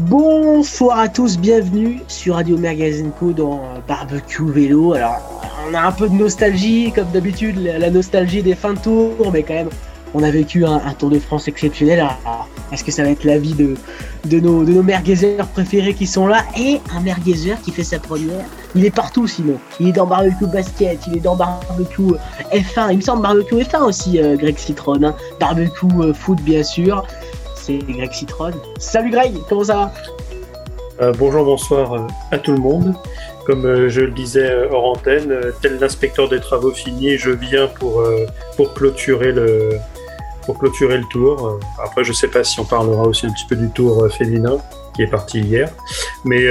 Bonsoir à tous, bienvenue sur Radio Magazine dans Barbecue Vélo. Alors, on a un peu de nostalgie, comme d'habitude, la nostalgie des fins de tour, mais quand même, on a vécu un, Tour de France exceptionnel. Alors, est-ce que ça va être la vie de, de, nos, de merguezers préférés qui sont là Et un merguezer qui fait sa première? Il est partout sinon. Il est dans Barbecue Basket, il est dans Barbecue F1. Il me semble Barbecue F1 aussi, euh, Greg Citron. Hein. Barbecue euh, Foot, bien sûr c'est Greg Citron. Salut Greg, comment ça va? Euh, Bonjour, bonsoir euh, à tout le monde. Comme euh, je le disais hors antenne, tel l'inspecteur des travaux finis, je viens pour, pour, clôturer le, pour clôturer le tour. Après, je ne sais pas si on parlera aussi un petit peu du tour féminin qui est parti hier. Mais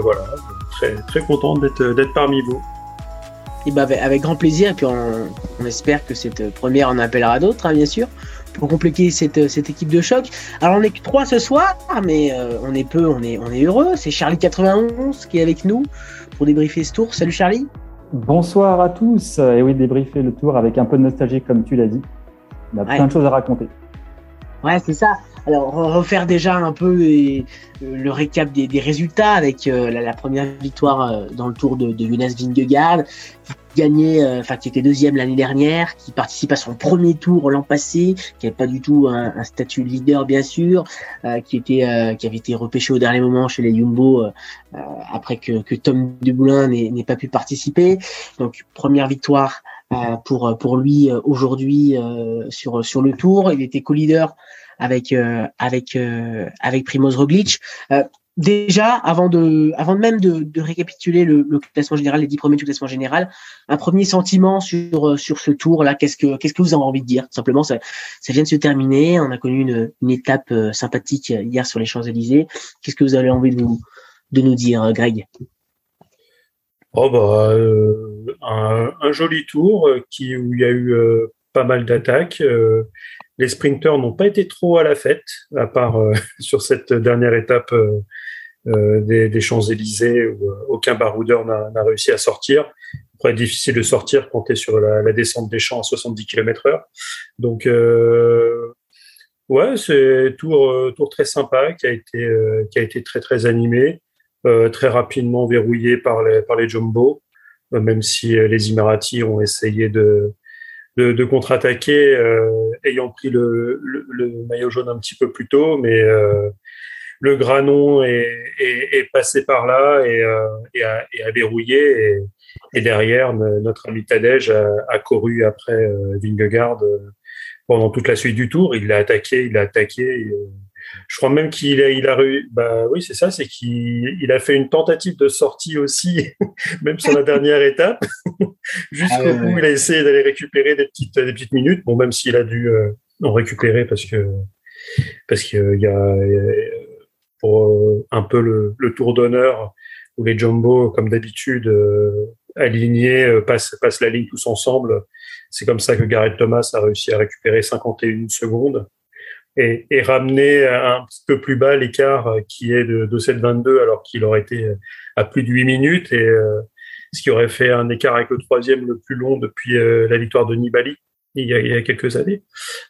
voilà, très, très content d'être parmi vous. Et bah avec, grand plaisir, et puis on, espère que cette première en appellera d'autres, hein, bien sûr pour compliquer cette, cette, équipe de choc. Alors on est que trois ce soir, mais euh, on est peu, on est, on est heureux. C'est Charlie 91 qui est avec nous pour débriefer ce tour. Salut Charlie. Bonsoir à tous. Et oui, débriefer le tour avec un peu de nostalgie comme tu l'as dit. On a plein de choses à raconter. Ouais, c'est ça. Alors, refaire déjà un peu le récap des, résultats avec euh, la, première victoire euh, dans le tour de, de Jonas Vingegaard, qui gagnait, euh, enfin qui était deuxième l'année dernière, qui participe à son premier tour l'an passé, qui n'avait pas du tout un, statut de leader bien sûr, qui était, qui avait été repêché au dernier moment chez les Jumbo après que, que Tom Dumoulin n'ait pas pu participer. Donc première victoire pour pour lui aujourd'hui sur sur le tour. Il était co-leader avec euh, avec euh, avec Primoz Roglic. Euh, déjà, avant de, avant même de, de récapituler le, le, classement général, les dix premiers du classement général, un premier sentiment sur sur ce tour là. Qu'est-ce que qu'est-ce que vous avez envie de dire? Simplement, ça, ça vient de se terminer. On a connu une, une étape sympathique hier sur les Champs Élysées. Qu'est-ce que vous avez envie de nous de nous dire, Greg? Oh bah un, un, joli tour qui où il y a eu pas mal d'attaques. Les sprinteurs n'ont pas été trop à la fête, à part euh, sur cette dernière étape euh, euh, des, Champs-Élysées où aucun baroudeur n'a réussi à sortir. Après, difficile de sortir quand sur la, descente des champs à 70 km heure. Donc, ouais, c'est tour, tour très sympa qui a été, qui a été très, très animé, très rapidement verrouillé par les, par les Jumbo, même si les Emiratis ont essayé de, de, contre-attaquer, euh, ayant pris le, maillot jaune un petit peu plus tôt, mais euh, le Granon est, passé par là et, euh, a, verrouillé. Et, derrière, notre ami Tadej a, couru après Vingegaard pendant toute la suite du tour. Il l'a attaqué, il a attaqué je crois même qu'il a, il a, bah oui, c'est ça, c'est qu'il il a fait une tentative de sortie aussi, même sur la dernière étape. Jusqu'au ah bout, il a essayé d'aller récupérer des petites, des petites minutes. Bon, même s'il a dû euh, en récupérer parce que, parce qu'il y a, pour euh, un peu le, le tour d'honneur où les Jumbo, comme d'habitude, euh, alignés, passent, passent la ligne tous ensemble. C'est comme ça que Gareth Thomas a réussi à récupérer 51 secondes et, et, ramener un petit peu plus bas l'écart euh, qui est de, de 7,22 alors qu'il aurait été euh, à plus de 8 minutes et euh, ce qui aurait fait un écart avec le troisième le plus long depuis la victoire de Nibali il y a, il y a quelques années.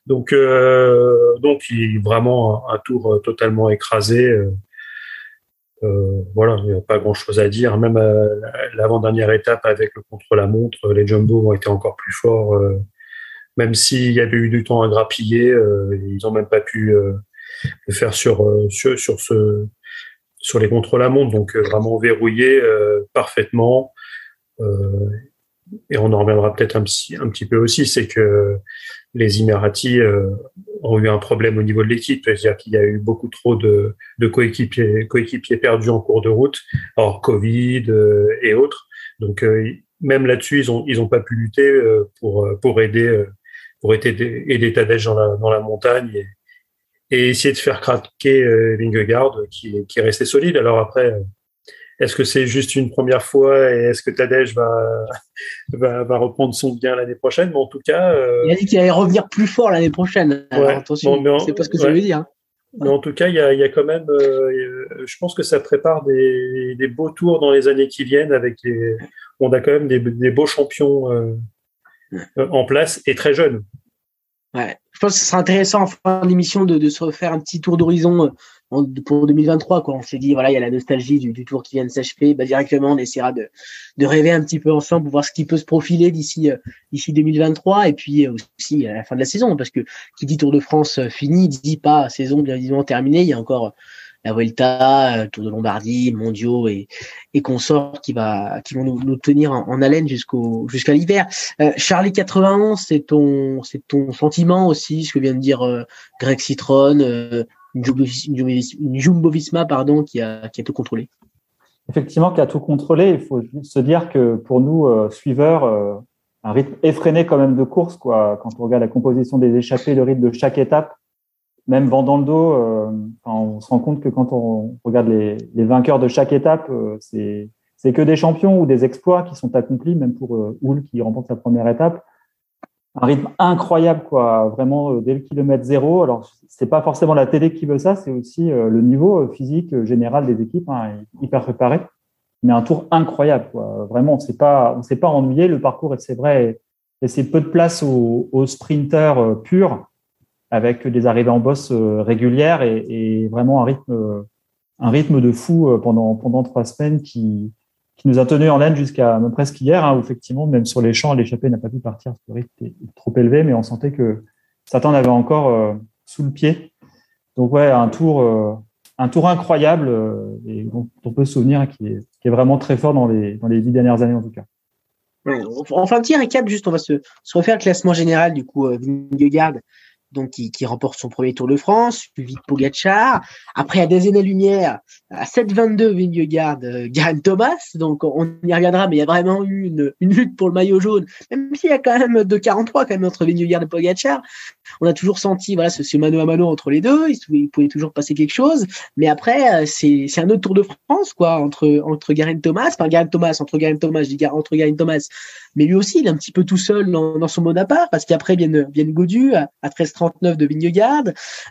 Donc, euh, donc il vraiment un, tour totalement écrasé. Euh, voilà, il n'y a pas grand-chose à dire. Même l'avant-dernière étape avec le contre-la-montre, les Jumbo ont été encore plus forts même s'il y avait eu du temps à grappiller, euh, ils n'ont même pas pu euh, le faire sur, euh, sur, sur, ce, sur les contrôles à montre, donc vraiment verrouillé parfaitement. et on en reviendra peut-être un, un petit peu aussi, c'est que les Emiratis ont eu un problème au niveau de l'équipe, c'est-à-dire qu'il y a eu beaucoup trop de, de coéquipiers, coéquipiers perdus en cours de route, hors Covid et autres. Donc même là-dessus, ils n'ont ils ont pas pu lutter pour, pour aider pour aider, aider Tadej dans la, dans la montagne et, et, essayer de faire craquer euh, Vingegaard qui, qui est resté solide. Alors après, euh, est-ce que c'est juste une première fois et est-ce que Tadej va, va, va, reprendre son bien l'année prochaine? Mais en tout cas, euh, il a dit qu'il allait revenir plus fort l'année prochaine. attention, c'est pas ce que ça veut dire. Hein. Mais en tout cas, il y a, il y a quand même, je pense que ça prépare des, des, beaux tours dans les années qui viennent. Avec les, on a quand même des, des beaux champions euh, en place et très jeune. Ouais. Je pense que ce sera intéressant en fin d'émission de, de se refaire un petit tour d'horizon euh, pour 2023. Quoi. On s'est dit, voilà, il y a la nostalgie du, tour qui vient de s'achever. Bah, directement, on essaiera de, de rêver un petit peu ensemble pour voir ce qui peut se profiler d'ici euh, d'ici 2023 et puis euh, aussi à la fin de la saison. Parce que qui dit Tour de France euh, fini, dit pas saison bien évidemment terminée. Il y a encore la Vuelta, Tour de Lombardie, mondiaux et, et consorts qui va qui vont nous, tenir en, haleine jusqu'au jusqu'à l'hiver. Charlie 91, c'est ton c'est ton sentiment aussi, ce que vient de dire Greg Citron, une Jumbo Visma pardon, qui a, qui a tout contrôlé. Effectivement, qui a tout contrôlé. Il faut se dire que pour nous, euh, suiveurs, euh, un rythme effréné quand même de course, quoi. Quand on regarde la composition des échappées, le rythme de chaque étape, même vent dans le dos, euh, on se rend compte que quand on regarde les, vainqueurs de chaque étape, c'est c'est que des champions ou des exploits qui sont accomplis, même pour Hull qui remporte sa première étape un rythme incroyable, quoi. Vraiment euh, dès le kilomètre zéro. Alors c'est pas forcément la télé qui veut ça, c'est aussi euh, le niveau euh, physique général des équipes, hein, hyper préparé. Mais un tour incroyable, quoi. Vraiment, on s'est pas, s'est pas ennuyé. Le parcours, c'est vrai, laissé peu de place aux, aux purs, avec des arrivées en bosse régulières et, vraiment un rythme, un rythme de fou pendant pendant trois semaines qui qui nous a tenu en laine jusqu'à presque hier, hein, où effectivement, même sur les champs, l'échappée n'a pas pu partir parce le rythme était trop élevé, mais on sentait que Satan avait encore euh, sous le pied. Donc ouais, un tour, euh, un tour incroyable euh, et dont on peut se souvenir qui est, vraiment très fort dans les, dans les dix dernières années en tout cas. Enfin, petit récap, juste, on va se, se refaire le classement général du coup, Vingegaard donc qui, remporte son premier Tour de France, suivi de Pogacar. Après, à des années-lumière, à 7-22, Vingegaard euh, gagne Thomas. Donc, on y reviendra, mais il y a vraiment eu une, lutte pour le maillot jaune, même s'il y a quand même de 43 quand même entre Vingegaard et Pogacar. On a toujours senti voilà ce, mano à mano entre les deux. Il, pouvait toujours passer quelque chose. Mais après, euh, c'est un autre Tour de France quoi entre entre Garen Thomas, enfin Garen Thomas entre Garen Thomas, je dis entre Garen Thomas, mais lui aussi il est un petit peu tout seul dans, son Bonaparte parce qu'après viennent viennent Godu à, à 13-39 de Vingegaard,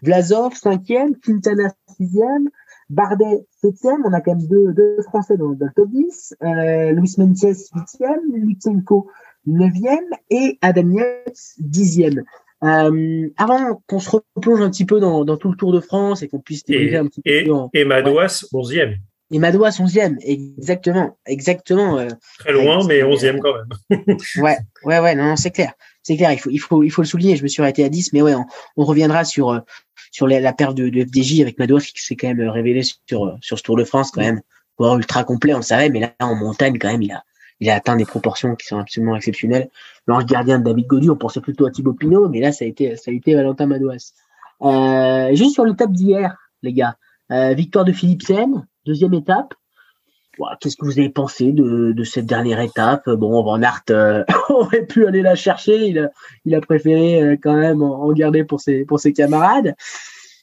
Vlasov 5e, Quintana 6e. Bardet 7e, on a quand même deux, deux Français dans, dans le top 10, euh, Luis Mentiès 8e, Lutsenko 9e et Adam Yates 10e. Euh, avant qu'on se replonge un petit peu dans, dans, tout le Tour de France et qu'on puisse dériver un petit et, peu. En, et Madouas, 11e. Et Madouas, 11e, exactement. exactement euh, Très loin, mais 11e quand même. ouais, ouais, ouais, non, non c'est clair. C'est clair, il faut, il, faut, il faut le souligner. Je me suis arrêté à 10, mais ouais, on, on reviendra sur, euh, sur la, la perte de, de, FDJ avec Madouas qui s'est quand même révélé sur, euh, sur ce Tour de France quand même. Bon, ultra complet, on le savait, mais là, en montagne, quand même, il a, il a atteint des proportions qui sont absolument exceptionnelles. L'ange gardien de David Gaudu, on pensait plutôt à Thibaut Pinot, mais là, ça a été, ça a été Valentin Madouas. Euh, juste sur le top d'hier, les gars. Euh, victoire de Philipsen, deuxième étape. Qu'est-ce que vous avez pensé de, de cette dernière étape? Bon, Van Aert euh, aurait pu aller la chercher. Il a, il a préféré euh, quand même en, garder pour ses, pour ses camarades.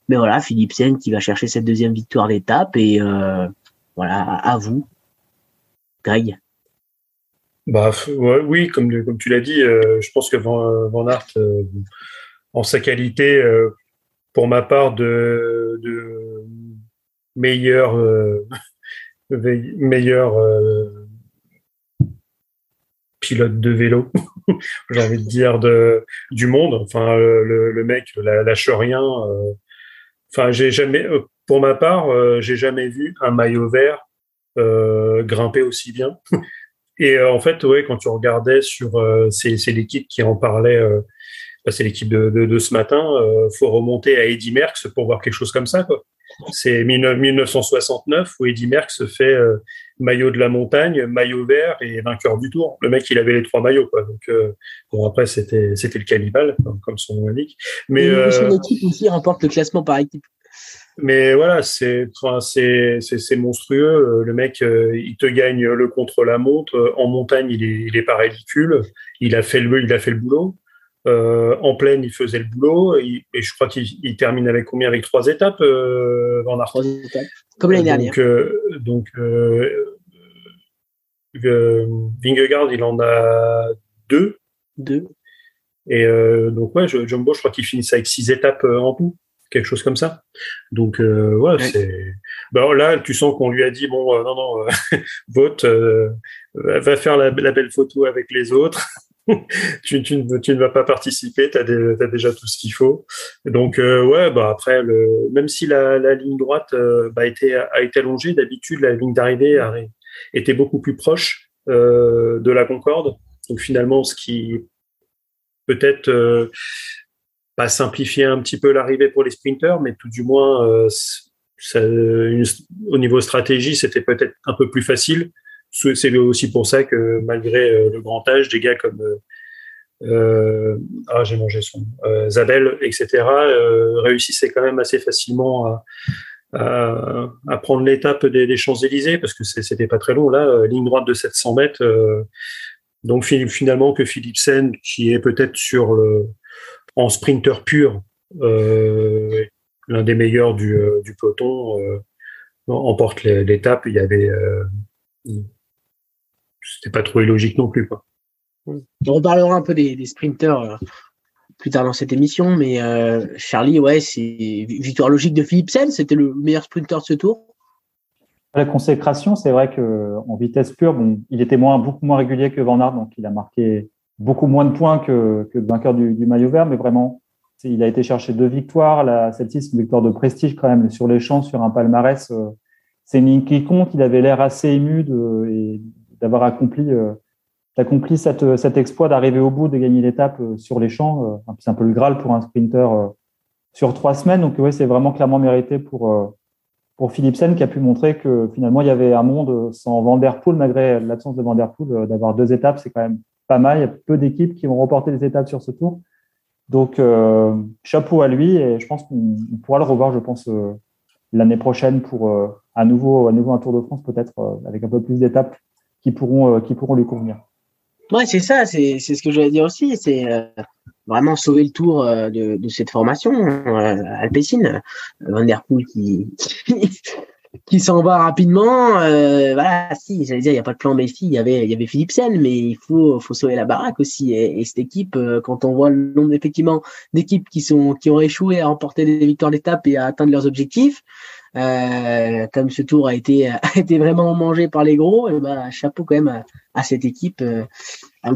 Mais voilà, Philipsen qui va chercher cette deuxième victoire d'étape. Et euh, voilà, à, vous, Greg. Bah, oui, comme, comme tu l'as dit, je pense que Van, Van Aert, en sa qualité, pour ma part, de, de meilleur, meilleur pilote de vélo, j'ai envie de dire, de, du monde. Enfin, le, mec lâche rien. Enfin, j'ai jamais, pour ma part, j'ai jamais vu un maillot vert grimper aussi bien. Et euh, en fait, ouais, quand tu regardais sur, euh, c'est, l'équipe qui en parlait, euh, bah, c'est l'équipe de, ce matin. Euh, faut remonter à Eddy Merckx pour voir quelque chose comme ça. Quoi. C'est 1969 où Eddy Merckx fait maillot de la montagne, maillot vert et vainqueur du Tour. Le mec, il avait les trois maillots. Quoi. Donc bon, après, c'était c'était le cannibale, comme son nom l'indique. Mais euh, son équipe aussi remporte le classement par équipe. Mais voilà, c'est c'est monstrueux. Le mec, euh, il te gagne le contre-la-montre. En montagne, il est, il est pas ridicule. Il a fait le, il a fait le boulot. Euh, en plaine, il faisait le boulot. et je crois qu'il termine avec combien? Avec trois étapes, euh, Van Aert. Comme l'année dernière. Donc, euh, euh, Vingegaard, il en a deux. Deux. Et donc, ouais, Jumbo, je crois qu'il finissait avec six étapes en tout quelque chose comme ça. Donc euh, ouais, c'est. Ben, là, tu sens qu'on lui a dit bon, euh, non, non, euh, vote, va faire la, belle photo avec les autres. tu, ne vas pas participer, tu as, déjà tout ce qu'il faut. Donc, euh, ouais, bah après, même si la, ligne droite euh, bah, a, été, allongée, d'habitude, la ligne d'arrivée était beaucoup plus proche euh, de la Concorde. Donc, finalement, ce qui peut-être pas simplifier un petit peu l'arrivée pour les sprinters, mais tout du moins, au niveau stratégie, c'était peut-être un peu plus facile c'est aussi pour ça que malgré euh, le grand âge, des gars comme euh, euh, ah j'ai mangé son Zabel, etc. réussissaient quand même assez facilement à, prendre l'étape des, Champs-Élysées parce que c'était pas très long là, ligne droite de 700 mètres. donc finalement que Philipsen, qui est peut-être sur le en sprinter pur, l'un des meilleurs du peloton, emporte l'étape. Il y avait c'était pas trop illogique non plus. Quoi. On reparlera un peu des, sprinters euh, plus tard dans cette émission, mais euh, Charlie, ouais, c'est victoire logique de Philipsen, c'était le meilleur sprinter de ce tour. La consécration, c'est vrai que en vitesse pure, bon, il était moins, beaucoup moins régulier que Van Aert, donc il a marqué beaucoup moins de points que, que le vainqueur du, maillot vert, mais vraiment, il a été chercher deux victoires. Celle-ci, c'est une victoire de prestige quand même sur les champs, sur un palmarès. Euh, c'est une qui compte. Il avait l'air assez ému de, et d'avoir accompli, euh, cette, cet exploit d'arriver au bout, de gagner l'étape euh, sur les champs. Euh, c'est un peu le Graal pour un sprinter sur trois semaines. Donc, oui, c'est vraiment clairement mérité pour, pour Philipsen qui a pu montrer que finalement, il y avait un monde sans Van Der Poel, malgré l'absence de Van Der Poel, d'avoir deux étapes, c'est quand même pas mal. Il y a peu d'équipes qui vont remporter des étapes sur ce tour. Donc, chapeau à lui et je pense qu'on pourra le revoir, je pense, l'année prochaine pour à, nouveau, à nouveau un Tour de France, peut-être avec un peu plus d'étapes qui pourront, euh, qui pourront lui convenir. Ouais, c'est ça, c'est ce que j'allais dire aussi. C'est euh, vraiment sauver le tour euh, de, de cette formation. Euh, Alpecin, Van Der Poel qui, qui s'en va rapidement. voilà, si, j'allais dire, il n'y a pas de plan Messi, il y avait, il y avait Philipsen, mais il faut, faut sauver la baraque aussi. Et, cette équipe, quand on voit le nombre effectivement d'équipes qui sont, qui ont échoué à remporter des victoires d'étape et à atteindre leurs objectifs, euh, comme ce tour a été, a été vraiment mangé par les gros, et ben, chapeau quand même à, cette équipe, euh, à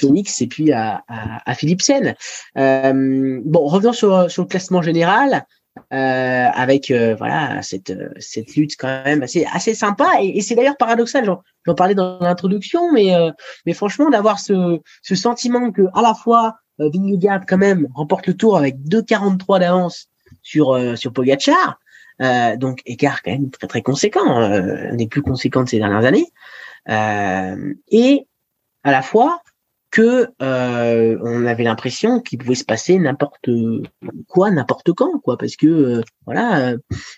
Phoenix et puis à, à, à Philipsen. Euh, bon, revenons sur, sur le classement général. Euh, avec euh, voilà cette cette lutte quand même assez assez sympa et, c'est d'ailleurs paradoxal j'en parlais dans l'introduction mais mais franchement d'avoir ce ce sentiment que à la fois Vingegaard quand même remporte le tour avec 2,43 d'avance sur sur Pogacar euh, donc écart quand même très très conséquent, euh, des plus conséquents de ces dernières années. Euh, et à la fois que euh, on avait l'impression qu'il pouvait se passer n'importe quoi, n'importe quand, quoi, parce que euh, voilà,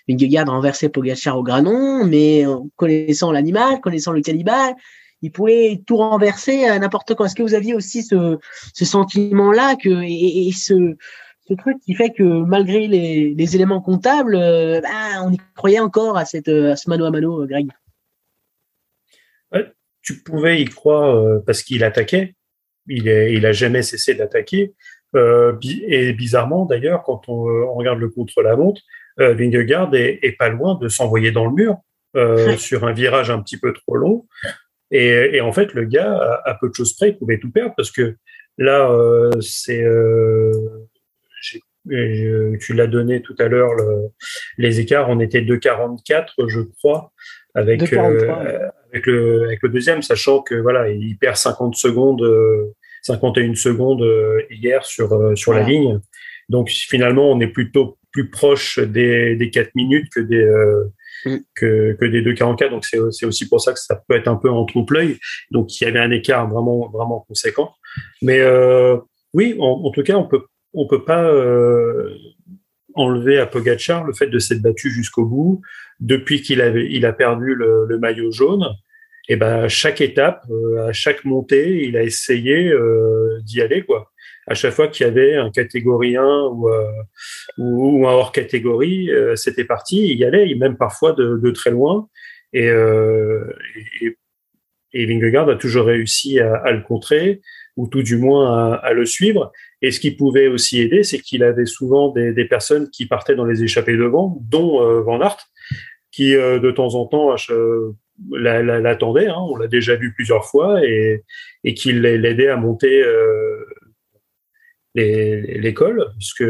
Vingegaard renversait Pogacar au granon, mais connaissant l'animal, connaissant le cannibale, il pouvait tout renverser à n'importe quand. Est-ce que vous aviez aussi ce, ce sentiment-là que et, et ce ce truc qui fait que malgré les, les éléments comptables, euh, bah, on y croyait encore à, cette, à ce mano à mano, euh, Greg. tu pouvais y croire euh, parce qu'il attaquait. Il, est, il a jamais cessé d'attaquer. Euh, et bizarrement, d'ailleurs, quand on, on, regarde le contre-la-montre, euh, Vingegaard est, est, pas loin de s'envoyer dans le mur euh, sur un virage un petit peu trop long. Et, et en fait, le gars, à, peu de choses près, il pouvait tout perdre parce que là, c'est tu l'as donné tout à l'heure, le, les écarts, on était 2,44, je crois, avec, euh, avec, le, avec le deuxième, sachant que voilà, il perd 50 secondes, 51 secondes euh, hier sur, euh, sur la ligne. Donc finalement, on est plutôt plus proche des, des 4 minutes que des, mm. que, que des 2,44. Donc c'est aussi pour ça que ça peut être un peu en trompe-l'œil. Donc il y avait un écart vraiment, vraiment conséquent. Mais euh, oui, en, en, tout cas, on peut on peut pas euh, enlever à Pogachar le fait de s'être battu jusqu'au bout. Depuis qu'il avait, il a perdu le, maillot jaune, et ben chaque étape, euh, à chaque montée, il a essayé euh, d'y aller quoi. À chaque fois qu'il y avait un catégorie 1 ou, ou, un hors catégorie, c'était parti, il y allait, même parfois de, très loin. Et, et, et Vingegaard a toujours réussi à, le contrer ou tout du moins à, le suivre. Et ce qui pouvait aussi aider, c'est qu'il avait souvent des, des, personnes qui partaient dans les échappées devant, dont euh, Van Aert, qui euh, de temps en temps l'attendait. Hein, on l'a déjà vu plusieurs fois et, et qu'il l'aidait à monter euh, l'école, puisque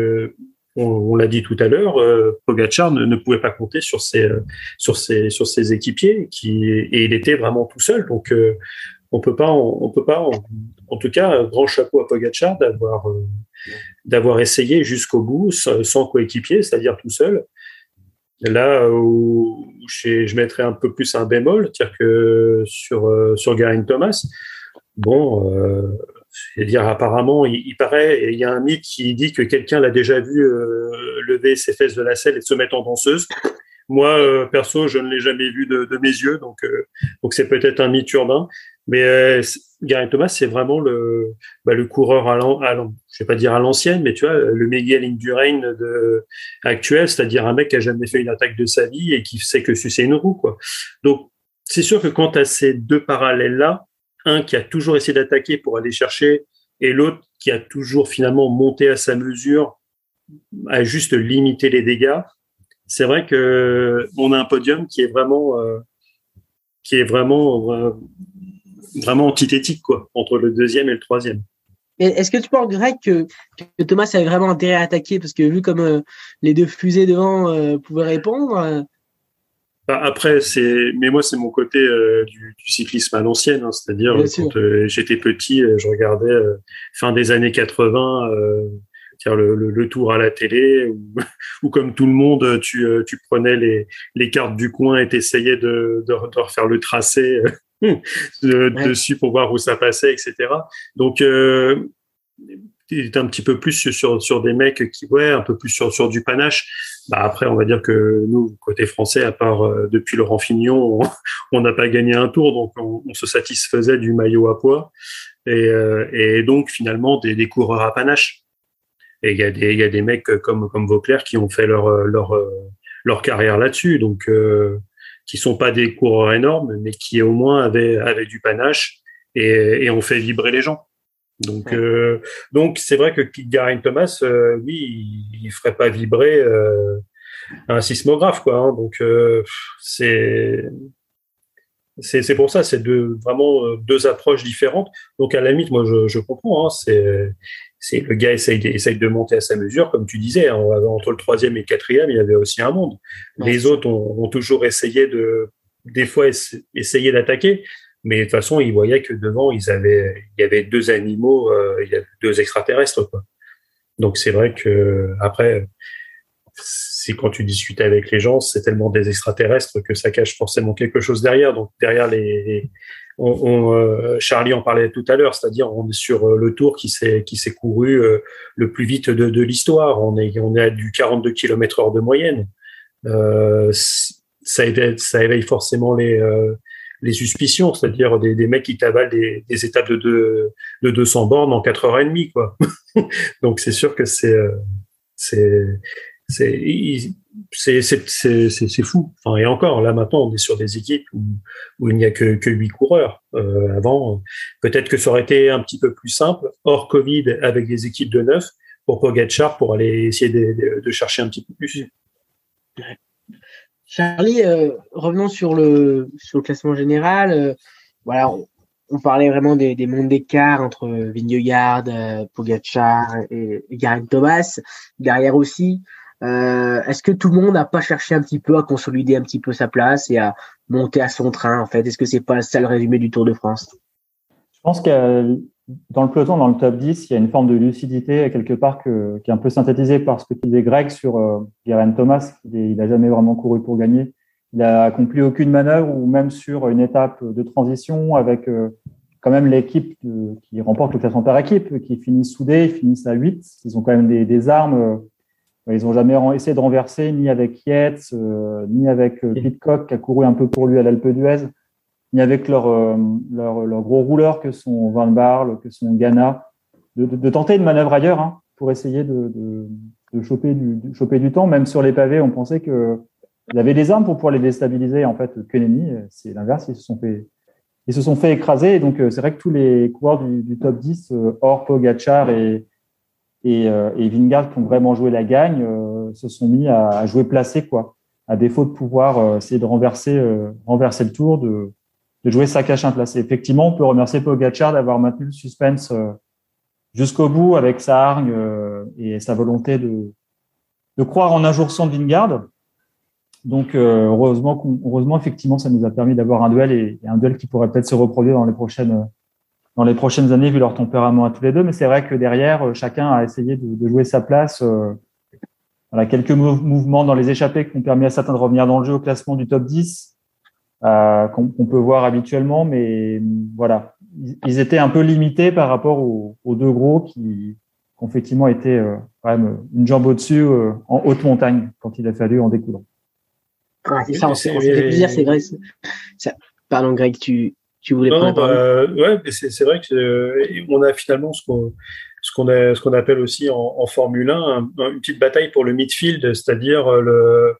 on, on l'a dit tout à l'heure, euh, Pogacar ne, ne, pouvait pas compter sur ses sur ses sur ses équipiers qui et il était vraiment tout seul. Donc euh, on peut pas on, peut pas tout cas grand chapeau à Pogacar d'avoir euh, d'avoir essayé jusqu'au bout sans coéquipier, c'est-à-dire tout seul. Là où je, mettrais un peu plus un bémol, c'est-à-dire que sur sur Garin Thomas, bon, euh, c'est-à-dire apparemment, il, paraît, il y a un mythe qui dit que quelqu'un l'a déjà vu euh, lever ses fesses de la selle et se mettre en danseuse. Moi, euh, perso, je ne l'ai jamais vu de, mes yeux, donc euh, donc c'est peut-être un mythe urbain. Mais euh, Gary Thomas, c'est vraiment le bah, le coureur à, à je vais pas dire à l'ancienne, mais tu vois, le Miguel Indurain de actuel, c'est-à-dire un mec qui a jamais fait une attaque de sa vie et qui sait que c'est une roue, quoi. Donc c'est sûr que quand tu as ces deux parallèles là, un qui a toujours essayé d'attaquer pour aller chercher et l'autre qui a toujours finalement monté à sa mesure à juste limiter les dégâts. C'est vrai que on a un podium qui est vraiment euh, qui est vraiment euh, vraiment antithétique quoi entre le deuxième et le troisième. Est-ce que tu penses, Greg, que, que, Thomas avait vraiment intérêt à attaquer? Parce que vu comme euh, les deux fusées devant pouvaient répondre, bah, après, c'est, mais moi, c'est mon côté euh, du, du, cyclisme à l'ancienne, hein, c'est-à-dire quand euh, j'étais petit, euh, je regardais fin des années 80, le, le, le, tour à la télé, ou, ou, comme tout le monde, tu, tu prenais les, les cartes du coin et t'essayais de, de, de refaire le tracé de, dessus pour voir où ça passait, etc. Donc il était un petit peu plus sur, sur des mecs qui, ouais, un peu plus sur, sur du panache. Bah après, on va dire que nous, côté français, à part euh, depuis Laurent Fignon, on n'a pas gagné un tour, donc on, on, se satisfaisait du maillot à poids et, euh, et donc finalement des, des, coureurs à panache. Et il y a des y a des mecs comme comme Vauclair qui ont fait leur leur leur carrière là-dessus, donc euh, qui sont pas des coureurs énormes, mais qui au moins avaient avaient du panache et, et ont fait vibrer les gens. Donc, euh, donc c'est vrai que Garin Thomas, euh, lui, il, il, ferait pas vibrer euh, un sismographe, quoi. Hein, donc, c'est c'est pour ça, c'est deux vraiment deux approches différentes. Donc, à la limite, moi, je, je comprends. Hein, c'est c'est le gars essaye de, essaye de monter à sa mesure, comme tu disais. Hein, entre le troisième et le quatrième, il y avait aussi un monde. Les autres ont, ont, toujours essayé de, des fois, essayer d'attaquer. Mais de toute façon, ils voyaient que devant, ils avaient, il y avait deux animaux, euh, il y avait deux extraterrestres. Quoi. Donc c'est vrai que après, c'est quand tu discutes avec les gens, c'est tellement des extraterrestres que ça cache forcément quelque chose derrière. Donc derrière les, on, on, euh, Charlie en parlait tout à l'heure, c'est-à-dire on est sur euh, le tour qui s'est qui s'est couru euh, le plus vite de, de l'histoire. On est on est à du 42 km heure de moyenne. Euh, ça éveille, ça éveille forcément les les suspicions, c'est-à-dire des, des, mecs qui tabalent des, des étapes de, de, de 200 bornes en 4 heures et demie, quoi. Donc c'est sûr que c'est euh, c'est c'est fou. Enfin, et encore, là maintenant, on est sur des équipes où, où il n'y a que, que 8 coureurs. Euh, avant, peut-être que ça aurait été un petit peu plus simple, hors Covid, avec des équipes de 9, pour Pogacar, pour aller essayer de, de, chercher un petit peu plus. Charlie, euh, revenons sur le, sur le classement général. Euh, voilà, on, parlait vraiment des, des mondes d'écart entre Vingegaard, Pogacar et, et Garen Thomas. Derrière aussi, euh, est-ce que tout le monde n'a pas cherché un petit peu à consolider un petit peu sa place et à monter à son train en fait? Est-ce que c'est pas ça le résumé du Tour de France? Je pense que dans le peloton, dans le top 10, il y a une forme de lucidité quelque part que, qui est un peu synthétisée par ce que tu disais Greg sur euh, Guerin Thomas. Il n'a jamais vraiment couru pour gagner. Il a accompli aucune manœuvre ou même sur une étape de transition avec euh, quand même l'équipe qui remporte le classement par équipe, qui finit soudée, ils finissent à 8. Ils ont quand même des, des armes. Euh, ils n'ont jamais essayé de renverser ni avec Yates, euh, ni avec euh, Pitcock qui a couru un peu pour lui à l'Alpe d'Huez ni avec leur, euh, leur, leur, gros rouleur que sont Van Barle, que sont Ghana, de, de, de, tenter une manœuvre ailleurs hein, pour essayer de, choper, du, de choper du temps. Même sur les pavés, on pensait que il avait des armes pour pouvoir les déstabiliser. En fait, Kenemi, c'est l'inverse. Ils se sont fait, ils se sont fait écraser. Et donc, c'est vrai que tous les coureurs du, du top 10, euh, hors Pogacar et, et, et Vingard, qui ont vraiment joué la gagne, se sont mis à, à jouer placé, quoi à défaut de pouvoir essayer de renverser, renverser le tour, de, de jouer sa cache placé. Effectivement, on peut remercier Pogacar d'avoir maintenu le suspense jusqu'au bout avec sa hargne et sa volonté de, de croire en un jour sans Vingard. Donc heureusement, heureusement, effectivement, ça nous a permis d'avoir un duel et, un duel qui pourrait peut-être se reproduire dans les prochaines dans les prochaines années vu leur tempérament à tous les deux. Mais c'est vrai que derrière, euh, chacun a essayé de, de jouer sa place. Euh, voilà, quelques mouvements dans les échappées qui ont permis à certains de revenir dans le jeu au classement du top 10, euh, qu'on peut voir habituellement. Mais voilà, ils étaient un peu limités par rapport aux, aux deux gros qui, ont effectivement été euh, quand même une jambe au-dessus euh, en haute montagne quand il a fallu en découdre. c'est ça, on s'est fait plaisir, c'est vrai. Ça... Pardon, Greg, tu, tu voulais non, bah, ouais, c'est vrai que euh, on a finalement ce qu'on ce qu'on ce qu'on appelle aussi en, en Formule 1 une petite bataille pour le midfield, c'est-à-dire le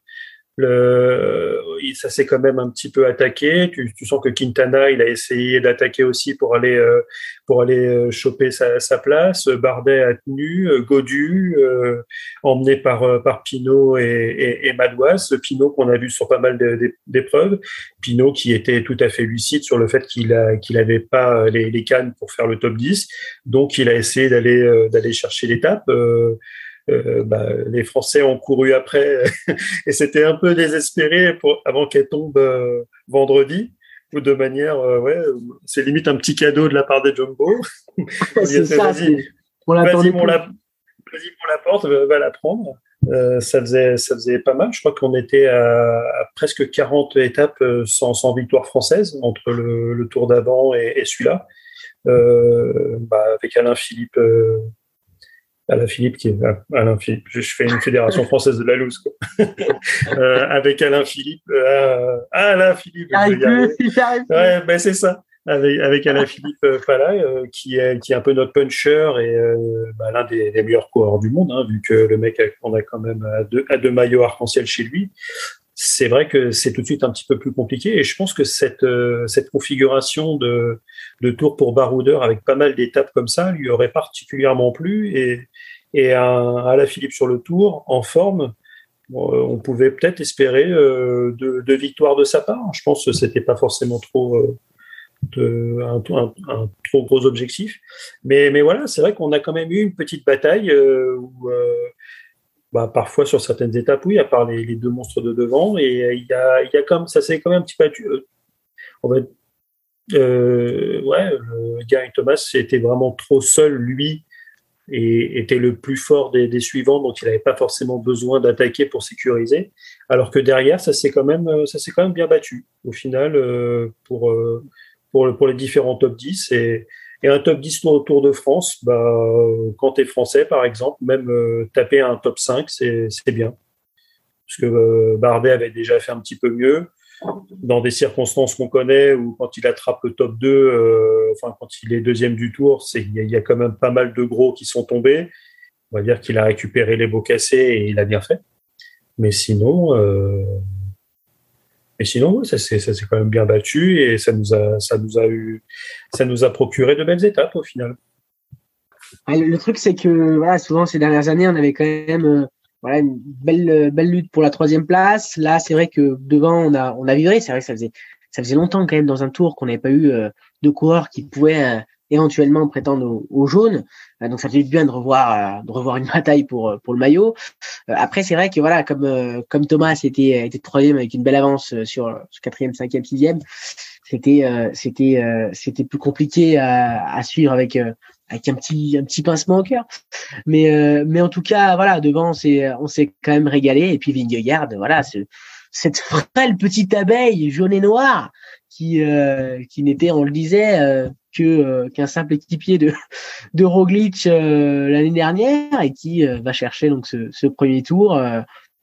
le, ça s'est quand même un petit peu attaqué. Tu, tu, sens que Quintana, il a essayé d'attaquer aussi pour aller euh, pour aller euh, choper sa, sa, place. Bardet a tenu, euh, Godu, euh, emmené par par Pinot et, et, et Madouas. Pinot qu'on a vu sur pas mal d'épreuves. Pinot qui était tout à fait lucide sur le fait qu'il a qu'il avait pas les, les, cannes pour faire le top 10. Donc il a essayé d'aller d'aller chercher l'étape. Euh, bah, les Français ont couru après et c'était un peu désespéré pour, avant qu'elle tombe euh, vendredi ou de manière, euh, ouais, c'est limite un petit cadeau de la part des Jumbo. c'est ça, vas-y, vas-y, on la, vas-y pour la porte, va, la prendre. Euh, ça faisait ça faisait pas mal. Je crois qu'on était à, à, presque 40 étapes sans, sans victoire française entre le, le tour d'avant et, et celui-là. Euh, bah, avec Alain Philippe Alain Philippe, qui est Alain Philippe, je fais une fédération française de la loose, quoi. euh, avec Alain Philippe, euh, Alain Philippe, ouais, ben c'est ça, avec, avec Alain Philippe euh, euh, qui est qui est un peu notre puncher et bah, l'un des, des, meilleurs coureurs du monde, hein, vu que le mec on a quand même à deux, à deux maillots arc-en-ciel chez lui c'est vrai que c'est tout de suite un petit peu plus compliqué. Et je pense que cette, euh, cette configuration de, de tour pour baroudeur avec pas mal d'étapes comme ça lui aurait particulièrement plu. Et, et à, la Philippe sur le tour, en forme, on pouvait peut-être espérer euh, de, de victoire de sa part. Je pense que c'était pas forcément trop euh, de, un, un, un, trop gros objectif. Mais, mais voilà, c'est vrai qu'on a quand même eu une petite bataille euh, où bah, parfois sur certaines étapes, oui, à part les, les deux monstres de devant, et il y a, y a comme ça s'est quand même un petit peu euh, euh, ouais, Gary Thomas était vraiment trop seul lui et était le plus fort des, suivants, donc il n'avait pas forcément besoin d'attaquer pour sécuriser. Alors que derrière, ça s'est quand même, quand même bien battu au final euh, pour euh, pour pour les différents top 10 et et un top 10 au Tour de France, bah, quand tu es français, par exemple, même euh, taper un top 5, c'est bien. Parce que euh, Bardet avait déjà fait un petit peu mieux. Dans des circonstances qu'on connaît, ou quand il attrape le top 2, euh, enfin, quand il est deuxième du tour, il y, y, a quand même pas mal de gros qui sont tombés. On va dire qu'il a récupéré les beaux cassés et il a bien fait. Mais sinon, euh, et sinon, ça s'est quand même bien battu et ça nous a, ça nous a eu, ça nous a procuré de belles étapes au final. Le truc, c'est que souvent ces dernières années, on avait quand même euh, voilà, une belle, belle lutte pour la troisième place. Là, c'est vrai que devant, on a, on a vivré. C'est vrai que ça faisait, ça faisait longtemps quand même dans un tour qu'on n'avait pas eu euh, de coureurs qui pouvaient euh, éventuellement prétendre au, au jaune. Euh, donc ça fait du bien de revoir euh, de revoir une bataille pour euh, pour le maillot. après c'est vrai que voilà comme comme Thomas était était troisième avec une belle avance sur, sur quatrième, cinquième, sixième, c'était c'était c'était plus compliqué à, à suivre avec avec un petit un petit pincement au cœur. Mais mais en tout cas voilà devant on s'est on s'est quand même régalé et puis Vingegaard voilà ce, cette frêle petite abeille jaune et noire qui euh, qui n'était on le disait euh, que euh, qu'un simple équipier de de Roglic l'année dernière et qui va chercher donc ce, ce premier tour.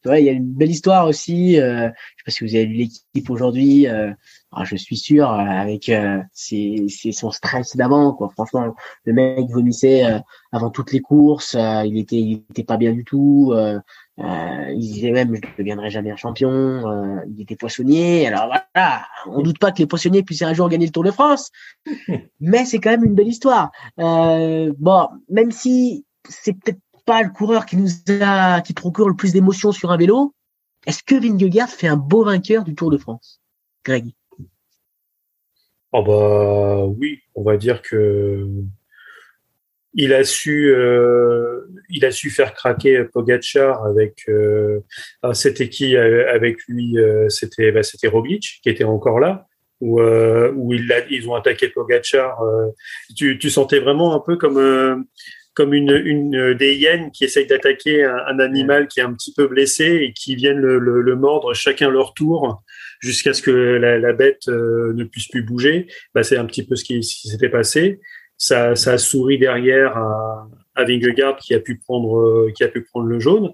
Ouais, il y a une belle histoire aussi je sais pas si vous avez lu l'équipe aujourd'hui ah, je suis sûr avec c'est c'est son stress d'avant quoi franchement le mec vomissait avant toutes les courses il était il était pas bien du tout euh, il disait même je ne deviendrai jamais un champion. Euh, il était poissonnier. Alors voilà, on doute pas que les poissonniers puissent un jour gagner le Tour de France, mais c'est quand même une belle histoire. Euh, bon, même si c'est peut-être pas le coureur qui nous a, qui procure le plus d'émotions sur un vélo, Est-ce que Vingegaard fait un beau vainqueur du Tour de France, Greg? Oh bah oui, on va dire que il a su, euh, il a su faire craquer Pogacar avec euh, ah, c'était qui euh, avec lui c'était bah, c'était Roglic qui était encore là où où il ils ont attaqué Pogacar tu, tu sentais vraiment un peu comme comme une, une des hyènes qui essayent d'attaquer un, animal qui est un petit peu blessé et qui viennent le, le, mordre chacun leur tour jusqu'à ce que la, la bête ne puisse plus bouger. Bah, c'est un petit peu ce qui, qui s'était passé ça, ça a souri derrière à, à Vingegaard qui a pu prendre euh, qui a pu prendre le jaune.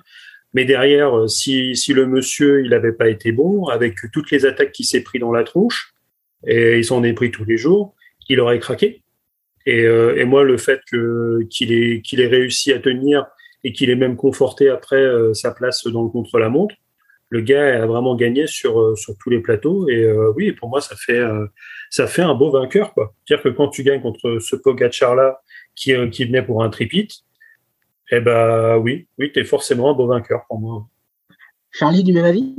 Mais derrière, euh, si, si le monsieur il n'avait pas été bon, avec toutes les attaques qu'il s'est pris dans la tronche, et il s'en est pris tous les jours, il aurait craqué. Et, euh, et moi, le fait que qu'il ait qu'il ait réussi à tenir et qu'il ait même conforté après sa place dans le contre-la-montre, le gars a vraiment gagné sur sur tous les plateaux. Et oui, pour moi, ça fait ça fait un beau vainqueur, quoi. C'est-à-dire que quand tu gagnes contre ce Pogacar-là, qui, euh, qui venait pour un tripit, eh ben oui, oui, tu es forcément un beau vainqueur pour moi. Charlie, du même avis?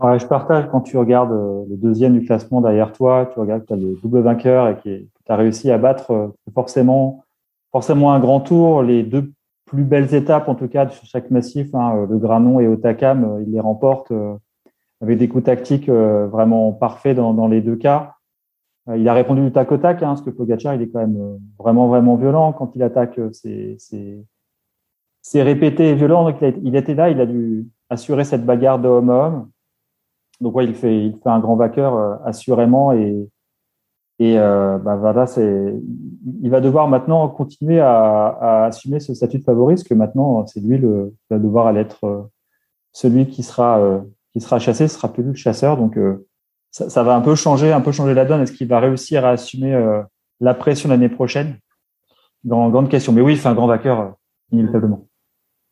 Ouais, Je partage quand tu regardes euh, le deuxième du classement derrière toi, tu regardes que tu as le double vainqueur et que tu as réussi à battre euh, forcément, forcément un grand tour. Les deux plus belles étapes, en tout cas, sur chaque massif, hein, le Granon et Otakam, il les remporte avec des coups tactiques vraiment parfaits dans, dans les deux cas. Euh, il a répondu du tac au tac, hein, parce que Pogacar, il est quand même euh, vraiment, vraiment violent quand il attaque. Euh, c'est répété et violent. Donc, il, était là, il a dû assurer cette bagarre de homme à homme. Donc, ouais, il fait, il fait un grand vainqueur, assurément. Et, et bah, voilà, c'est, il va devoir maintenant continuer à, à, assumer ce statut de favori, parce que maintenant, c'est lui le, qui va devoir aller être celui qui sera, qui sera chassé, ce sera plus le chasseur. Donc, ça, va un peu changer, un peu changer la donne. Est-ce qu'il va réussir à assumer euh, la pression l'année prochaine? Dans grande question. Mais oui, il fait un grand vainqueur, euh, inévitablement.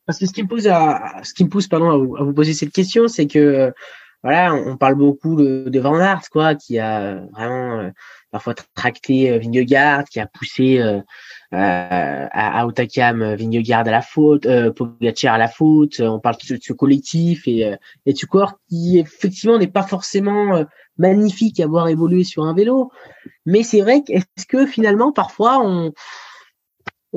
Parce que ce qui me pousse à, ce qui me pousse, pardon, à vous, poser cette question, c'est que voilà, on parle beaucoup de, de Van Aert, quoi, qui a vraiment euh, parfois tracté Vingegaard, qui a poussé à, à Otakam Vingegaard à la faute, euh, Pogacar à la faute. On parle de ce collectif et, et du corps qui effectivement n'est pas forcément magnifique à voir évoluer sur un vélo. Mais c'est vrai qu'est-ce que finalement, parfois, on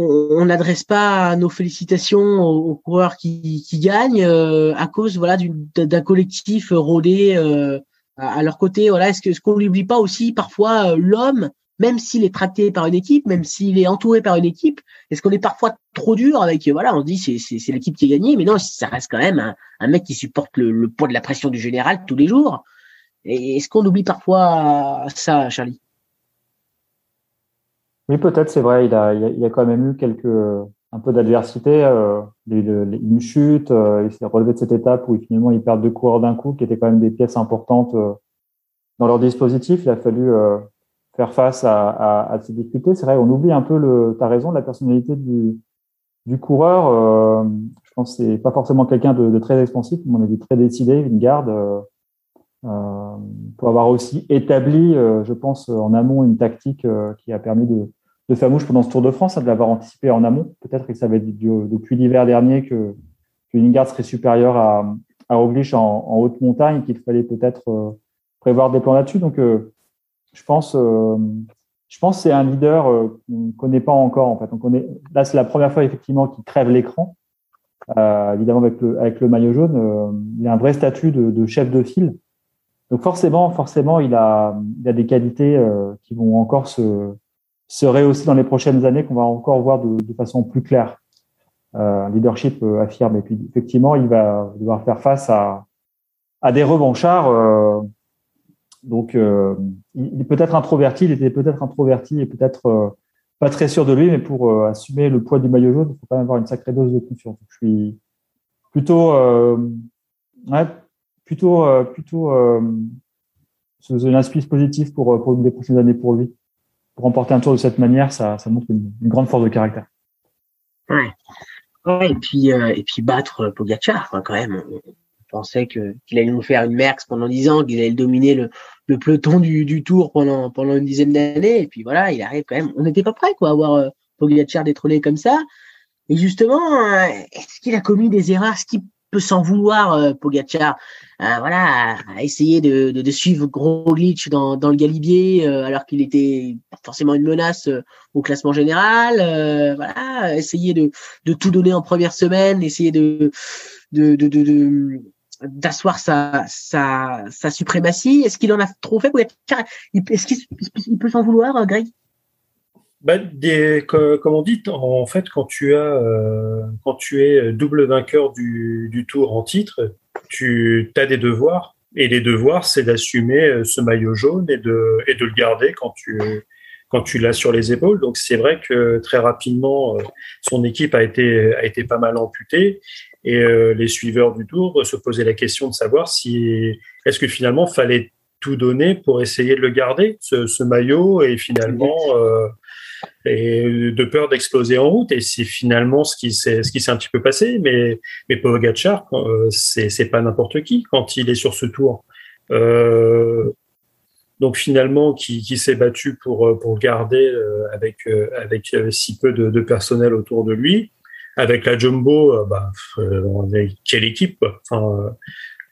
on n'adresse pas nos félicitations aux, coureurs qui, gagnent euh, à cause voilà d'un collectif rodé euh, à, leur côté. Voilà, est-ce que ce qu'on n'oublie pas aussi parfois euh, l'homme, même s'il est tracté par une équipe, même s'il est entouré par une équipe, est-ce qu'on est parfois trop dur avec voilà, on dit c'est c'est l'équipe qui a gagné, mais non, ça reste quand même un, un mec qui supporte le, le poids de la pression du général tous les jours. Est-ce qu'on oublie parfois ça, Charlie? Oui, peut-être, c'est vrai. Il a, il, a, quand même eu quelques, un peu d'adversité, euh, une chute. Euh, il s'est relevé de cette étape où finalement il perd deux coureurs d'un coup, qui étaient quand même des pièces importantes euh, dans leur dispositif. Il a fallu faire face à, ces difficultés. C'est vrai, on oublie un peu le. as raison, la personnalité du, du coureur. je pense que c'est pas forcément quelqu'un de, très expansif, mais on a dit très décidé, une garde. Euh, pour avoir aussi établi, euh, je pense, en amont une tactique euh, qui a permis de, de faire mouche pendant ce Tour de France, hein, de l'avoir anticipé en amont. Peut-être qu'il savait depuis l'hiver dernier que, que Lingard serait supérieur à, à Roglic en, haute montagne, qu'il fallait peut-être prévoir des plans là-dessus. Donc, je pense, je pense, c'est un leader qu'on ne connaît pas encore. En fait, on connaît. Là, c'est la première fois effectivement qu'il crève l'écran. Euh, évidemment, avec le, avec le maillot jaune, il a un vrai statut de, de chef de file. Donc forcément, forcément, il a, il a des qualités euh, qui vont encore se, se rehausser dans les prochaines années, qu'on va encore voir de, de façon plus claire. Euh, leadership euh, affirme. Et puis effectivement, il va devoir faire face à, à des revanchards. Euh, donc, euh, il est peut-être introverti, il était peut-être introverti et peut-être pas très sûr de lui, mais pour assumer le poids du maillot jaune, il faut quand même avoir une sacrée dose de confiance. je suis plutôt ouais, plutôt, euh, plutôt euh, une inspice positive pour, euh, pour les prochaines années pour lui. Remporter un tour de cette manière, ça, montre une, grande force de caractère. Ouais. ouais et puis et puis battre Pogacar, quand même. On, pensait qu'il allait nous faire une Merckx pendant dix ans, qu'il allait dominer le, le peloton du, du Tour pendant pendant une dizaine d'années. Et puis voilà, il arrive quand même. On n'était pas prêt quoi, à voir euh, Pogacar comme ça. Et justement, est-ce qu'il a commis des erreurs? Peu s'en vouloir, euh, Pogacar, voilà, à essayer de, suivre Roglic dans, le Galibier, alors qu'il était forcément une menace au classement général. voilà, essayer de, tout donner en première semaine, essayer de, d'asseoir sa, sa, sa suprématie. Est-ce qu'il en a trop fait Est-ce qu'il peut s'en vouloir, Greg? Bah, des, comme on dit, en fait, quand tu as, euh, quand tu es double vainqueur du, du tour en titre, tu as des devoirs. Et les devoirs, c'est d'assumer euh, ce maillot jaune et de, et de le garder quand tu, quand tu l'as sur les épaules. Donc c'est vrai que très rapidement, euh, son équipe a été, a été pas mal amputée et les suiveurs du Tour se posaient la question de savoir si est-ce que finalement fallait tout donner pour essayer de le garder ce, ce maillot et finalement et de peur d'exploser en route. Et c'est finalement ce qui s'est ce qui s'est un petit peu passé. Mais mais Pogacar, euh, c'est c'est pas n'importe qui quand il est sur ce tour. Euh, donc finalement, qui, qui s'est battu pour pour garder euh, avec euh, avec si peu de, personnel autour de lui, avec la jumbo, bah, quelle équipe. Enfin,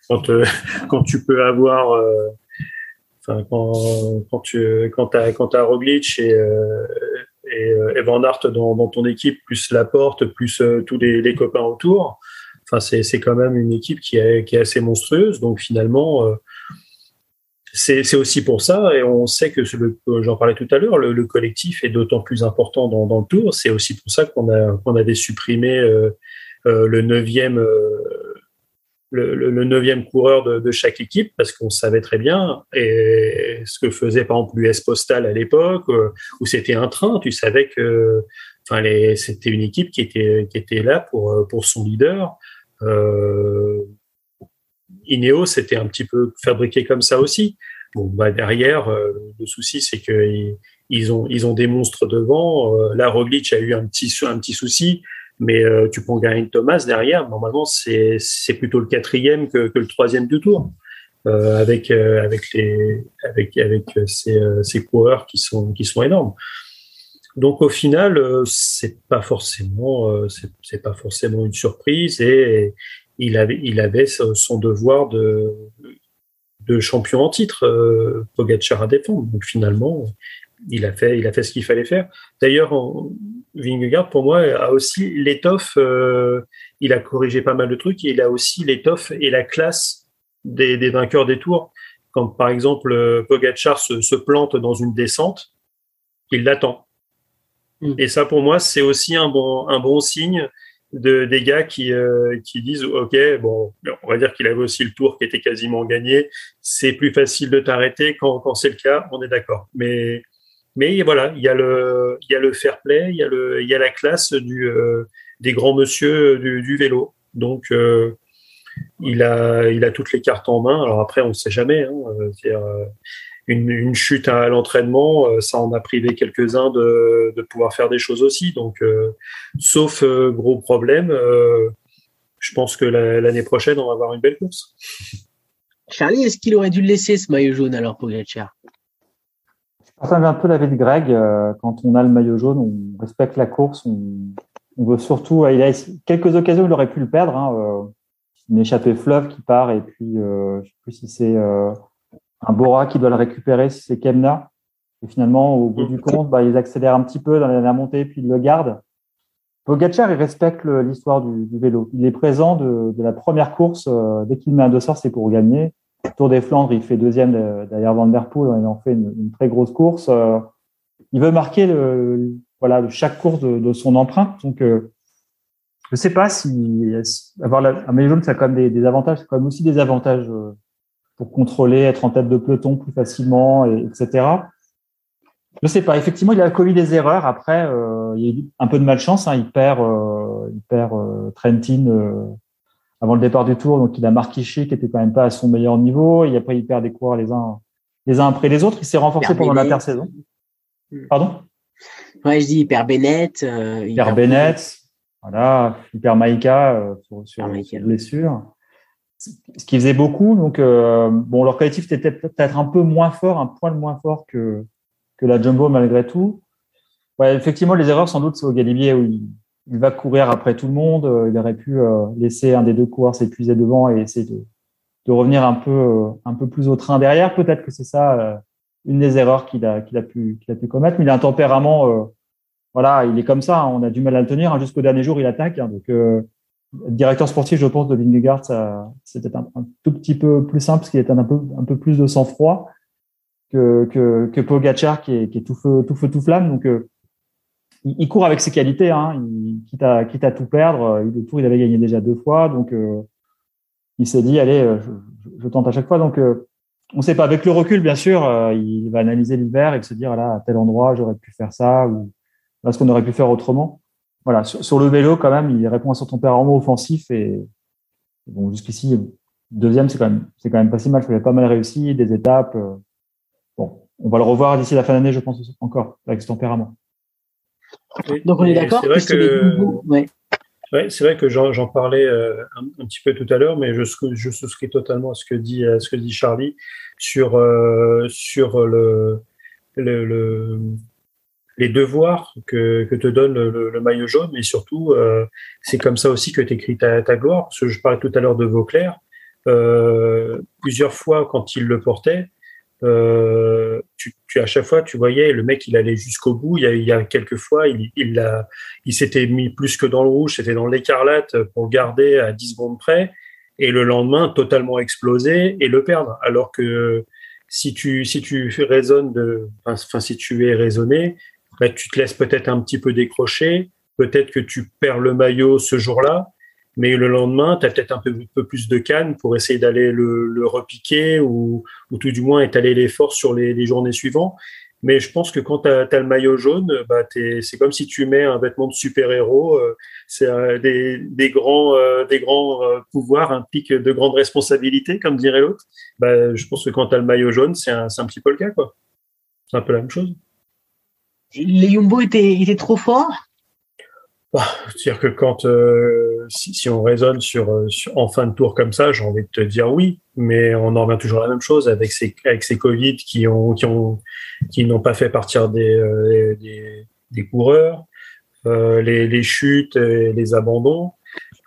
quand quand tu peux avoir Enfin, quand, quand tu quand as quand as Roglic et et, euh, Van Aert dans, ton équipe, plus la porte, plus euh, tous les, copains autour. Enfin, c'est quand même une équipe qui est, qui est assez monstrueuse. Donc finalement, euh, c'est aussi pour ça, et on sait que j'en parlais tout à l'heure, le, le, collectif est d'autant plus important dans, le tour. C'est aussi pour ça qu'on qu'on avait supprimé le neuvième le, neuvième coureur de, chaque équipe parce qu'on savait très bien et ce que faisait par exemple l'US Postal à l'époque euh, où c'était un train, tu savais que enfin c'était une équipe qui était qui était là pour euh, pour son leader. Euh, Ineos c'était un petit peu fabriqué comme ça aussi. Bon bah derrière euh, le souci c'est que ils, ont ils ont des monstres devant. la Roglic a eu un petit un petit souci mais euh, tu prends Geraint Thomas derrière, normalement c'est c'est plutôt le quatrième que, que le troisième du tour, euh, avec euh, avec les avec avec ces, euh, ces coureurs qui sont qui sont énormes. Donc au final, c'est pas forcément c'est c'est pas forcément une surprise et il avait il avait son devoir de de champion en titre, euh, Pogacar à défendre. Donc finalement, il a fait, il a fait ce qu'il fallait faire. D'ailleurs, Vingegaard, pour moi, a aussi l'étoffe. Euh, il a corrigé pas mal de trucs. Et il a aussi l'étoffe et la classe des, des, vainqueurs des tours. Quand, par exemple, euh, Pogacar se, se plante dans une descente, il l'attend. Mm. Et ça, pour moi, c'est aussi un bon, un bon signe de, des gars qui, euh, qui disent OK, bon, on va dire qu'il avait aussi le tour qui était quasiment gagné. C'est plus facile de t'arrêter quand, quand c'est le cas, on est d'accord. Mais mais voilà, il y a le, il y a le fair play, il y a le, il y a la classe du, euh, des grands monsieur du, du vélo. Donc, euh, il a, il a toutes les cartes en main. Alors après, on ne sait jamais. Hein, euh, une, une, chute à l'entraînement, ça en a privé quelques-uns de, de pouvoir faire des choses aussi. Donc, sauf gros problème, je pense que l'année prochaine, on va avoir une belle course. Charlie, est-ce qu'il aurait dû laisser ce maillot jaune alors pour Pogacar partage un peu l'avis de Greg. Euh, quand on a le maillot jaune, on respecte la course. On, on veut surtout. Il a quelques occasions où il aurait pu le perdre. Hein, euh, une échappée fleuve qui part et puis euh, je sais plus si c'est euh, un Bora qui doit le récupérer, si c'est Kemna. Et finalement, au bout du compte, bah, ils accélèrent un petit peu dans la montée puis ils le gardent. Pogacar, il respecte l'histoire du, du, vélo. Il est présent de, de la première course. dès qu'il met un dossard, c'est pour gagner. Tour des Flandres, il fait deuxième derrière Van Der Poel. Il en fait une, très grosse course. Euh, il veut marquer voilà chaque course de, son empreinte. Donc, euh, je ne sais pas si avoir un maillot jaune, ça a quand même des, avantages. C'est quand même aussi des avantages euh, pour contrôler, être en tête de peloton plus facilement, etc. Je ne sais pas. Effectivement, il a commis des erreurs. Après, il y a eu un peu de malchance. Hein. Il perd, il perd Trentin avant le départ du tour. Donc, il a Marquiché qui était quand même pas à son meilleur niveau. Et après, il perd des coureurs les uns, les uns après les autres. Il s'est renforcé pendant l'intersaison. Pardon? Ouais, je dis, il perd Bennett. Euh, il perd Bennett. Voilà. Il perd Maïka euh, sur, sur, blessure. Ce qui faisait beaucoup. Donc, euh, bon, leur collectif était peut-être un peu moins fort, un poil moins fort que, que la Jumbo malgré tout. Ouais, effectivement, les erreurs, sans doute, c'est au Galibier où il, il va courir après tout le monde. Il aurait pu laisser un des deux coureurs s'épuiser devant et essayer de, de revenir un peu, un peu plus au train derrière. Peut-être que c'est ça une des erreurs qu'il a, qu'il a pu, qu'il a pu commettre. Mais il a un tempérament, voilà, il est comme ça. Hein. on a du mal à le tenir. Hein. jusqu'au dernier jour, il attaque. Hein. donc, directeur sportif, je pense, de Vingegaard, c'était un, un, tout petit peu plus simple parce qu'il était un peu, un peu plus de sang-froid que, que, que Pogacar qui est, qui est tout feu, tout feu, tout flamme. Donc, euh, il, court avec ses qualités, hein. il, quitte, à, tout perdre. Le tour, il avait gagné déjà deux fois. Donc, euh, il s'est dit, allez, euh, je, tente à chaque fois. Donc, on ne sait pas. Avec le recul, bien sûr, il va analyser l'hiver et se dire, voilà, à tel endroit, j'aurais pu faire ça ou là, ce qu'on aurait pu faire autrement voilà, sur, le vélo, quand même, il répond à son tempérament offensif et bon, jusqu'ici, deuxième, c'est quand même, pas si mal. Il avait pas mal réussi, des étapes. Euh, bon, on va le revoir d'ici la fin d'année, je pense encore, avec ce tempérament. Donc on est d'accord c'est vrai que, ouais. c'est vrai que j'en, parlais euh, un, petit peu tout à l'heure, mais je, je souscris totalement à ce que dit, à ce que dit Charlie sur, euh, sur le, le les devoirs que, que te donne le, le, maillot jaune, mais surtout, euh, c'est comme ça aussi que tu écris ta, ta, gloire. Parce que je parlais tout à l'heure de Vauclair. Plusieurs fois, quand il le portait, euh, tu, tu, à chaque fois, tu voyais le mec, il allait jusqu'au bout. Il y a, quelques fois, il, s'était mis plus que dans le rouge, c'était dans l'écarlate pour garder à 10 secondes près. Et le lendemain, totalement explosé et le perdre. Alors que si tu, si tu de, enfin, si tu es raisonné, bah, tu te laisses peut-être un petit peu décrocher, peut-être que tu perds le maillot ce jour-là, mais le lendemain, tu as peut-être un peu, plus de canne pour essayer d'aller le, le, repiquer ou, ou, tout du moins étaler l'effort sur les, les, journées suivantes. Mais je pense que quand tu as, le maillot jaune, bah, c'est comme si tu mets un vêtement de super-héros. Euh, c'est euh, des, des, grands, euh, des grands pouvoirs impliquent de grandes responsabilités, comme dirait l'autre. Bah, je pense que quand tu as le maillot jaune, c'est un, un petit peu le cas. C'est un peu la même chose les Jumbo étaient, trop forts bah, C'est-à-dire que quand, euh, si, on raisonne euh, sur, en fin de tour comme ça, j'ai envie de te dire oui, mais on en revient toujours à la même chose avec ces, avec ces Covid qui ont, qui ont, qui n'ont pas fait partir des, euh, des, coureurs, les, chutes, et les abandons.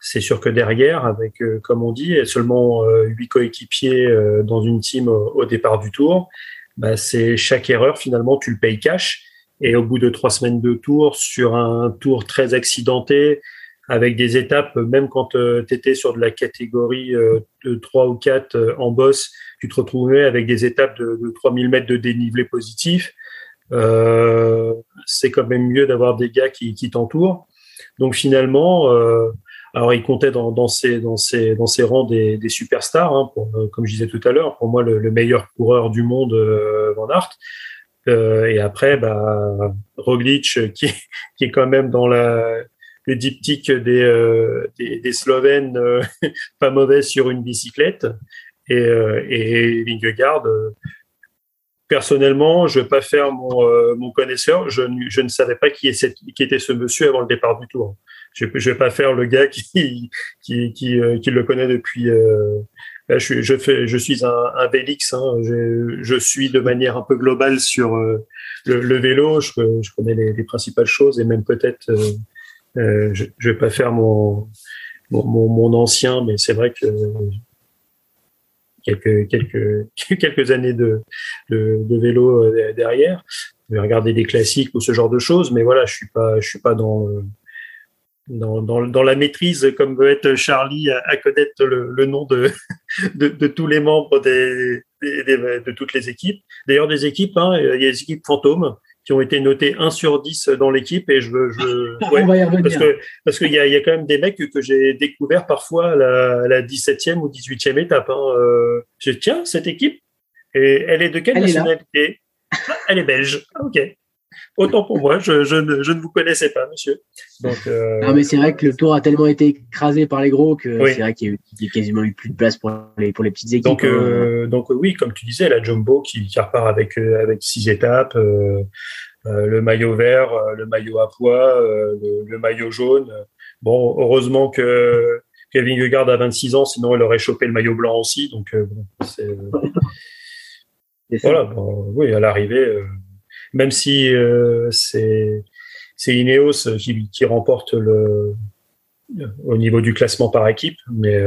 C'est sûr que derrière, avec, comme on dit, seulement huit coéquipiers dans une team au, départ du tour, bah, c'est chaque erreur finalement tu le payes cash et au bout de trois semaines de tour, sur un tour très accidenté, avec des étapes, même quand euh, tu étais sur de la catégorie euh, de 3 ou 4 euh, en boss, tu te retrouvais avec des étapes de, de 3000 mètres de dénivelé positif. c'est quand même mieux d'avoir des gars qui, qui t'entourent. Donc finalement, alors il comptait dans, dans, ses, dans, ses, dans ses rangs des, des superstars, hein, pour, comme je disais tout à l'heure, pour moi le, le meilleur coureur du monde, Van Aert. Euh, et après, bah, Roglic, qui, qui est quand même dans la, le diptyque des, euh, des, des, Slovènes, euh, pas mauvais sur une bicyclette. Et, et Vingegaard, personnellement, je ne vais pas faire mon, mon connaisseur. Je, je, ne savais pas qui, est qui, était ce monsieur avant le départ du tour. Je ne vais pas faire le gars qui, qui, qui, qui le connaît depuis, je, je, fais, je suis un, un Vélix. Hein. Je, je, suis de manière un peu globale sur euh, le, le, vélo. Je, je connais les, les, principales choses et même peut-être, euh, euh je, je vais pas faire mon, mon, mon ancien, mais c'est vrai que quelques quelques quelques années de, de, de vélo euh, derrière. Je vais regarder des classiques ou ce genre de choses, mais voilà, je suis pas je suis pas dans dans, dans, dans, la maîtrise, comme veut être Charlie, à, connaître le, le nom de, de, de, tous les membres des, des, de toutes les équipes. D'ailleurs, des équipes, hein, il y a des équipes fantômes qui ont été notées 1 sur 10 dans l'équipe et je veux je ouais, On va y revenir. parce que parce qu'il y a, y a quand même des mecs que, j'ai découvert parfois à la, la 17e ou 18e étape hein. euh, je tiens cette équipe et elle est de quelle nationalité? Ah, elle est belge ah, ok Autant pour moi, je, je, ne, je, ne, vous connaissais pas, monsieur. Donc, euh... Non, mais c'est vrai que le tour a tellement été écrasé par les gros que c'est vrai qu'il y, a quasiment eu plus de place pour les, pour les petites équipes. Donc, euh, donc oui, comme tu disais, la Jumbo qui, qui repart avec, euh, avec six étapes, euh, le maillot vert, le maillot à poids, le, le, maillot jaune. Bon, heureusement que Kevin Vingegaard a 26 ans, sinon il aurait chopé le maillot blanc aussi. Donc, bon, c'est... voilà, bon, oui, à l'arrivée même si euh, c'est c'est Ineos qui, remporte le au niveau du classement par équipe, mais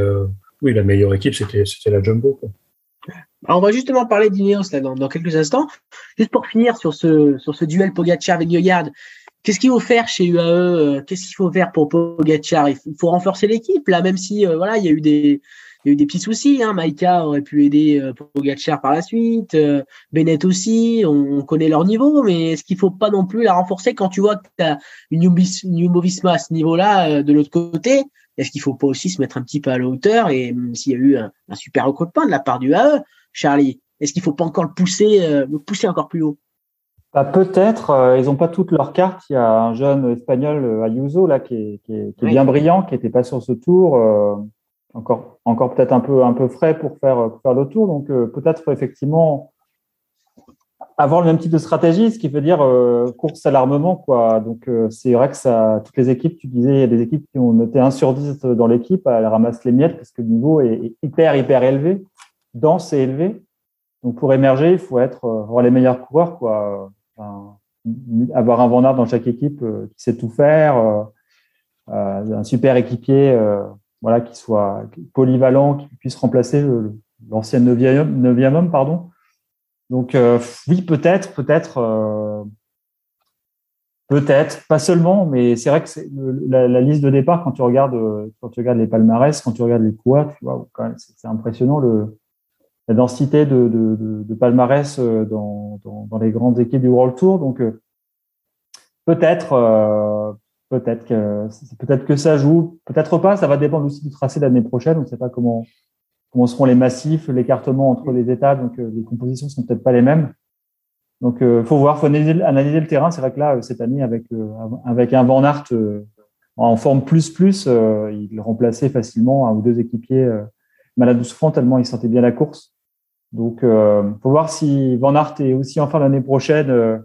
oui, la meilleure équipe c'était la Jumbo. On va justement parler d'Ineos là dans, quelques instants. Juste pour finir sur ce sur ce duel Pogacar-Vingegaard, qu'est-ce qu'il faut faire chez UAE Qu'est-ce qu'il faut faire pour Pogacar? Il faut renforcer l'équipe là, même si voilà il y a eu des il y a eu des petits soucis. Hein. Maïka aurait pu aider euh, Pogacar par la suite, euh, Bennett aussi. On, connaît leur niveau, mais est-ce qu'il faut pas non plus la renforcer quand tu vois que tu as une Jumbo à ce niveau-là euh, de l'autre côté? Est-ce qu'il faut pas aussi se mettre un petit peu à la hauteur Et s'il y a eu un, super recrutement de la part du AE, Charlie, est-ce qu'il faut pas encore le pousser, le pousser encore plus haut? Bah, Peut-être. ils n'ont pas toutes leurs cartes. Il y a un jeune espagnol, Ayuso, là, qui est, qui est, bien brillant, qui n'était pas sur ce tour encore, encore peut-être un peu, un peu frais pour faire, faire le tour. Donc, euh, peut-être effectivement avoir le même type de stratégie, ce qui veut dire euh, course à l'armement. Quoi. Donc, euh, c'est vrai que ça, toutes les équipes, tu disais, il y a des équipes qui ont noté 1 sur 10 dans l'équipe, elles ramassent les miettes parce que le niveau est, hyper, hyper élevé, dense et élevé. Donc, pour émerger, il faut être, avoir les meilleurs coureurs, quoi. avoir un Van dans chaque équipe qui sait tout faire, un super équipier voilà, qui soit polyvalent, qui puisse remplacer l'ancien neuvième homme, pardon. Donc euh, oui, peut-être, peut-être, euh, peut-être, pas seulement, mais c'est vrai que la, liste de départ quand tu regardes, quand tu regardes les palmarès, quand tu regardes les poids, tu vois, c'est impressionnant la densité de, palmarès euh, dans, les grandes équipes du World Tour. Donc peut-être, Peut-être que peut-être que ça joue, peut-être pas. Ça va dépendre aussi du tracé l'année prochaine. On ne sait pas comment seront les massifs, l'écartement entre les étapes. Donc euh, les compositions sont peut-être pas les mêmes. Donc il euh, faut voir, faut analyser, le terrain. C'est vrai que là cette année avec euh, avec un Van Aert en forme plus plus, il remplaçait facilement un ou deux équipiers malades ou souffrants tellement il sentait bien la course. Donc faut voir si Van Aert est aussi en fin l'année prochaine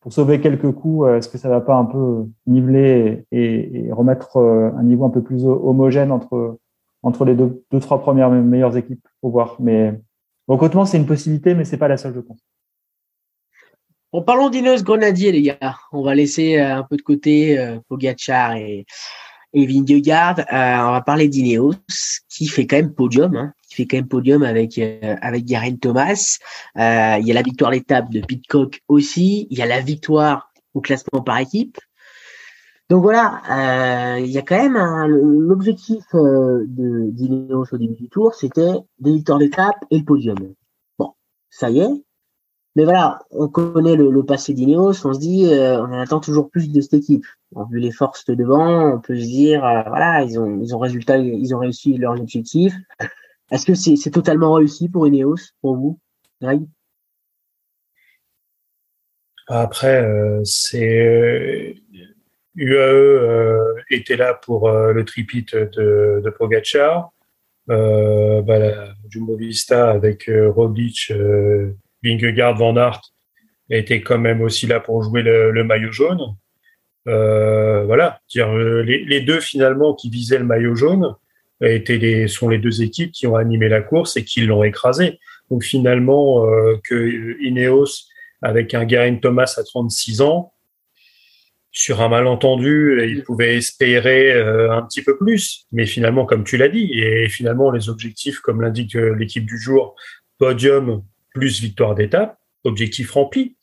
pour sauver quelques coups, euh, est-ce que ça va pas un peu niveler et, remettre euh, un niveau un peu plus homogène entre entre les deux, trois premières meilleures équipes Faut voir. Mais recrutement, c'est une possibilité, mais c'est pas la seule, je pense. En parlons d'Ineos Grenadier, les gars. On va laisser euh, un peu de côté euh, et, et on va parler d'Ineos, qui fait quand même podium. Hein qui fait quand même podium avec euh, avec Garen Thomas. Euh, il y a la victoire d'étape de Pitcock aussi. Il y a la victoire au classement par équipe. Donc voilà, euh, il y a quand même l'objectif euh, de d'Ineos au début du tour, c'était des victoires d'étape et le podium. Bon, ça y est. Mais voilà, on connaît le, passé d'Ineos, on se dit, euh, on attend toujours plus de cette équipe. On vu les forces de devant, on peut se dire, voilà, ils ont ils ont résultat, ils ont réussi leurs objectifs. Est-ce que c'est totalement réussi pour Ineos, pour vous, Greg? Après, euh, c'est UAE euh, était là pour euh, le tripit de, de Pogacar. Bah, Jumbo Vista avec Roglic, Vingegaard, Van Aert était quand même aussi là pour jouer le, maillot jaune. voilà, dire les, deux finalement qui visaient le maillot jaune étaient les, sont les deux équipes qui ont animé la course et qui l'ont écrasé. Donc finalement, euh, que Ineos, avec un Garin Thomas à 36 ans, sur un malentendu, il pouvait espérer euh, un petit peu plus. Mais finalement, comme tu l'as dit, et finalement les objectifs, comme l'indique euh, l'équipe du jour, podium plus victoire d'étape, objectif rempli.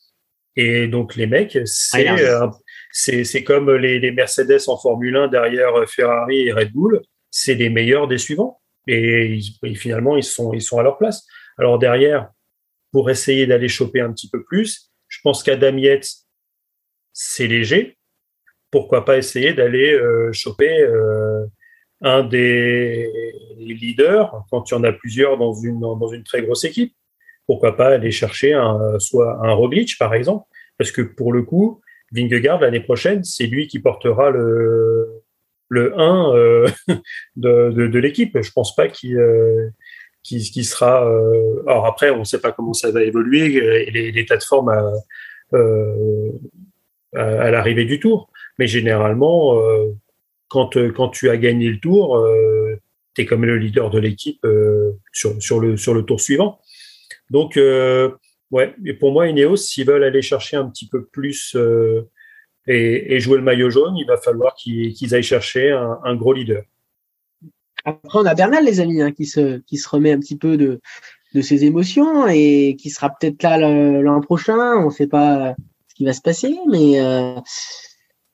Et donc les mecs, c'est ah, c'est comme les, les Mercedes en Formule 1 derrière Ferrari et Red Bull c'est les meilleurs des suivants. Et, finalement, ils sont, ils sont à leur place. Alors derrière, pour essayer d'aller choper un petit peu plus, je pense qu'Adam Yates, c'est léger. Pourquoi pas essayer d'aller euh, choper euh, un des leaders quand il y en a plusieurs dans une, dans une très grosse équipe Pourquoi pas aller chercher un, soit un Roglic, par exemple Parce que pour le coup, Vingegaard, l'année prochaine, c'est lui qui portera le, le 1 euh, de, de, de l'équipe. Je pense pas qu'il euh, qui, qui sera. Euh, alors après, on ne sait pas comment ça va évoluer et l'état de forme à, euh, à, l'arrivée du tour. Mais généralement, euh, quand, quand tu as gagné le tour, tu es comme le leader de l'équipe sur, sur, le, sur le tour suivant. Donc, ouais, et pour moi, Ineos, s'ils veulent aller chercher un petit peu plus et, jouer le maillot jaune, il va falloir qu'ils aillent chercher un, gros leader. Après, on a Bernal, les amis, hein, qui, se, qui se remet un petit peu de, de ses émotions et qui sera peut-être là l'an prochain. On ne sait pas ce qui va se passer, mais, euh,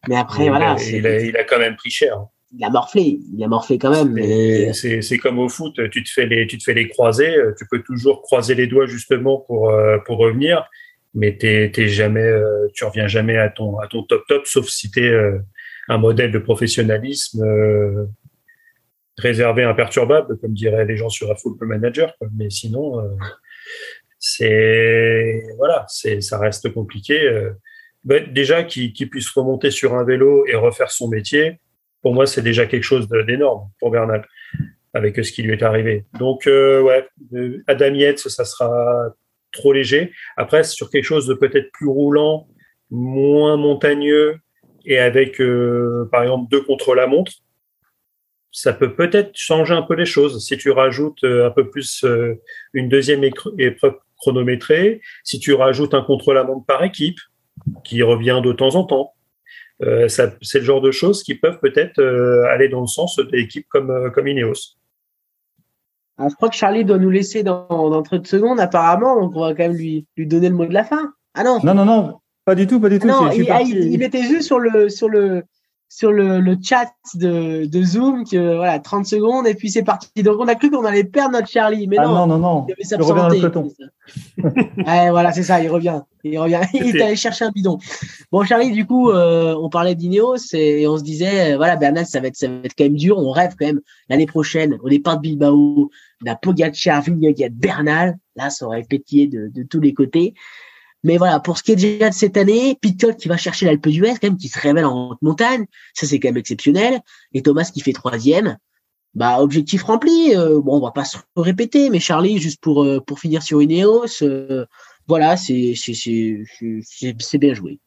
mais après, voilà. Il a, il a, quand même pris cher. Hein. Il a morflé, il a morflé quand même. C'est comme au foot, tu te fais les, tu te fais les croisés, tu peux toujours croiser les doigts justement pour, euh, pour revenir mais t'es, jamais, euh, tu reviens jamais à ton, à ton top top, sauf si tu es euh, un modèle de professionnalisme euh, réservé, imperturbable, comme diraient les gens sur un football manager. Mais sinon, c'est voilà, c'est ça reste compliqué. Bah, déjà, qu'il, puisse remonter sur un vélo et refaire son métier, pour moi, c'est déjà quelque chose d'énorme pour Bernal avec ce qui lui est arrivé. Donc, ouais, Adam Yates, ça sera trop léger. Après, sur quelque chose de peut-être plus roulant, moins montagneux et avec, euh, par exemple, deux contre la montre, ça peut peut-être changer un peu les choses. Si tu rajoutes euh, un peu plus euh, une deuxième épreuve chronométrée, si tu rajoutes un contre-la-montre par équipe, qui revient de temps en temps, c'est le genre de choses qui peuvent peut-être aller dans le sens d'équipes comme, comme Ineos. Ah, je crois que Charlie doit nous laisser dans, dans 30 secondes, apparemment. Donc, on va quand même lui, lui donner le mot de la fin. Ah non Non, non, non, pas du tout, pas du tout. non, il, il, était juste sur le, sur le, sur le, le chat de, de, Zoom que voilà 30 secondes et puis c'est parti. Donc on a cru qu'on allait perdre notre Charlie, mais ah non, non, non, il, il revient dans le peloton. ouais, voilà, c'est ça, il revient, il revient, il est allé chercher un bidon. Bon Charlie, du coup, euh, on parlait d'Ineos et on se disait euh, voilà Bernal, ça va être ça va être quand même dur. On rêve quand même l'année prochaine au départ de Bilbao, d'un Pogacar, Vingegaard, Bernal. Là, ça aurait pétillé de, de tous les côtés. Mais voilà, pour ce qui est déjà de cette année, Pitcock qui va chercher l'Alpe d'Huez, quand même, qui se révèle en haute montagne, ça c'est quand même exceptionnel. Et Thomas qui fait troisième, bah objectif rempli. Euh, bon, on va pas se répéter, mais Charlie, juste pour euh, pour finir sur Ineos, euh, voilà, c'est bien joué.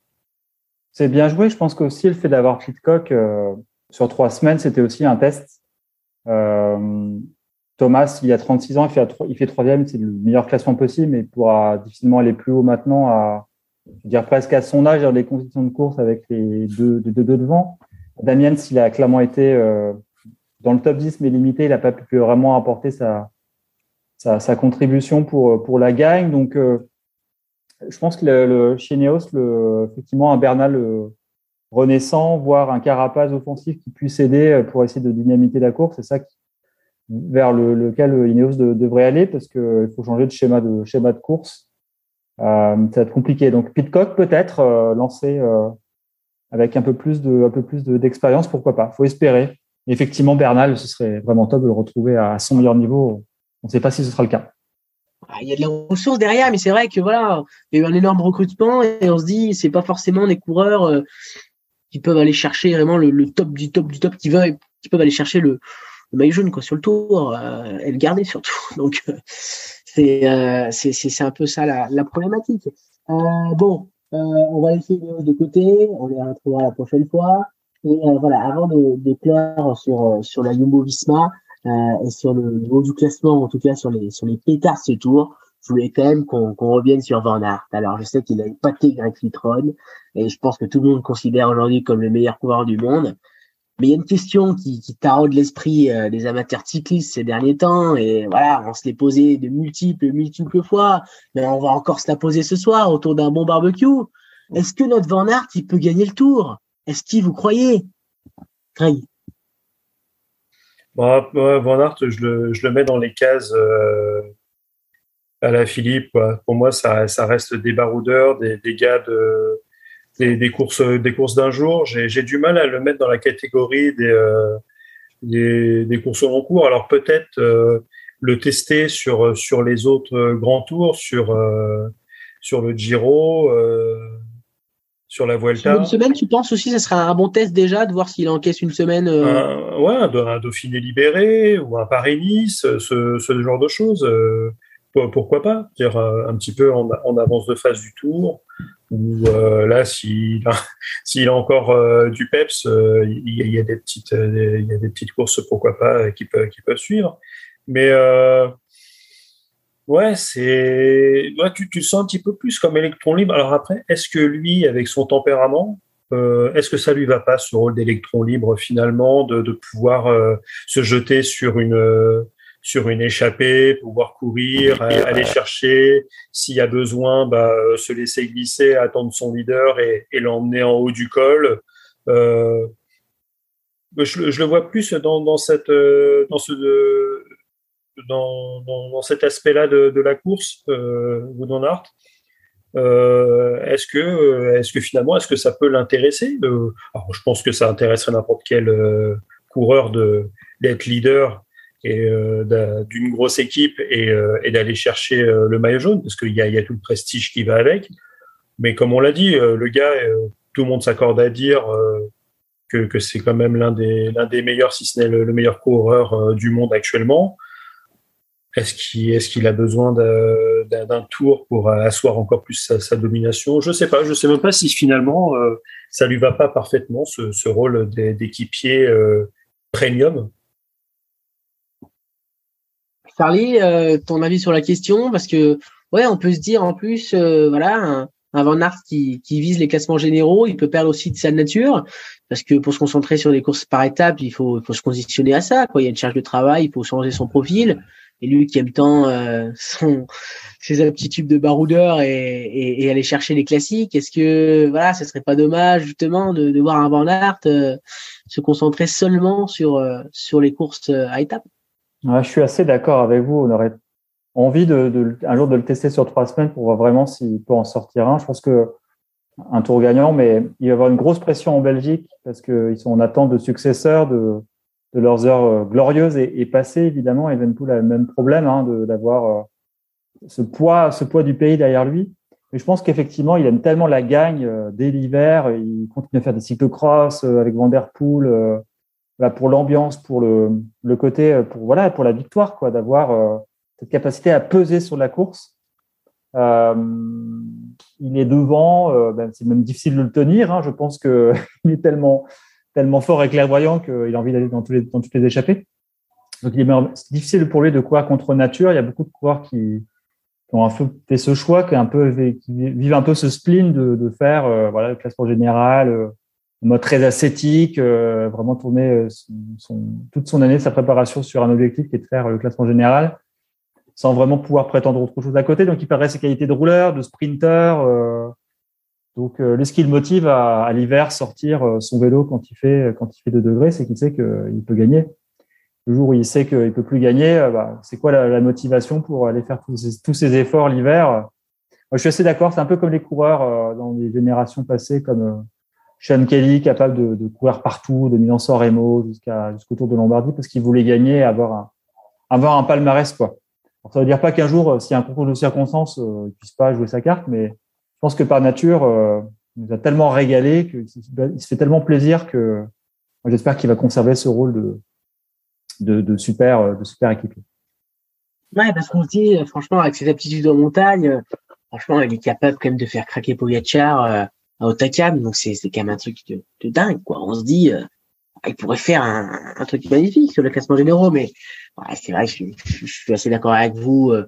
C'est bien joué. Je pense qu'aussi le fait d'avoir Pitcock sur trois semaines, c'était aussi un test. Thomas, il a 36 ans, il fait, il troisième, c'est le meilleur classement possible, mais il pourra difficilement aller plus haut maintenant, à dire presque à son âge, dans les conditions de course avec les deux, deux, devant. Damien, s'il a clairement été euh, dans le top 10, mais limité, il n'a pas pu vraiment apporter sa, contribution pour, pour la gagne. Donc, euh, je pense que chez Neos, effectivement, un Bernal euh, renaissant, voire un Carapaz offensif qui puisse aider pour essayer de dynamiter la course, c'est ça qui, vers le, lequel Ineos devrait aller parce qu'il faut changer de schéma de schéma de course. Euh, ça va être compliqué. Donc Pitcock peut-être euh, lancé euh, avec un peu plus de un peu plus d'expérience, pourquoi pas. Faut espérer. effectivement, Bernal, ce serait vraiment top de le retrouver à son meilleur niveau. On ne sait pas si ce sera le cas. Ah, il y a de la ressources derrière, mais c'est vrai que voilà, il y a eu un énorme recrutement et on se dit c'est pas forcément des coureurs euh, qui peuvent aller chercher vraiment le, le, top du top du top qui veulent qui peuvent aller chercher le le maillot jaune quoi sur le tour euh, et le garder surtout. Donc euh, euh, c'est c'est un peu ça la, la problématique. bon, on va laisser les de côté, on les retrouvera la prochaine fois. Et voilà, avant de, de clore sur sur la Jumbo Visma et sur le niveau du classement, en tout cas sur les sur les pétards ce tour, je voulais quand même qu'on revienne sur Van Aert. Alors, je sais qu'il a épaté Greg Litron et je pense que tout le monde considère aujourd'hui comme le meilleur coureur du monde. Mais il y a une question qui, qui taraude l'esprit euh, des amateurs cyclistes ces derniers temps, et voilà, on se l'est posé de multiples, multiples fois, mais on va encore se la poser ce soir autour d'un bon barbecue. Est-ce que notre Van Aert, il peut gagner le tour? Est-ce qu'il vous croyez? Craig bon, Van Aert, je le, je le, mets dans les cases euh, à la Philippe. Pour moi, ça, ça reste des baroudeurs, des, des gars de des, courses des courses d'un jour. J'ai du mal à le mettre dans la catégorie des, euh, des, courses au long cours. Alors peut-être euh, le tester sur, sur les autres grands tours, sur, euh, sur le Giro, sur la Vuelta. Une semaine, tu penses aussi ce sera un bon test déjà de voir s'il encaisse une semaine un, Ouais, un, Dauphiné libéré ou un Paris-Nice, ce, ce, genre de choses. Pourquoi pas? Dire un petit peu en, avance de phase du tour ou euh, là, s'il a, a encore euh, du peps, euh, il y, a des petites, il y a des petites courses, pourquoi pas, qui peuvent, qui peuvent suivre. Mais ouais, c'est, tu, tu sens un petit peu plus comme électron libre. Alors après, est-ce que lui, avec son tempérament, Est-ce que ça lui va pas ce rôle d'électron libre finalement, de, de pouvoir se jeter sur une sur une échappée, pouvoir courir, aller chercher, s'il y a besoin, bah, se laisser glisser, attendre son leader et, et l'emmener en haut du col. Euh, je, je, le vois plus dans, dans cette, dans ce, dans, dans, cet aspect-là de, de, la course, euh, Art. Euh, est-ce que, est-ce que finalement, est-ce que ça peut l'intéresser euh, Alors, je pense que ça intéresserait n'importe quel euh, coureur de d'être leader et euh, d'une grosse équipe et, euh, d'aller chercher euh, le maillot jaune parce qu'il y a, tout le prestige qui va avec. Mais comme on l'a dit, le gars, tout le monde s'accorde à dire que, c'est quand même l'un des, des meilleurs, si ce n'est le, meilleur coureur du monde actuellement. Est-ce qu'il est qu'il a besoin d'un tour pour asseoir encore plus sa, domination? Je sais pas. Je sais même pas si finalement ça lui va pas parfaitement ce, rôle d'équipier premium. Charlie, euh, ton avis sur la question Parce que, ouais, on peut se dire en plus, euh, voilà, un, un Van Aert qui, vise les classements généraux, il peut perdre aussi de sa nature, parce que pour se concentrer sur des courses par étapes, il faut, se conditionner à ça. Quoi. Il y a une charge de travail, il faut changer son profil. Et lui qui aime tant euh, son, ses aptitudes de baroudeur et, aller chercher les classiques, est-ce que voilà, ce serait pas dommage justement de, voir un Van Aert euh, se concentrer seulement sur sur les courses à étapes? Je suis assez d'accord avec vous. On aurait envie de, de, un jour de le tester sur trois semaines pour voir vraiment s'il peut en sortir un. Je pense que un tour gagnant, mais il va y avoir une grosse pression en Belgique parce qu'ils sont en attente de successeurs de, de leurs heures euh, glorieuses et, et passées. Évidemment, Evenpool a le même problème hein, d'avoir euh, ce poids, ce poids du pays derrière lui. Mais je pense qu'effectivement, il aime tellement la gagne euh, dès l'hiver. Il continue à faire des cyclocross avec Van Pour l'ambiance, pour le, côté, euh, pour voilà, pour la victoire, quoi, d'avoir euh, cette capacité à peser sur la course. Euh, il est devant, ben, c'est même difficile de le tenir. Hein, je pense que il est tellement, tellement fort et clairvoyant qu'il a envie d'aller dans, toutes les échappées. Donc, il est difficile pour lui de courir contre nature. Il y a beaucoup de coureurs qui, ont un peu fait ce choix, qui, vivent un peu ce spleen de, de faire voilà, le classement général, mode très ascétique, euh, vraiment tourner euh, son, toute son année, sa préparation sur un objectif qui est de faire le classement général, sans vraiment pouvoir prétendre autre chose à côté. Donc, il perdrait ses qualités de rouleur, de sprinter. Euh, donc, euh, ce qui le motive à, à l'hiver sortir son vélo quand il fait quand il fait 2 degrés, c'est qu'il sait qu'il peut gagner. Le jour où il sait qu'il peut plus gagner, bah, c'est quoi la, la, motivation pour aller faire tous ces, tous efforts l'hiver? Moi, je suis assez d'accord. C'est un peu comme les coureurs dans les générations passées, comme Sean Kelly capable de, de courir partout, de Milan-San Remo jusqu'à jusqu'au Tour de Lombardie parce qu'il voulait gagner, avoir un avoir un palmarès quoi. Alors, ça veut dire pas qu'un jour, euh, s'il y a un concours de circonstances, euh, il puisse pas jouer sa carte, mais je pense que par nature, euh, il nous a tellement régalé qu'il se fait tellement plaisir que j'espère qu'il va conserver ce rôle de, de, de super de super équipier. Ouais, parce qu'on se dit, franchement, avec ses aptitudes en montagne, franchement, il est capable quand même de faire craquer Pogacar à Otakam, donc c'est quand même un truc de, de, dingue, quoi. On se dit, euh, il pourrait faire un, un, truc magnifique sur le classement généraux, mais c'est vrai, je, je, suis assez d'accord avec vous. Euh,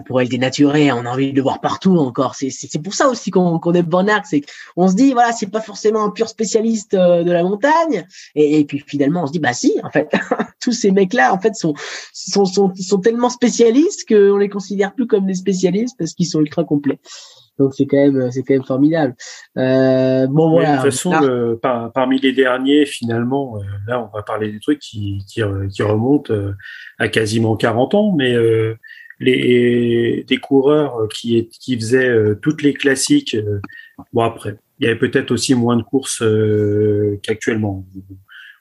pourrait le dénaturer, on a envie de le voir partout encore. C'est pour ça aussi qu'on qu aime Van Aert, c'est qu'on se dit, voilà, c'est pas forcément un pur spécialiste euh, de la montagne. Et, et, puis finalement, on se dit, bah si, en fait, tous ces mecs-là, en fait, sont, sont, sont, sont tellement spécialistes qu'on les considère plus comme des spécialistes parce qu'ils sont ultra complets. Donc c'est quand même c'est quand même formidable. Euh, bon voilà. de toute façon, le, par, parmi les derniers, finalement, euh, là on va parler des trucs qui qui, qui remontent euh, à quasiment 40 ans, mais euh, les des coureurs qui qui faisaient toutes les classiques. bon après, il y avait peut-être aussi moins de courses qu'actuellement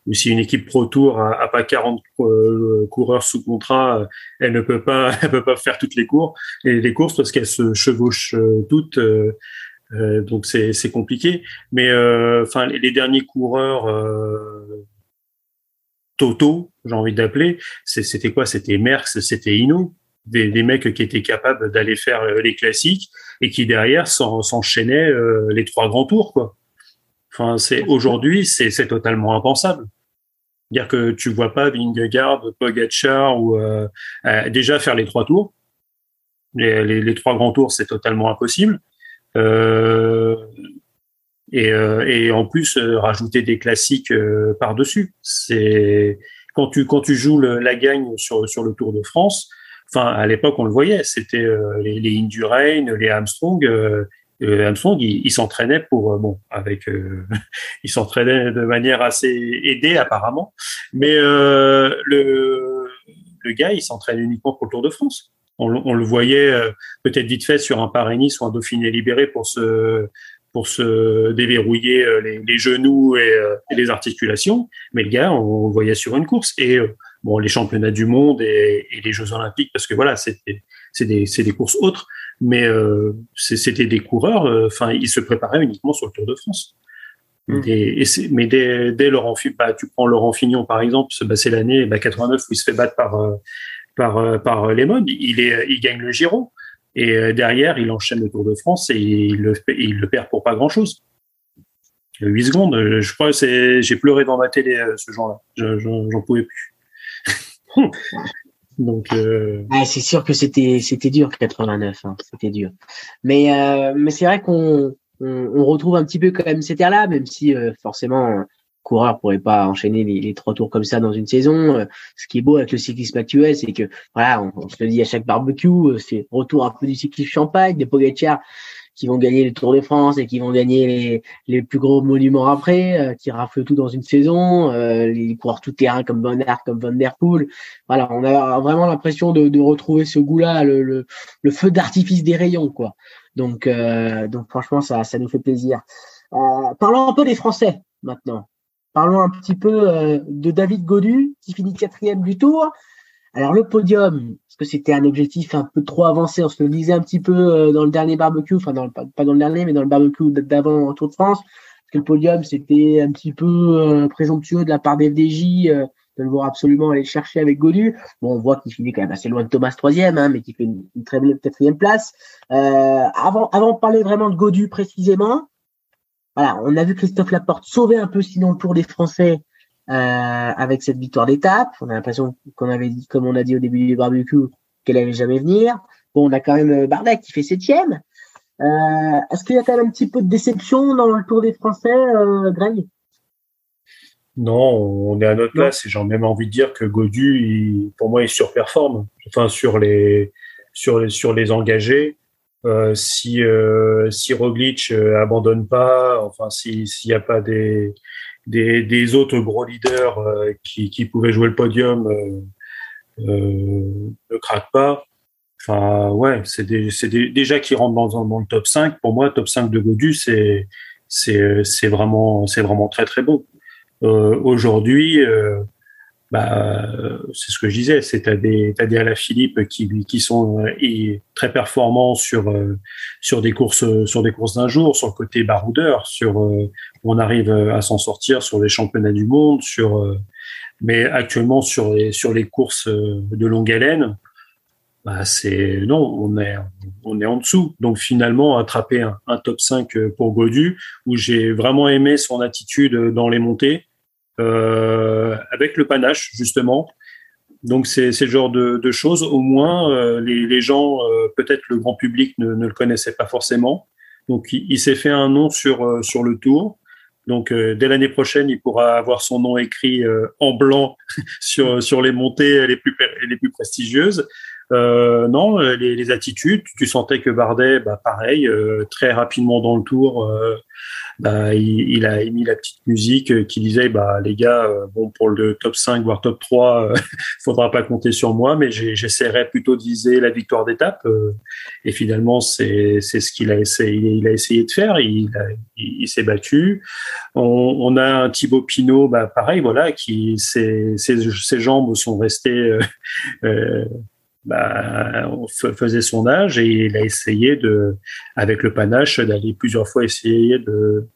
ou si une équipe Pro Tour a, a pas 40 euh, coureurs sous contrat, euh, elle ne peut pas, elle peut pas faire toutes les courses et les courses parce qu'elles se chevauchent euh, toutes. donc c'est c'est compliqué. Mais enfin les, derniers coureurs Toto, j'ai envie d'appeler, c'était quoi? C'était Merckx, c'était Ino. Des, des, mecs qui étaient capables d'aller faire les classiques et qui derrière s'enchaînaient les trois grands tours quoi. Enfin, c'est aujourd'hui, c'est totalement impensable. Dire que tu vois pas Vingegaard, Pogacar ou euh, euh, déjà faire les trois tours. Les, les, les trois grands tours, c'est totalement impossible. Euh, et, et en plus rajouter des classiques par dessus. C'est quand tu quand tu joues la gagne sur sur le Tour de France. Enfin, à l'époque, on le voyait. C'était les, les Indurain, les Armstrong. Euh, Armstrong, il, il s'entraînait pour bon avec, il s'entraînait de manière assez aidée apparemment, mais le le gars, il s'entraîne uniquement pour le Tour de France. On, le voyait euh, peut-être vite fait sur un Paris-Nice ou un Dauphiné libéré pour se pour se déverrouiller euh, les, genoux euh, et, les articulations. Mais le gars, on le voyait sur une course. Et bon, les championnats du monde et, les Jeux olympiques, parce que voilà, c'était c'est des, des courses autres, mais c'était des coureurs. Enfin, ils se préparaient uniquement sur le Tour de France. Mmh. et mais dès, dès Laurent, bah, tu prends Laurent Fignon par exemple, c'est l'année bah, 89 où il se fait battre par par, euh, par les modes. Il, est, il gagne le Giro. Et euh, derrière, il enchaîne le Tour de France et il le, il le perd pour pas grand-chose. 8 secondes, euh, je crois que j'ai pleuré devant ma télé ce jour-là. J'en pouvais plus. Donc, c'est sûr que c'était c'était dur 89, hein, c'était dur. Mais mais c'est vrai qu'on on, retrouve un petit peu quand même cet air-là, même si forcément coureur pourrait pas enchaîner les, trois tours comme ça dans une saison. Euh, ce qui est beau avec le cyclisme actuel, c'est que voilà, on, se le dit à chaque barbecue, euh, c'est retour un peu du cyclisme champagne, des Pogacar qui vont gagner les Tours de France et qui vont gagner les, les plus gros monuments après, euh, qui raflent tout dans une saison, les coureurs tout terrain comme Van comme Van Der Poel. Voilà, on a vraiment l'impression de, de, retrouver ce goût-là, le, le, le, feu d'artifice des rayons, quoi. Donc, donc franchement, ça, ça nous fait plaisir. parlons un peu des Français maintenant. Parlons un petit peu euh, de David Godu, qui finit quatrième du tour. Alors le podium, est-ce que c'était un objectif un peu trop avancé On se le disait un petit peu euh, dans le dernier barbecue, enfin dans pas dans le dernier, mais dans le barbecue d'avant au Tour de France, parce que le podium c'était un petit peu euh, présomptueux de la part des FDJ de le voir absolument aller chercher avec Godu. Bon, on voit qu'il finit quand même assez loin de Thomas troisième, hein, mais qui fait une, très belle quatrième place. avant, avant de parler vraiment de Godu précisément, voilà, on a vu Christophe Laporte sauver un peu sinon le Tour des Français euh, avec cette victoire d'étape. On a l'impression qu'on avait dit, comme on a dit au début du barbecue, qu'elle allait jamais venir. Bon, on a quand même euh, Bardet qui fait septième. Euh, Est-ce qu'il y a quand même un petit peu de déception dans le Tour des Français, euh, Greg? Non, on est à notre place et j'ai même envie de dire que Godu, pour moi, il surperforme. Enfin, sur les sur les sur les engagés, euh, si euh, si Roglic euh, abandonne pas, enfin s'il n'y a pas des, des, des autres gros leaders euh, qui, qui pouvaient jouer le podium ne craquent pas. Enfin ouais, c'est déjà qui rentre dans, dans, le top 5. Pour moi, top 5 de Godu, c'est c'est vraiment vraiment très très beau. Aujourd'hui, bah, c'est ce que je disais, c'est t'as des t'as des Alaphilippe qui qui sont euh, très performants sur euh, sur des courses sur des courses d'un jour, sur le côté baroudeur, sur euh, on arrive à s'en sortir sur les championnats du monde, sur mais actuellement sur les sur les courses de longue haleine, bah c'est non, on est on est en dessous. Donc finalement attraper un, un top 5 pour Godu où j'ai vraiment aimé son attitude dans les montées euh, avec le panache justement. Donc c'est le genre de, de, choses. Au moins, euh, les, les, gens, euh, peut-être le grand public ne, ne, le connaissait pas forcément. Donc il, s'est fait un nom sur sur le tour. Donc dès l'année prochaine, il pourra avoir son nom écrit en blanc sur sur les montées les plus les plus prestigieuses. Euh, non, les, les, attitudes, tu sentais que Bardet, bah, pareil, très rapidement dans le tour, bah, il, a émis la petite musique qui disait bah les gars euh, bon pour le top 5 voire top 3 euh, faudra pas compter sur moi mais j'essaierai plutôt de viser la victoire d'étape euh, et finalement c'est ce qu'il a essayé il a essayé de faire il il, s'est battu. On, on, a un Thibaut Pinot bah pareil voilà qui ses, ses, ses jambes sont restées euh, bah, on faisait son âge et il a essayé de, avec le panache, d'aller plusieurs fois essayer de,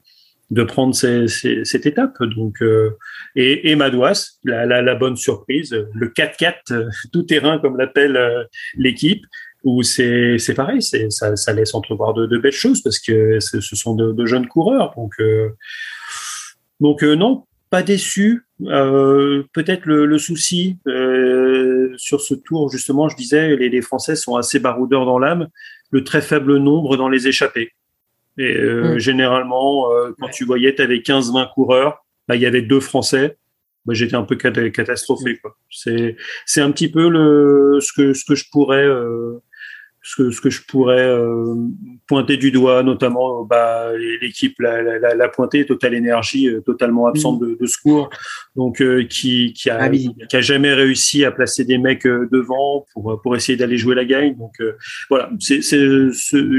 de prendre cette étape. Donc, euh, et, et Madouas, la, bonne surprise, le 4-4 euh, tout terrain comme l'appelle euh, l'équipe, où c'est pareil, ça, ça laisse entrevoir de, belles choses parce que ce sont de, jeunes coureurs. Donc donc non, pas déçu. Peut-être le, le souci sur ce tour, justement, je disais, les, les Français sont assez baroudeurs dans l'âme, le très faible nombre dans les échappées. Et mm. généralement, quand tu voyais, tu avais 15-20 coureurs, bah, il y avait deux Français. Bah, j'étais un peu catastrophé. C'est c'est un petit peu le ce que ce que je pourrais ce que, ce que je pourrais euh, pointer du doigt, notamment bah, l'équipe la, la, la, pointée Total Énergie, euh, totalement absente de, de, secours, donc euh, qui, qui, a, qui a jamais réussi à placer des mecs devant pour, pour essayer d'aller jouer la gagne. Donc voilà, c'est ce,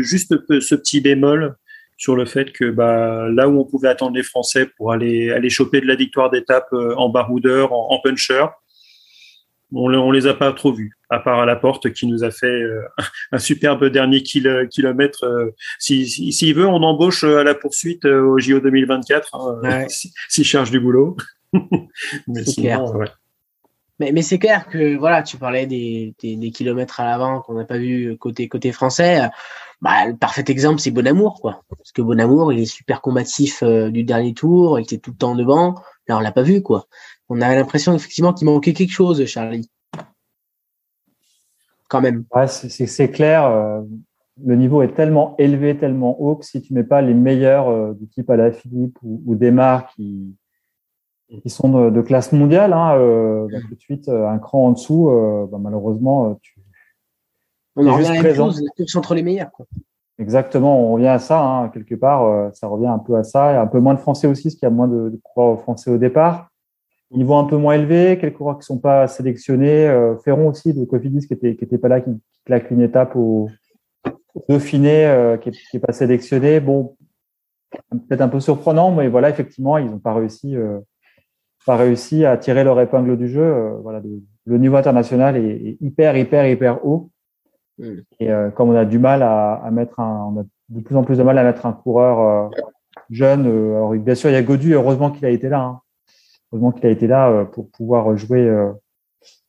juste ce petit bémol sur le fait que bah, là où on pouvait attendre les Français pour aller, aller choper de la victoire d'étape en baroudeur, en, en puncher, on, on les a pas trop vus, à part à la porte qui nous a fait euh, un superbe dernier kilomètre. Euh, s'il si, veut, on embauche euh, à la poursuite au JO 2024 hein, s'il cherche du boulot. mais Mais, c'est clair que voilà, tu parlais des, kilomètres à l'avant qu'on n'a pas vu côté côté français. Bah, le parfait exemple, c'est Bonamour, quoi. Parce que Bonamour, il est super combatif du dernier tour, il était tout le temps devant. Là, on l'a pas vu, quoi on avait l'impression effectivement qu'il manquait quelque chose, Charlie. Quand même. Ouais, c'est clair. Euh, le niveau est tellement élevé, tellement haut que si tu mets pas les meilleurs euh, du type à la Philippe ou, ou Desmar qui, qui sont de, classe mondiale, hein, euh, bah, tout de suite un cran en dessous, bah, malheureusement, tu. On en revient à la chose, la course entre les meilleurs. Quoi. Exactement, on revient à ça, hein, quelque part, ça revient un peu à ça, et un peu moins de Français aussi, parce qu'il y a moins de, de coureurs français au départ niveau un peu moins élevé, quelques coureurs qui sont pas sélectionnés. Euh, Ferron aussi de Cofidis qui était qui était pas là, qui, claque une étape au, Dauphiné, euh, qui, est, pas sélectionné. Bon, peut-être un peu surprenant, mais voilà, effectivement, ils n'ont pas réussi, euh, pas réussi à tirer leur épingle du jeu. voilà, le, niveau international est, hyper, hyper, hyper haut. Mm. Et comme on a du mal à, à, mettre un, on a de plus en plus de mal à mettre un coureur jeune. alors bien sûr, il y a Godu, heureusement qu'il a été là. Hein heureusement qu'il a été là euh, pour pouvoir jouer euh,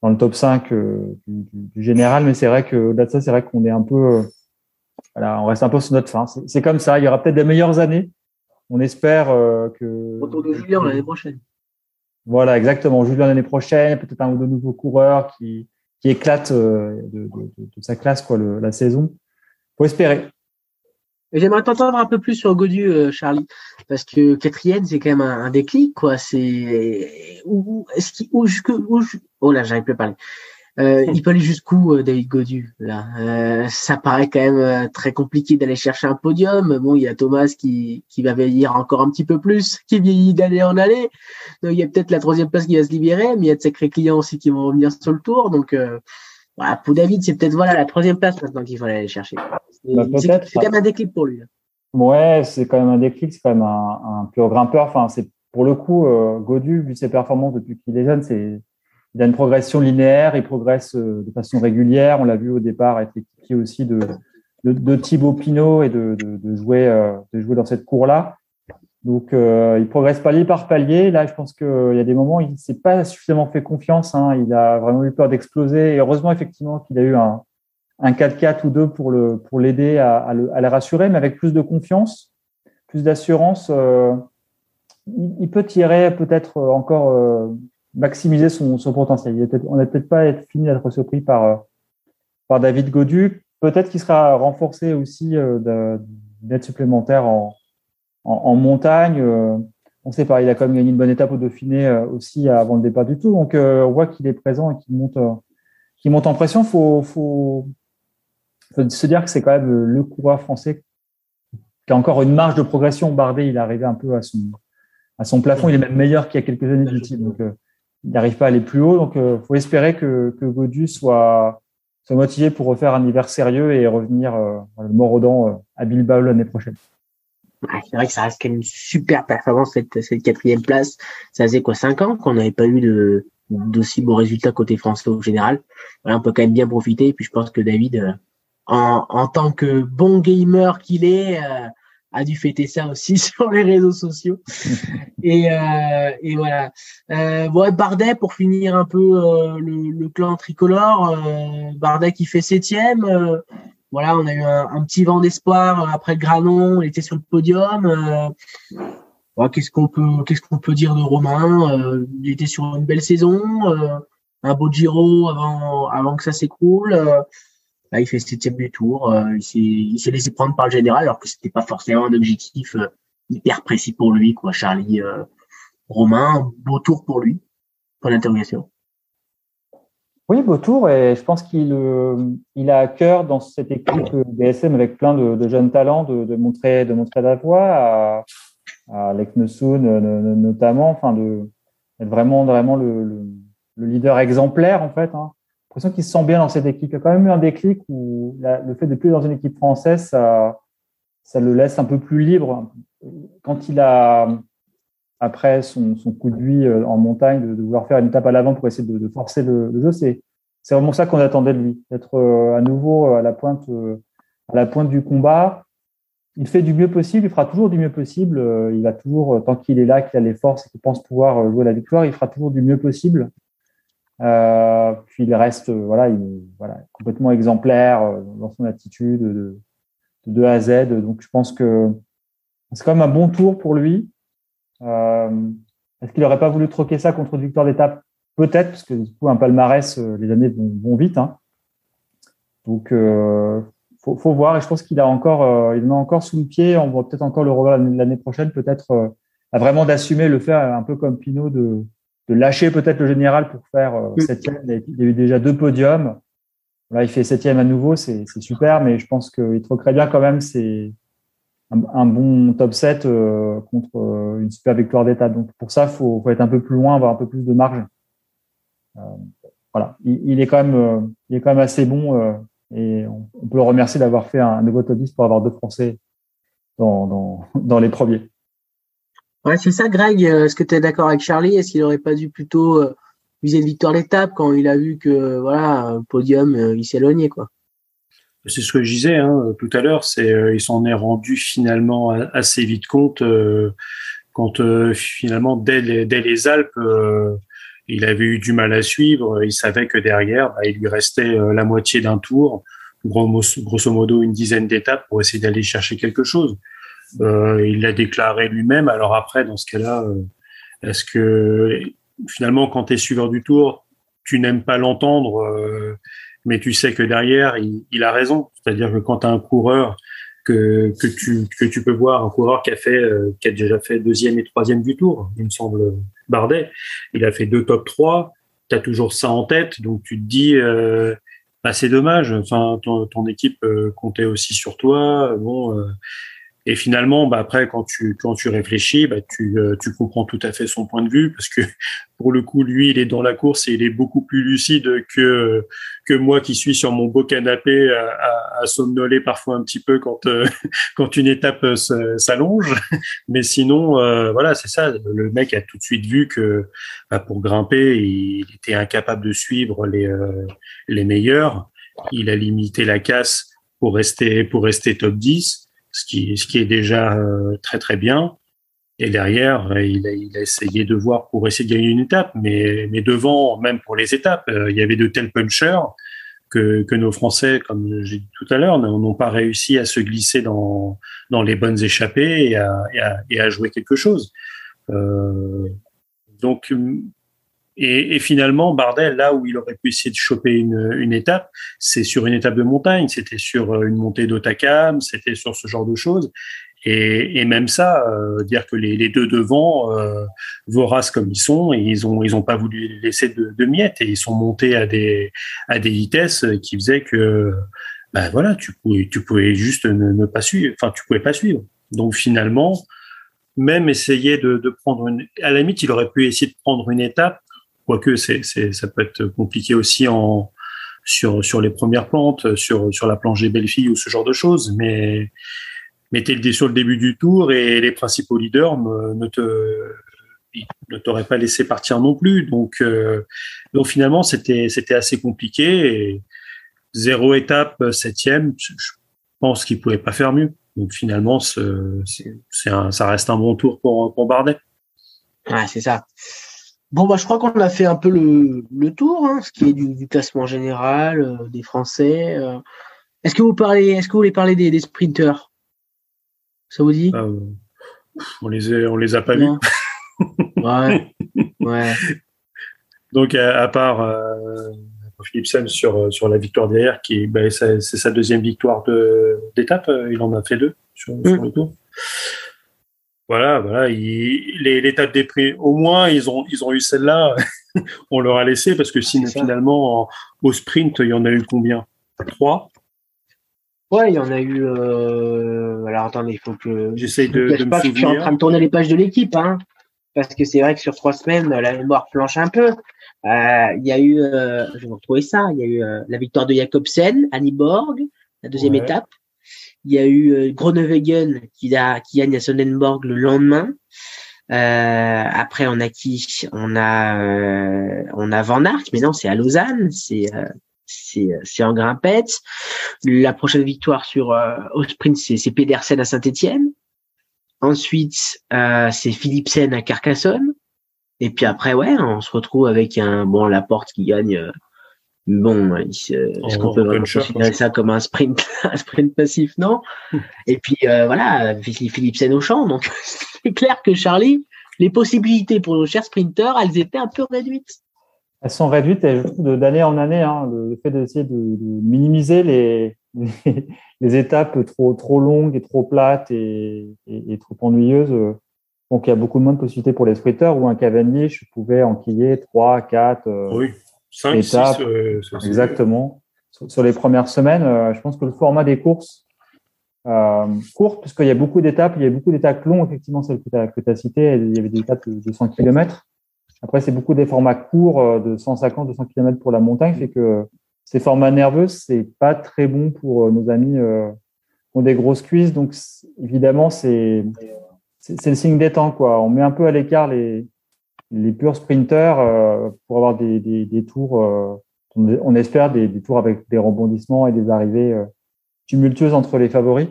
dans le top 5 euh, du, général. Mais c'est vrai que au-delà de ça, c'est vrai qu'on est un peu, voilà, on reste un peu sur notre fin. C'est comme ça. Il y aura peut-être des meilleures années. On espère que. Autour de Julien l'année prochaine. Voilà, exactement. Julien l'année prochaine, peut-être un ou deux nouveaux coureurs qui, qui éclatent de, de, de, sa classe quoi, le, la saison. Faut espérer. J'aimerais t'entendre un peu plus sur Godu, euh, Charlie, parce que quatrième, c'est quand même un, déclic, quoi. C'est où est-ce qu'il où où oh là, j'arrive plus à parler. Euh, il peut aller jusqu'où, euh, David Godu là? Euh, Ça paraît quand même très compliqué d'aller chercher un podium. Bon, il y a Thomas qui qui va vieillir encore un petit peu plus, qui vieillit d'année en année. Donc il y a peut-être la troisième place qui va se libérer, mais il y a de sacrés clients aussi qui vont revenir sur le tour. Donc voilà, pour David, c'est peut-être voilà la troisième place maintenant qu'il fallait aller chercher. Bah, c'est quand même un déclic pour lui. Ouais, c'est quand même un déclic, c'est quand même un, un pur grimpeur. Enfin, c'est pour le coup, euh, Godu, vu ses performances depuis qu'il est jeune, c'est il a une progression linéaire, il progresse euh, de façon régulière. On l'a vu au départ être équipier aussi de, de, de Thibaut Pinot et de, de, de jouer, euh, de jouer dans cette cour-là. Donc, il progresse palier par palier. Là, je pense qu'il y a des moments où il ne s'est pas suffisamment fait confiance. Hein. Il a vraiment eu peur d'exploser. Et heureusement, effectivement, qu'il a eu un, un 4-4 ou deux pour le pour l'aider à, à, le, à la rassurer, mais avec plus de confiance, plus d'assurance, euh, il, peut tirer peut-être encore euh, maximiser son, son potentiel. Il on n'a peut-être pas fini d'être surpris par euh, par David Godu. Peut-être qu'il sera renforcé aussi d'aide supplémentaire en en, montagne. Euh, on sait pas, il a quand même gagné une bonne étape au Dauphiné euh, aussi avant le départ du tout. Donc euh, on voit qu'il est présent et qu'il monte, qu'il monte en pression. Faut, faut, faut se dire que c'est quand même le coureur français qui a encore une marge de progression. Bardet, il est arrivé un peu à son, à son plafond. Il est même meilleur qu'il y a quelques années du type. Donc, il n'arrive pas à aller plus haut. Donc, il faut espérer que, que Godu soit, soit motivé pour refaire un hiver sérieux et revenir le mort dents à Bilbao l'année prochaine c'est vrai que ça reste quand même une super performance cette, cette quatrième place. Ça faisait quoi cinq ans qu'on n'avait pas eu de d'aussi bons résultats côté français au général? on peut quand même bien profiter. Et puis je pense que David, euh, en, en tant que bon gamer qu'il est, euh, a dû fêter ça aussi sur les réseaux sociaux. et, euh, et voilà. Euh, ouais, Bardet pour finir un peu le, le, clan tricolore. Bardet qui fait septième voilà, on a eu un, petit vent d'espoir euh, après le Granon, il était sur le podium. Euh, qu'est-ce qu'on peut, qu'est-ce qu'on peut dire de Romain euh, Il était sur une belle saison, un beau Giro avant, avant que ça s'écroule. Là, il fait septième du tour. Euh, il s'est laissé prendre par le général, alors que c'était pas forcément un objectif euh, hyper précis pour lui, quoi. Charlie euh, Romain, beau tour pour lui. Pour l'interrogation. Oui, beau tour, et je pense qu'il il a à cœur dans cette équipe DSM avec plein de, jeunes talents de, montrer de montrer la voie à, à Lek notamment, enfin de être vraiment vraiment le, leader exemplaire en fait. Hein l'impression se sent bien dans cette équipe. Il y a quand même eu un déclic où le fait de plus dans une équipe française, ça, ça le laisse un peu plus libre. Quand il a, après son, coup de vie euh, en montagne, de, vouloir faire une étape à l'avant pour essayer de, forcer le, jeu, c'est, vraiment ça qu'on attendait de lui, d'être euh, à nouveau à la pointe, euh, à la pointe du combat. Il fait du mieux possible, il fera toujours du mieux possible. Il va toujours, tant qu'il est là, qu'il a les forces et qu'il pense pouvoir jouer la victoire, il fera toujours du mieux possible. Euh, puis il reste euh, voilà, il, voilà, complètement exemplaire euh, dans son attitude de, A à Z. Donc je pense que c'est quand même un bon tour pour lui. Euh, Est-ce qu'il n'aurait pas voulu troquer ça contre une victoire d'étape Peut-être, parce que du coup, un palmarès, les années vont, vont vite. Hein. Donc, euh, faut, faut, voir. Et je pense qu'il a encore, il en a encore sous le pied. On va peut-être encore le revoir l'année prochaine, peut-être à vraiment d'assumer le faire un peu comme Pinot de, de lâcher peut-être le général pour faire euh, septième. Il y a eu déjà deux podiums. Là, il fait septième à nouveau, c'est super, mais je pense qu'il troquerait bien quand même. C'est un, bon top 7 euh, contre euh, une super victoire d'état. Donc pour ça, faut, faut être un peu plus loin, avoir un peu plus de marge. voilà, il, est quand même, il est quand même assez bon et on, peut le remercier d'avoir fait un, nouveau top 10 pour avoir deux Français dans, dans, dans les premiers. C'est ça, Greg. Euh, est-ce que tu es d'accord avec Charlie? Est-ce qu'il n'aurait pas dû plutôt euh, viser une victoire d'étape quand il a vu que voilà, podium, euh, il éloigné quoi? C'est ce que je disais hein, tout à l'heure. C'est il s'en est rendu finalement assez vite compte quand finalement dès les, dès les Alpes, il avait eu du mal à suivre. Il savait que derrière, bah, il lui restait la moitié d'un tour, grosso modo une dizaine d'étapes pour essayer d'aller chercher quelque chose. Euh, il l'a déclaré lui-même. Alors après, dans ce cas-là, euh, est-ce que finalement, quand tu es suiveur du tour, tu n'aimes pas l'entendre, euh, mais tu sais que derrière, il, a raison. C'est-à-dire que quand tu as un coureur que, que, tu, que tu peux voir, un coureur qui a, fait, qui a déjà fait deuxième et troisième du tour, il me semble, Bardet, il a fait deux top 3, tu as toujours ça en tête, donc tu te dis, bah, c'est dommage, enfin, ton, ton équipe comptait aussi sur toi, bon et finalement, bah après, quand tu quand tu réfléchis, bah tu euh, tu comprends tout à fait son point de vue parce que pour le coup, lui, il est dans la course et il est beaucoup plus lucide que que moi qui suis sur mon beau canapé à, à, à somnoler parfois un petit peu quand euh, quand une étape euh, s'allonge. Mais sinon, voilà, c'est ça. Le mec a tout de suite vu que bah, pour grimper, il était incapable de suivre les les meilleurs. Il a limité la casse pour rester pour rester top 10 ce qui, est déjà euh, très très bien. Et derrière, euh, il a, essayé de voir pour essayer de gagner une étape, mais, mais devant, même pour les étapes, euh, il y avait de tels punchers que, que nos Français, comme j'ai dit tout à l'heure, n'ont pas réussi à se glisser dans, dans les bonnes échappées et à, et à, jouer quelque chose. Donc, et, et, finalement, Bardet, là où il aurait pu essayer de choper une, une étape, c'est sur une étape de montagne, c'était sur euh, une montée d'Otakam, c'était sur ce genre de choses. Et, et même ça, euh, dire que les, les, deux devant, euh, voraces comme ils sont, ils ont ils ont pas voulu laisser de, de, miettes et ils sont montés à des à des vitesses qui faisaient que ben voilà, tu pouvais tu pouvais juste ne, ne pas suivre, enfin tu pouvais pas suivre. Donc finalement, même essayer de, de prendre une, à la limite, il aurait pu essayer de prendre une étape quoique c'est, c'est, ça peut être compliqué aussi en, sur, sur les premières plantes, sur, sur la plongée belle-fille ou ce genre de choses, mais, mais t'es sur le début du tour et les principaux leaders ne te, ne t'auraient pas laissé partir non plus. Donc, euh, donc finalement, c'était, c'était assez compliqué. Zéro étape, septième, je pense qu'il pouvait pas faire mieux. Donc finalement, c'est, c'est un, ça reste un bon tour pour, pour Bardet. Ouais, c'est ça. Bon, bah, je crois qu'on a fait un peu le, le tour, hein, ce qui est du, du classement général, euh, des Français. Euh. Est-ce que vous parlez, est-ce que vous voulez parler des, des sprinters Ça vous dit? Euh, On les a, on les a pas vus. ouais, ouais. Donc à, part, Philipsen sur sur la victoire derrière, qui ben, c'est sa deuxième victoire d'étape. Il en a fait deux sur, sur le tour voilà, voilà, l'étape des prix, au moins ils ont ils ont eu celle-là, on leur a laissé parce que sinon finalement au sprint il y en a eu combien? Trois? Ouais, il y en a eu. Euh... Alors attendez, il faut que j'essaye de, de me souvenir. Je suis en train de tourner les pages de l'équipe, hein, parce que c'est vrai que sur trois semaines la mémoire planche un peu. Euh, il y a eu, euh, je vais vous retrouver ça. Il y a eu euh, la victoire de Jacobsen, Annie Borg, la deuxième étape. Il y a eu euh, Groenewegen qui qui gagne à Sonnenborg le lendemain. Euh, après, on a qui? On a euh, on a Van Aert, mais non, c'est à Lausanne, c'est c'est c'est en grimpette. La prochaine victoire sur au sprint, c'est c'est Pedersen à Saint-Étienne. Ensuite, c'est Philipsen à Carcassonne. Et puis après, ouais, on se retrouve avec un bon Laporte qui gagne Bon, est-ce qu'on peut considérer ça comme un sprint, un sprint passif Non. Et puis euh, voilà, Philippe au champ. Donc c'est clair que Charlie, les possibilités pour nos chers sprinteurs, elles étaient un peu réduites. Elles sont réduites d'année en année. Hein, le, fait d'essayer de, minimiser les, les, étapes trop, trop longues et trop plates et, et, trop ennuyeuses. Donc il y a beaucoup moins de possibilités pour les sprinteurs où un Cavendish pouvait enquiller 3, 4. oui 5, 6, euh, exactement. Sur, les premières semaines, euh, je pense que le format des courses euh, court, puisqu'il y a beaucoup d'étapes, il y a beaucoup d'étapes longs, effectivement, celles que tu as, citées, il y avait des étapes de 200 km. Après, c'est beaucoup des formats courts euh, de 150, 200 km pour la montagne, fait que ces formats nerveux, c'est pas très bon pour nos amis euh, qui ont des grosses cuisses. Donc, évidemment, c'est c'est le signe des temps, quoi. On met un peu à l'écart les, les purs sprinters euh, pour avoir des, des, des tours, euh, on, espère des, des, tours avec des rebondissements et des arrivées euh, tumultueuses entre les favoris.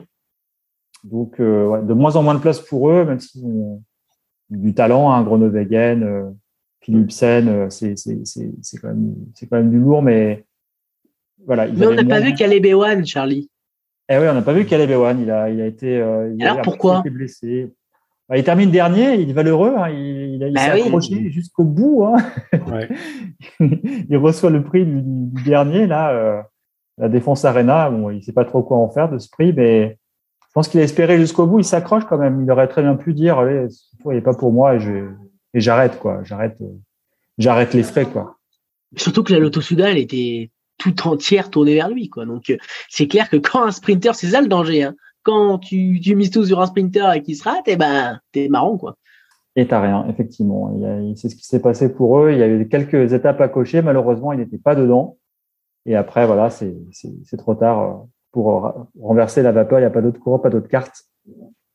Donc, ouais, de moins en moins de place pour eux, même s'ils ont du talent, hein, Groenewegen, euh, Philipsen, c'est quand, même, quand même du lourd, mais voilà. Mais on n'a pas vu Caleb Ewan, Charlie. Eh oui, on n'a pas vu Caleb Ewan. Il a, il a été, il Alors pourquoi? été blessé. Bah, il termine dernier, il est valeureux, hein, il, il, bah s'est accroché jusqu'au bout. Hein. Ouais. il reçoit le prix du, du dernier, là, euh, la Défense Arena. Bon, il sait pas trop quoi en faire de ce prix, mais je pense qu'il a espéré jusqu'au bout. Il s'accroche quand même. Il aurait très bien pu dire, allez, il n'est pas pour moi et je et j'arrête quoi. J'arrête, euh, j'arrête les frais quoi. Surtout que la Lotto Soudan, elle était tout entière tournée vers lui quoi. Donc euh, c'est clair que quand un sprinter, c'est ça le danger. Hein quand tu, tu mises tout sur un sprinter et qu'il se rate, eh ben, t'es marrant, quoi. Et t'as rien, effectivement. C'est ce qui s'est passé pour eux. Il y avait quelques étapes à cocher. Malheureusement, il n'était pas dedans. Et après, voilà, c'est trop tard euh, pour renverser la vapeur. Il n'y a pas d'autres courants, pas d'autres cartes.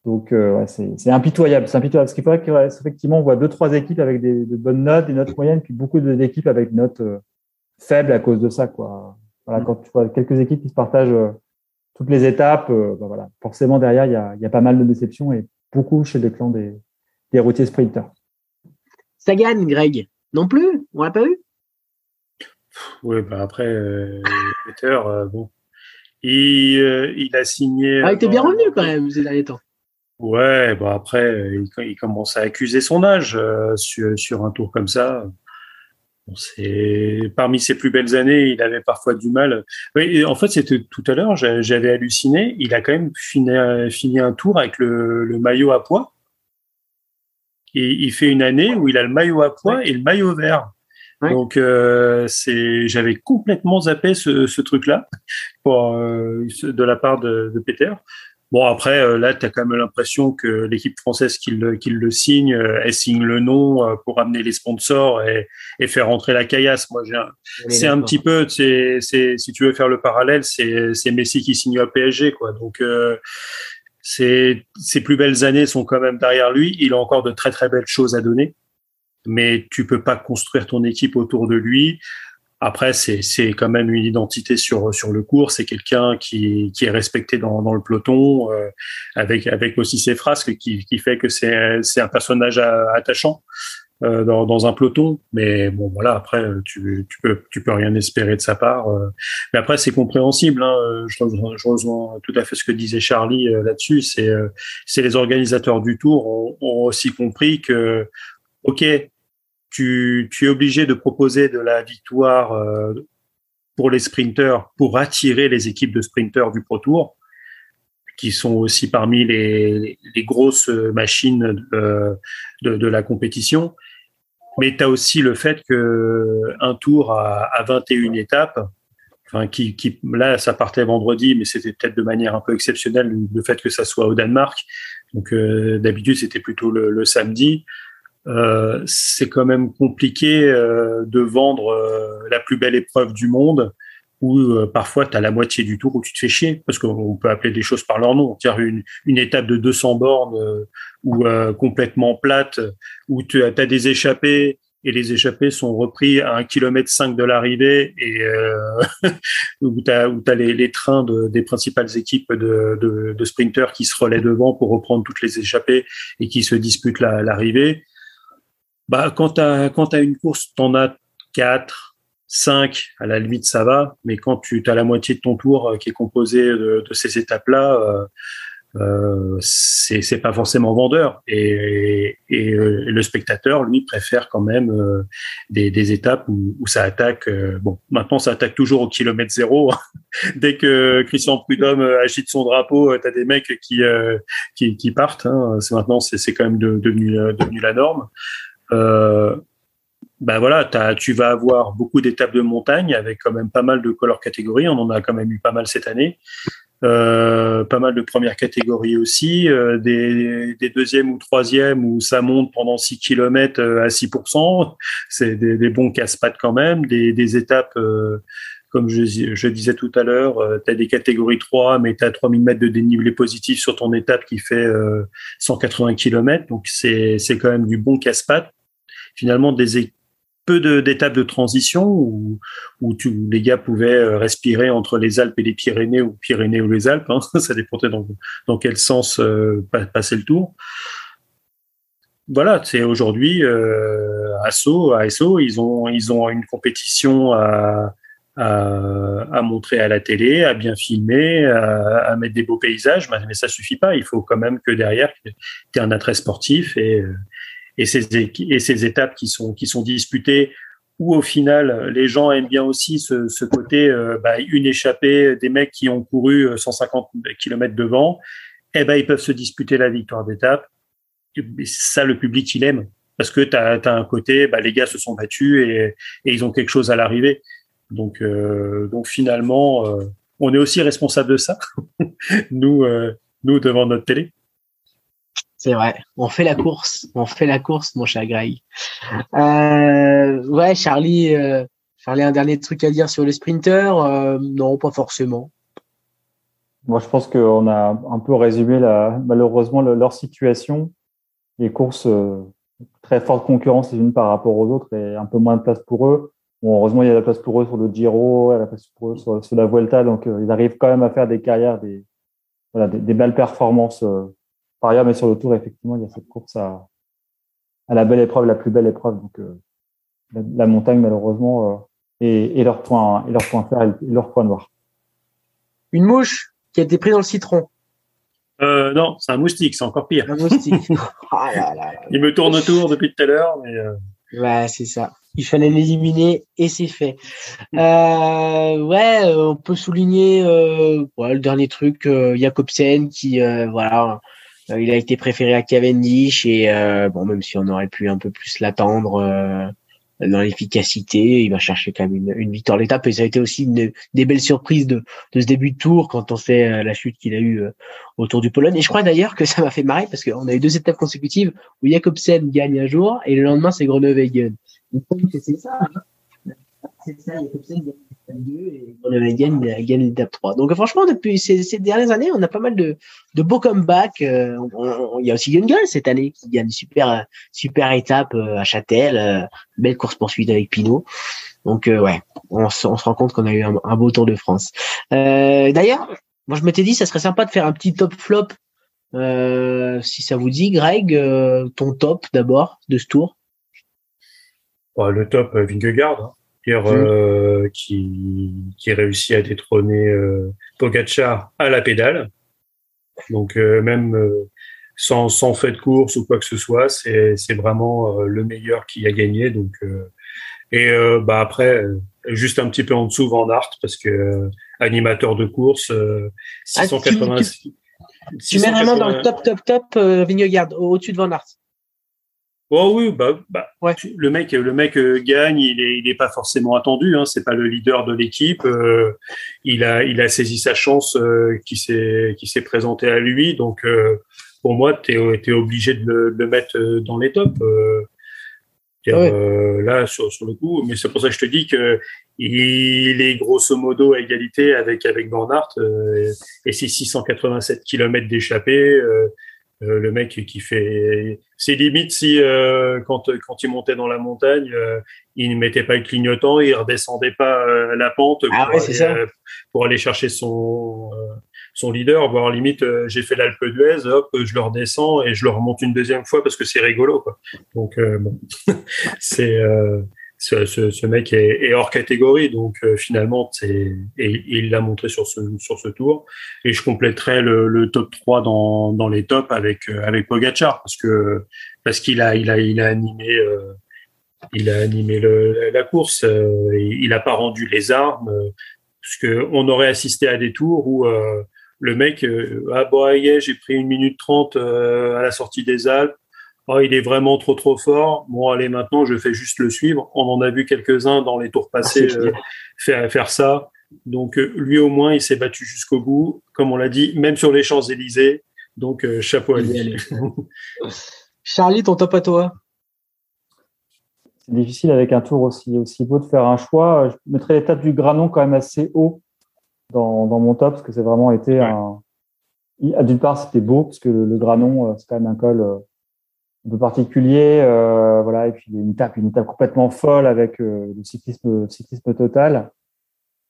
Donc, euh, ouais, c'est impitoyable. C'est impitoyable. Parce qu'il faudrait qu'effectivement, on voit deux, trois équipes avec des, de bonnes notes, des notes moyennes, puis beaucoup d'équipes avec des notes euh, faibles à cause de ça, quoi. Voilà, mm. quand tu vois quelques équipes qui se partagent toutes les étapes, euh, bah voilà. forcément derrière, il y a, y a, pas mal de déceptions et beaucoup chez les clans des, des routiers sprinters. Sagan, Greg, non plus? On l'a pas eu? Oui, bah après, euh, Peter, euh, bon, il, il, a signé. Ah, il était bien revenu quand même ces derniers temps. Ouais, bon après, il, il, commence à accuser son âge sur, sur, un tour comme ça parmi ses plus belles années, il avait parfois du mal. Oui, en fait, c'était tout à l'heure, j'avais halluciné. Il a quand même fini, fini un tour avec le, le, maillot à poids. Et il fait une année où il a le maillot à poids et le maillot vert. Donc, euh, c'est, j'avais complètement zappé ce, ce truc-là pour euh, de la part de, de Peter. Bon, après, euh, là, tu as quand même l'impression que l'équipe française qui le, qui le signe, euh, elle signe le nom euh, pour amener les sponsors et, et faire rentrer la caillasse. Moi, c'est un petit peu, c'est, si tu veux faire le parallèle, c'est Messi qui signe à PSG, quoi. Donc, euh, ses, ses plus belles années sont quand même derrière lui. Il a encore de très, très belles choses à donner. Mais tu peux pas construire ton équipe autour de lui. Après, c'est quand même une identité sur sur le cours. C'est quelqu'un qui, qui est respecté dans, dans le peloton, euh, avec avec aussi ses frasques, qui, qui fait que c'est c'est un personnage attachant euh, dans, dans un peloton. Mais bon, voilà. Après, tu tu peux tu peux rien espérer de sa part. Euh. Mais après, c'est compréhensible. Hein. Je, je, rejoins tout à fait ce que disait Charlie là-dessus. C'est c'est les organisateurs du Tour ont, ont aussi compris que ok, tu, tu, es obligé de proposer de la victoire euh, pour les sprinteurs, pour attirer les équipes de sprinteurs du Pro Tour, qui sont aussi parmi les, les grosses machines de, de, de, la compétition. Mais tu as aussi le fait que un tour à, à 21 étapes, enfin qui, qui, là ça partait vendredi, mais c'était peut-être de manière un peu exceptionnelle le fait que ça soit au Danemark. Donc euh, d'habitude c'était plutôt le, le samedi. Euh, c'est quand même compliqué euh, de vendre euh, la plus belle épreuve du monde où parfois tu as la moitié du tour où tu te fais chier, parce qu'on peut appeler des choses par leur nom. Dire une, une étape de 200 bornes ou complètement plate, où tu as, des échappées et les échappées sont repris à un kilomètre cinq de l'arrivée et où tu as les, les trains de, des principales équipes de, de, de sprinteurs qui se relaient devant pour reprendre toutes les échappées et qui se disputent l'arrivée bah, quand tu quand as une course, tu en as 4, 5, à la limite ça va, mais quand tu as la moitié de ton tour euh, qui est composé de, de ces étapes-là, euh, euh, c'est pas forcément vendeur. Et, et, euh, le spectateur, lui, préfère quand même euh, des, des, étapes où, où, ça attaque. bon, maintenant, ça attaque toujours au kilomètre zéro. Dès que Christian Prudhomme agite son drapeau, tu as des mecs qui, qui, qui, partent. Hein. Maintenant, c'est quand même devenu, devenu la norme euh, ben voilà, tu vas avoir beaucoup d'étapes de montagne avec quand même pas mal de color catégories. On en a quand même eu pas mal cette année. Euh, pas mal de premières catégories aussi, euh, des, des deuxièmes ou troisièmes où ça monte pendant 6 km à 6%. C'est des, bons casse-pattes quand même, des, étapes, comme je, je, disais tout à l'heure, tu as des catégories 3, mais tu as 3000 mètres de dénivelé positif sur ton étape qui fait 180 km. Donc c'est quand même du bon casse-pattes finalement des peu d'étapes de, transition où, les gars pouvaient euh, respirer entre les Alpes et les Pyrénées ou Pyrénées ou les Alpes. Hein, ça dépendait dans, dans quel sens euh, passer le tour. Voilà, c'est aujourd'hui euh, ASO, ils ont, ils ont une compétition à, à, montrer à la télé, à bien filmer, à, mettre des beaux paysages, mais ça suffit pas. Il faut quand même que derrière, tu aies un attrait sportif et, et ces, et ces étapes qui sont, qui sont disputées où au final les gens aiment bien aussi ce, côté euh, bah, une échappée des mecs qui ont couru 150 km devant, eh ben ils peuvent se disputer la victoire d'étape. Ça le public il aime parce que tu as, un côté bah, les gars se sont battus et, et ils ont quelque chose à l'arrivée. Donc euh, donc finalement euh, on est aussi responsable de ça nous euh, nous devant notre télé. C'est vrai. On fait la course. On fait la course, mon cher Greg. Euh, ouais, Charlie, euh, Charlie, un dernier truc à dire sur les sprinters euh, Non, pas forcément. Moi, je pense qu'on a un peu résumé malheureusement leur situation. Les courses, très forte concurrence les unes par rapport aux autres et un peu moins de place pour eux. Bon, heureusement, il y a la place pour eux sur le Giro, il y a la place pour eux sur, la Vuelta, donc ils arrivent quand même à faire des carrières, des belles performances par ailleurs, mais sur le tour, effectivement, il y a cette course à, à la belle épreuve, la plus belle épreuve. Donc, euh, la, la, montagne, malheureusement, euh, et, et, leur point, et leur point fer et leur point noir. Une mouche qui a été prise dans le citron. Euh, non, c'est un moustique, c'est encore pire. Un moustique. là là Il me tourne autour depuis tout à l'heure, mais. Euh... Ouais, c'est ça. Il fallait l'éliminer et c'est fait. Euh, ouais, on peut souligner euh, ouais, le dernier truc, euh, Jacobsen qui, voilà, euh, il a été préféré à Cavendish et euh, bon, même si on aurait pu un peu plus l'attendre euh, dans l'efficacité, il va chercher quand même une, une victoire l'étape et ça a été aussi une, des belles surprises de, de ce début de tour quand on sait la chute qu'il a eu autour du Pologne. Et je crois d'ailleurs que ça m'a fait marrer parce qu'on a eu deux étapes consécutives où Jacobsen gagne un jour et le lendemain c'est Groenewegen. C'est ça, Jacobsen gagne 2 et Groenewegen l'étape 3. Donc franchement, depuis ces, ces, dernières années, on a pas mal de, de beaux comebacks. Euh, il y a aussi Young cette année qui gagne une super, super étape euh, à Châtel, euh, belle course poursuite avec Pinot. Donc ouais, on, on, se rend compte qu'on a eu un, beau Tour de France. D'ailleurs, moi je m'étais dit, ça serait sympa de faire un petit top flop. si ça vous dit, Greg, ton top d'abord de ce tour? le top Vingegaard. Euh, qui, qui réussit à détrôner euh, Pogacar à la pédale. Donc euh, même euh, sans, sans fait de course ou quoi que ce soit, c'est vraiment le meilleur qui a gagné. Donc Et bah après, juste un petit peu en dessous Van Aert parce que animateur de course, 686. Ah, tu, mets vraiment dans le top, top, top Vingegaard, au-dessus de Van Aert. Oh oui, bah, bah ouais. le mec, le mec euh, gagne, il est, il est pas forcément attendu. Hein, c'est pas le leader de l'équipe. Euh, il a, il a saisi sa chance euh, qui s'est, qui s'est présenté à lui. Donc, pour moi, tu es, obligé de le, de le, mettre dans les tops. là, sur, sur le coup, mais c'est pour ça que je te dis que il est grosso modo à égalité avec avec et ses 687 km d'échappée. Euh, le mec qui fait, c'est limite si euh, quand quand il montait dans la montagne, euh, il ne mettait pas le clignotant, il redescendait pas la pente ah pour, aller, pour, aller, chercher son son leader, voire limite j'ai fait l'Alpe d'Huez, hop, je le redescends et je le remonte une deuxième fois parce que c'est rigolo quoi. Donc bon, c'est ce, ce, ce, mec est, est, hors catégorie, donc euh, finalement, c'est et, il l'a montré sur ce sur ce tour. Et je compléterai le, le top 3 dans, dans les tops avec euh, avec Pogachar parce que parce qu'il a il a il a animé euh, il a animé le, la course. il n'a pas rendu les armes parce que on aurait assisté à des tours où le mec ah bon j'ai pris une minute trente à la sortie des Alpes oh, il est vraiment trop trop fort. Bon, allez, maintenant, je fais juste le suivre. On en a vu quelques-uns dans les tours passés ah, euh, faire, faire ça. Donc, euh, lui, au moins, il s'est battu jusqu'au bout. Comme on l'a dit, même sur les Champs-Élysées. Donc, euh, chapeau à lui. Charlie, ton top à toi? C'est difficile avec un tour aussi, aussi beau de faire un choix. Je mettrais l'étape du Granon quand même assez haut dans, dans mon top, parce que c'est vraiment été un. D'une part, c'était beau, parce que le, le Granon, c'est quand même un col un peu particulier, euh, voilà, et puis une étape, une étape complètement folle avec euh, le cyclisme, cyclisme total.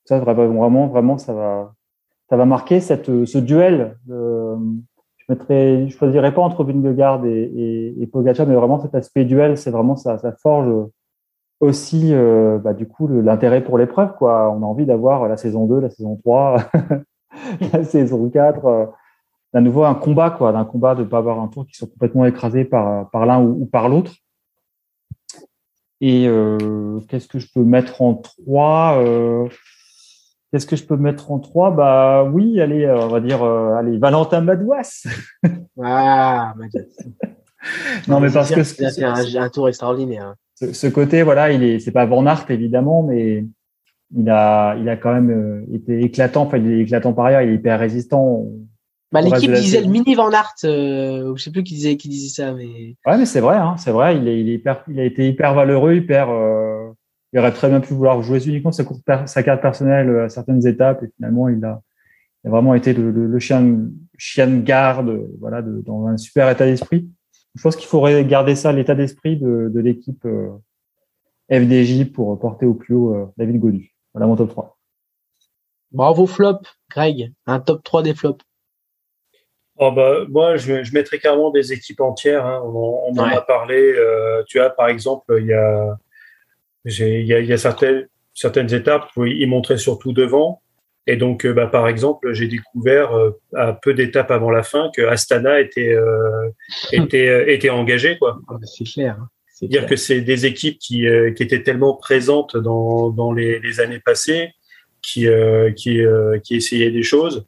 Ça, vraiment, vraiment, ça va, ça va marquer cette, ce duel. je mettrais, je choisirais pas entre Vingegaard et, et, et Pogacar, mais vraiment cet aspect duel, c'est vraiment ça, ça forge aussi, euh, bah, du coup, l'intérêt pour l'épreuve, quoi. On a envie d'avoir la saison 2, la saison 3, la saison 4 à nouveau un combat, quoi, d'un combat de ne pas avoir un tour qui soit complètement écrasé par, par l'un ou, par l'autre. Et euh, qu'est-ce que je peux mettre en trois euh, Qu'est-ce que je peux mettre en trois? Bah oui, allez, on va dire, euh, allez, Valentin Madouas. ah, non, mais parce que c'est un, tour extraordinaire. Ce, côté, voilà, il est, c'est pas Van Aert évidemment, mais il a, il a quand même été éclatant. Enfin, il est éclatant par ailleurs. Il est hyper résistant. Bah, l'équipe disait le mini Van Aert, euh, je sais plus qui disait, qui disait ça, mais. Ouais, mais c'est vrai, hein, c'est vrai. Il, est, il, est hyper, il a été hyper valeureux, hyper. Euh, il aurait très bien pu vouloir jouer uniquement sa, sa carte personnelle à certaines étapes, et finalement, il a, il a vraiment été le, le, chien, chien de garde, voilà, de, dans un super état d'esprit. Je pense qu'il faudrait garder ça, l'état d'esprit de, de l'équipe euh, FDJ pour porter au plus haut euh, David Godu. Voilà mon top 3. Bravo flop, Greg. Un top 3 des flops. Oh bah, moi, je, je mettrais carrément des équipes entières. Hein. On, on en a parlé. Euh, tu as, par exemple, il y a, il y a, il y a certaines, certaines étapes où ils montraient surtout devant. Et donc, euh, bah, par exemple, j'ai découvert euh, à peu d'étapes avant la fin que Astana était euh, était était engagé quoi. Ah, bah, c'est clair. Hein. C'est dire que c'est des équipes qui qui étaient tellement présentes dans dans les, les années passées, qui qui qui essayaient des choses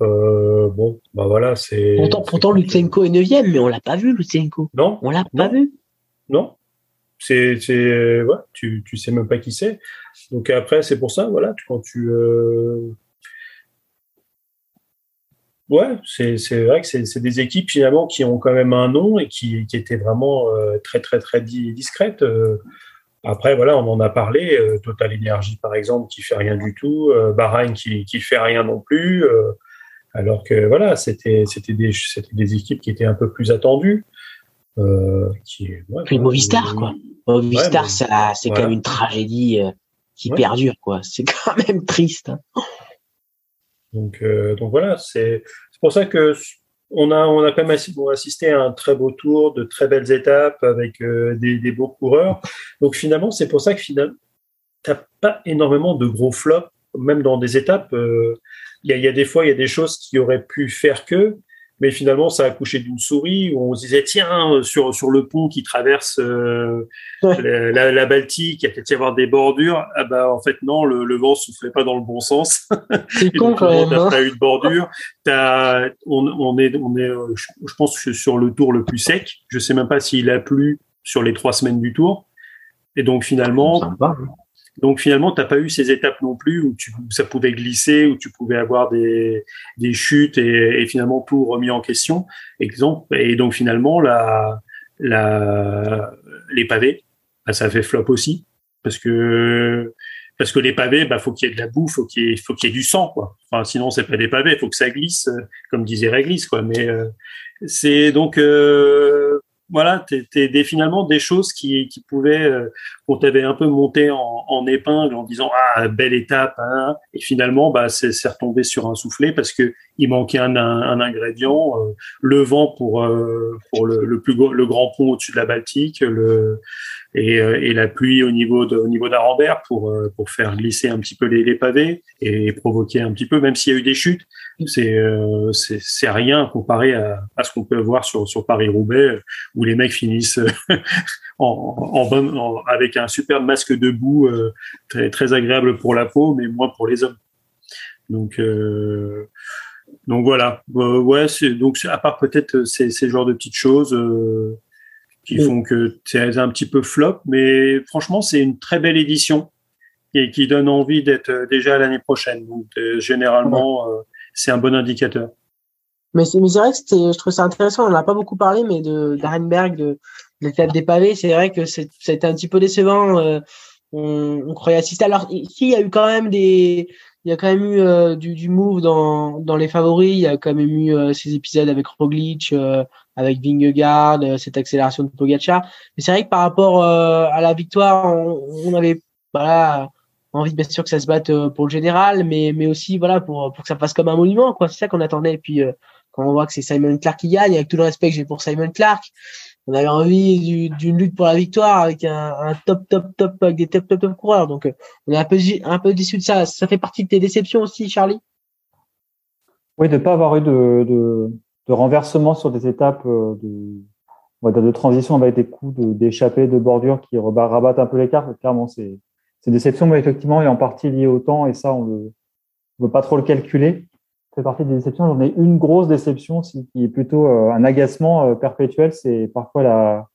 euh, bon, bah voilà, c'est. Pourtant, pourtant Lutsenko est 9 mais on l'a pas vu, Lutsenko. Non. On l'a pas vu. Non. C'est, c'est, ouais, tu, tu sais même pas qui c'est. Donc après, c'est pour ça, voilà, quand tu. Euh... Ouais, c'est, c'est vrai que c'est, c'est des équipes finalement qui ont quand même un nom et qui, qui étaient vraiment euh, très, très, très discrètes. Après, voilà, on en a parlé. Euh, Total Energy, par exemple, qui fait rien du tout. Bahreïn qui, qui fait rien non plus. Alors que voilà, c'était c'était des des équipes qui étaient un peu plus attendues. Euh, qui, ouais, Puis Movistar quoi. Movistar, ça c'est quand même une tragédie euh, qui perdure quoi. C'est quand même triste. Hein. Donc euh, donc voilà, c'est pour ça que on a on a quand même assisté à un très beau tour, de très belles étapes avec des, des beaux coureurs. Donc finalement, c'est pour ça que finalement t'as pas énormément de gros flops, même dans des étapes. Euh, il y a, y a, des fois, il y a des choses qui auraient pu faire que, mais finalement ça a accouché d'une souris où on se disait tiens sur sur le pont qui traverse euh, la, la, Baltique il y a peut-être y avoir des bordures ah bah en fait non le, le vent soufflait pas dans le bon sens c'est con quand même hein. t'as eu de bordure t'as on, on est on est je pense que sur le tour le plus sec je sais même pas s'il a plu sur les trois semaines du tour et donc finalement hein. Donc finalement, tu n'as pas eu ces étapes non plus où, tu, ça pouvait glisser, où tu pouvais avoir des, des chutes et, et, finalement tout remis en question. Exemple. Et donc finalement, la, la, les pavés, bah, ça fait flop aussi parce que parce que les pavés, bah faut qu'il y ait de la boue, faut qu'il y ait, faut qu'il y ait du sang quoi. Enfin sinon c'est pas des pavés, faut que ça glisse, comme disait Réglisse quoi. Mais euh, c'est donc euh, voilà, t'es finalement des choses qui, qui pouvaient, euh, qu'on t'avait un peu monté en, en, épingle en disant ah belle étape, hein, et finalement bah c'est retombé sur un soufflet parce que il manquait un, un, ingrédient, euh, le vent pour euh, pour le, plus le grand pont au-dessus de la Baltique, le et, euh, et, la pluie au niveau de, au niveau d'Arambert pour euh, pour faire glisser un petit peu les, les pavés et provoquer un petit peu, même s'il y a eu des chutes, c'est euh, c'est rien comparé à, à ce qu'on peut voir sur sur Paris Roubaix où les mecs finissent en, en, avec un super masque de boue très très agréable pour la peau, mais moins pour les hommes. Donc donc voilà, ouais, donc à part peut-être ces, ces genres de petites choses, euh, qui font que c'est un petit peu flop, mais franchement, c'est une très belle édition et qui donne envie d'être euh, déjà l'année prochaine. Donc, euh, généralement, euh, c'est un bon indicateur. Mais c'est vrai que je trouve ça intéressant. On n'en a pas beaucoup parlé, mais de d'Arenberg, de, de l'étape des pavés, c'est vrai que c'était un petit peu décevant. on, on, croyait assister. Alors, ici, il y a eu quand même des, il y a quand même eu du, du move dans, dans les favoris. Il y a quand même eu ces épisodes avec Roglic, avec Vingegaard, euh, cette accélération de Pogacar. Mais c'est vrai que par rapport euh, à la victoire, on, avait voilà envie bien sûr que ça se batte euh, pour le général, mais mais aussi voilà pour pour que ça fasse comme un monument quoi. C'est ça qu'on attendait. Et puis quand on voit que c'est Simon Clark qui gagne, avec tout le respect que j'ai pour Simon Clark, on avait envie d'une lutte pour la victoire avec un, top top top avec des top top top coureurs. Donc on est un peu un peu déçu de ça. Ça fait partie de tes déceptions aussi, Charlie? Oui, de pas avoir eu de, de de renversement sur des étapes euh, de, de transition avec des coups d'échappée, de, bordure qui rabattent un peu l'écart. Clairement, c'est c'est déception, mais effectivement, est en partie lié au temps et ça, on ne veut pas trop le calculer. Fait partie des déceptions. J'en ai une grosse déception qui est plutôt euh, un agacement euh, perpétuel. C'est parfois la,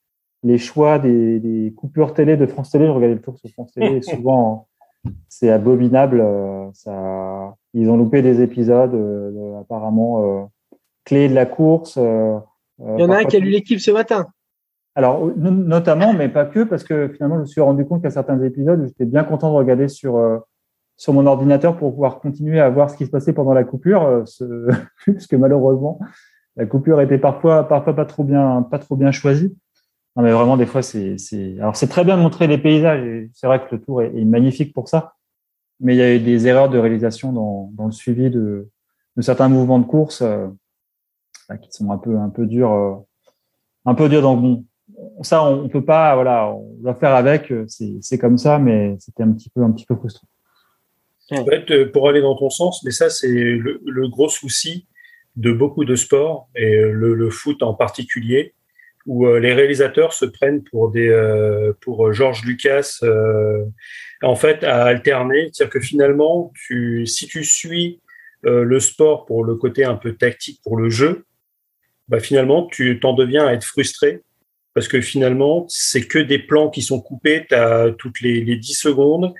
les choix des, des, coupures télé de France Télé. Je regardais le tour sur France Télé et souvent, c'est abominable. Ça, ils ont loupé des épisodes, apparemment clé de la course. Euh, euh, Il y en a un qui a lu l'équipe ce matin. Alors, notamment, mais pas que, parce que finalement, je me suis rendu compte qu'à certains épisodes, j'étais bien content de regarder sur, euh, sur mon ordinateur pour pouvoir continuer à voir ce qui se passait pendant la coupure, ce... parce que malheureusement, la coupure était parfois, parfois pas trop bien, pas trop bien choisie. Non, mais vraiment, des fois, c'est, c'est, alors c'est très bien de montrer les paysages et c'est vrai que le tour est, magnifique pour ça. Mais il y a eu des erreurs de réalisation dans, dans le suivi de, de certains mouvements de course qui sont un peu un peu durs, euh, un peu durs. Donc bon, ça on, peut pas, voilà, on doit faire avec. Euh, c'est comme ça, mais c'était un petit peu un petit peu frustrant. En fait, euh, pour aller dans ton sens, mais ça c'est le, gros souci de beaucoup de sports et le, foot en particulier, où les réalisateurs se prennent pour des pour Georges Lucas en fait à alterner, c'est-à-dire que finalement tu si tu suis le sport pour le côté un peu tactique pour le jeu, bah finalement, tu t'en deviens à être frustré parce que finalement, c'est que des plans qui sont coupés as toutes les, les 10 secondes.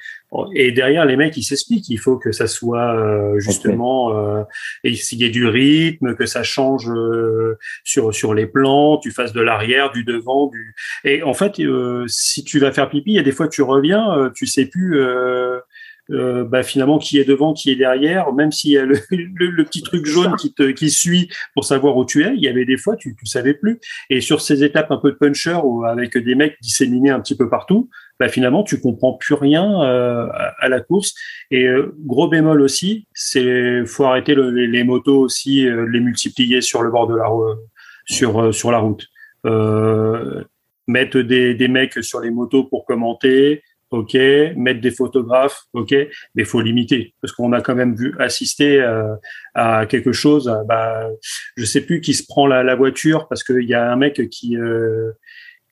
Et derrière, les mecs, ils s'expliquent. Il faut que ça soit euh, justement, euh, et s'il y ait du rythme, que ça change euh, sur sur les plans, tu fasses de l'arrière, du devant, du. Et en fait, euh, si tu vas faire pipi, il y a des fois tu reviens, tu sais plus euh, bah, finalement qui est devant, qui est derrière, même s'il y a le, le, petit truc jaune qui te qui suit pour savoir où tu es, il y avait des fois tu tu savais plus. Et sur ces étapes un peu de puncher ou avec des mecs disséminés un petit peu partout, bah, finalement tu comprends plus rien euh, à, la course. Et euh, gros bémol aussi, c'est faut arrêter les, motos aussi, les multiplier sur le bord de la sur sur la route. mettre des, des mecs sur les motos pour commenter, ok, mettre des photographes, ok, mais faut limiter parce qu'on a quand même vu assister euh, à quelque chose. Euh, bah, je sais plus qui se prend la, la voiture parce qu'il y a un mec qui, euh,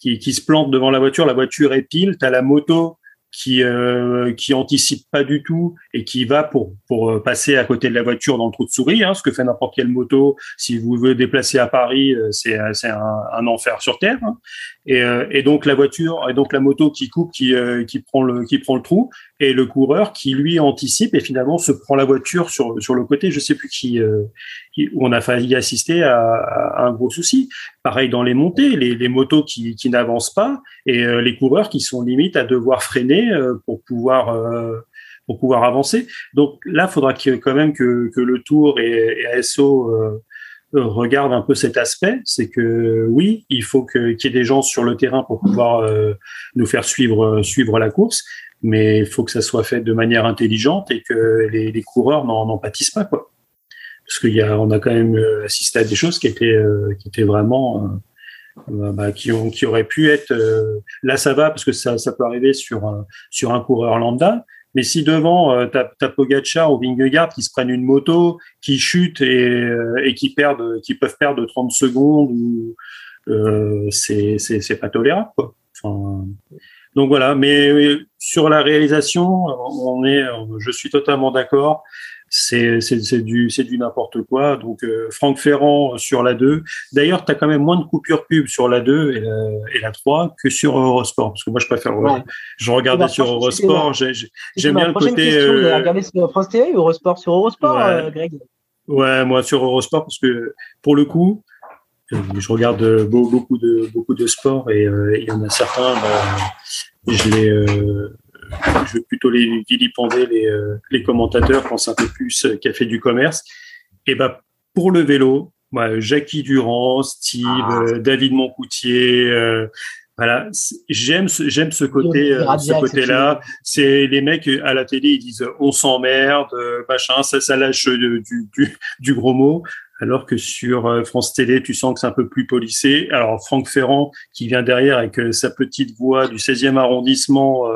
qui, se plante devant la voiture, la voiture est pile, t'as la moto qui euh, qui anticipe pas du tout et qui va pour pour euh, passer à côté de la voiture dans le trou de souris, hein, ce que fait n'importe quelle moto. Si vous voulez déplacer à Paris, euh, c'est c'est un, enfer sur terre. Hein. Et, euh, donc la voiture et donc la moto qui coupe, qui qui prend le qui prend le trou et le coureur qui lui anticipe et finalement se prend la voiture sur sur le côté. Je sais plus qui où on a failli assister à, un gros souci. Pareil dans les montées, les, motos qui n'avancent pas et les coureurs qui sont limite à devoir freiner euh, pour pouvoir euh, pour pouvoir avancer. Donc là, il faudra quand même que, le Tour et, ASO euh, regardent un peu cet aspect. C'est que oui, il faut qu'il y ait des gens sur le terrain pour pouvoir nous faire suivre suivre la course, mais il faut que ça soit fait de manière intelligente et que les, les coureurs n'en pâtissent pas quoi. Parce qu'il y a, on a quand même assisté à des choses qui étaient qui étaient vraiment euh, bah, qui, ont, qui auraient pu être euh, là ça va parce que ça, ça peut arriver sur un, sur un coureur lambda. Mais si devant euh, t'as as Pogacar ou Vingegaard qui se prennent une moto qui chutent et, euh, et qui perdent qui peuvent perdre 30 secondes ou euh, c'est c'est pas tolérable quoi. Enfin, donc voilà. Mais sur la réalisation on est je suis totalement d'accord c'est du du n'importe quoi. Donc euh, Franck Ferrand sur la 2. D'ailleurs, tu as quand même moins de coupures pub sur la 2 et la, et la 3 que sur Eurosport parce que moi je préfère je regardais sur Eurosport, j'aime bien le côté euh... regarder sur France TV ou Eurosport sur Eurosport euh, Greg? Ouais, moi sur Eurosport parce que pour le coup, euh, je regarde beaucoup de beaucoup de sports et il y en a certains bah, je les je veux plutôt les vilipender les, euh, les commentateurs quand c'est un peu plus euh, café du commerce. Et ben pour le vélo, moi, Jackie Durand, Steve, ah. euh, David Moncoutier, voilà, j'aime ce, j'aime ce côté, ce côté-là. C'est les mecs à la télé, ils disent on s'emmerde, machin, ça, ça lâche du, du, du gros mot alors que sur euh, France Télé, tu sens que c'est un peu plus polissé. Alors Franck Ferrand, qui vient derrière avec euh, sa petite voix du 16e arrondissement,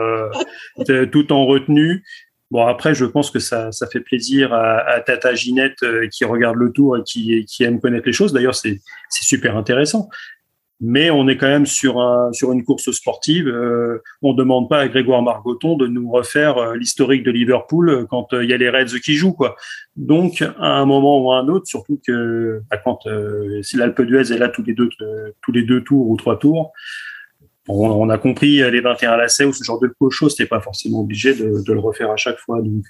euh, tout en retenue. Bon, après, je pense que ça, ça fait plaisir à, Tata Ginette qui regarde le tour et qui, qui aime connaître les choses. D'ailleurs, c'est super intéressant mais on est quand même sur un, sur une course sportive. Euh, on demande pas à Grégoire Margoton de nous refaire euh, l'historique de Liverpool euh, quand il y a les Reds qui jouent quoi. Donc à un moment ou à un autre, surtout que bah, quand si l'Alpe d'Huez est là tous les deux tous les deux tours ou trois tours, on, a compris les 21 lacets ou ce genre de cocho, c'était pas forcément obligé de, de, le refaire à chaque fois. Donc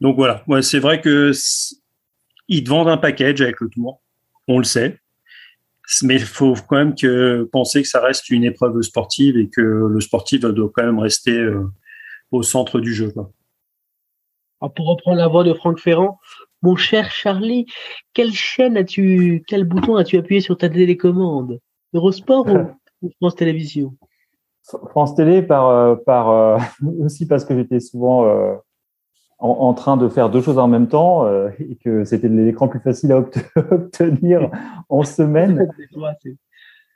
donc voilà, ouais, c'est vrai que ils te vendent un package avec le tour, on le sait mais il faut quand même que penser que ça reste une épreuve sportive et que le sportif doit quand même rester euh, au centre du jeu. Quoi. Alors pour reprendre la voix de Franck Ferrand, mon cher Charlie, quelle chaîne as-tu, quel bouton as-tu appuyé sur ta télécommande? Eurosport ou, France Télévisions? France Télé par, euh, par euh, aussi parce que j'étais souvent en, train de faire deux choses en même temps euh, et que c'était l'écran plus facile à obtenir en semaine.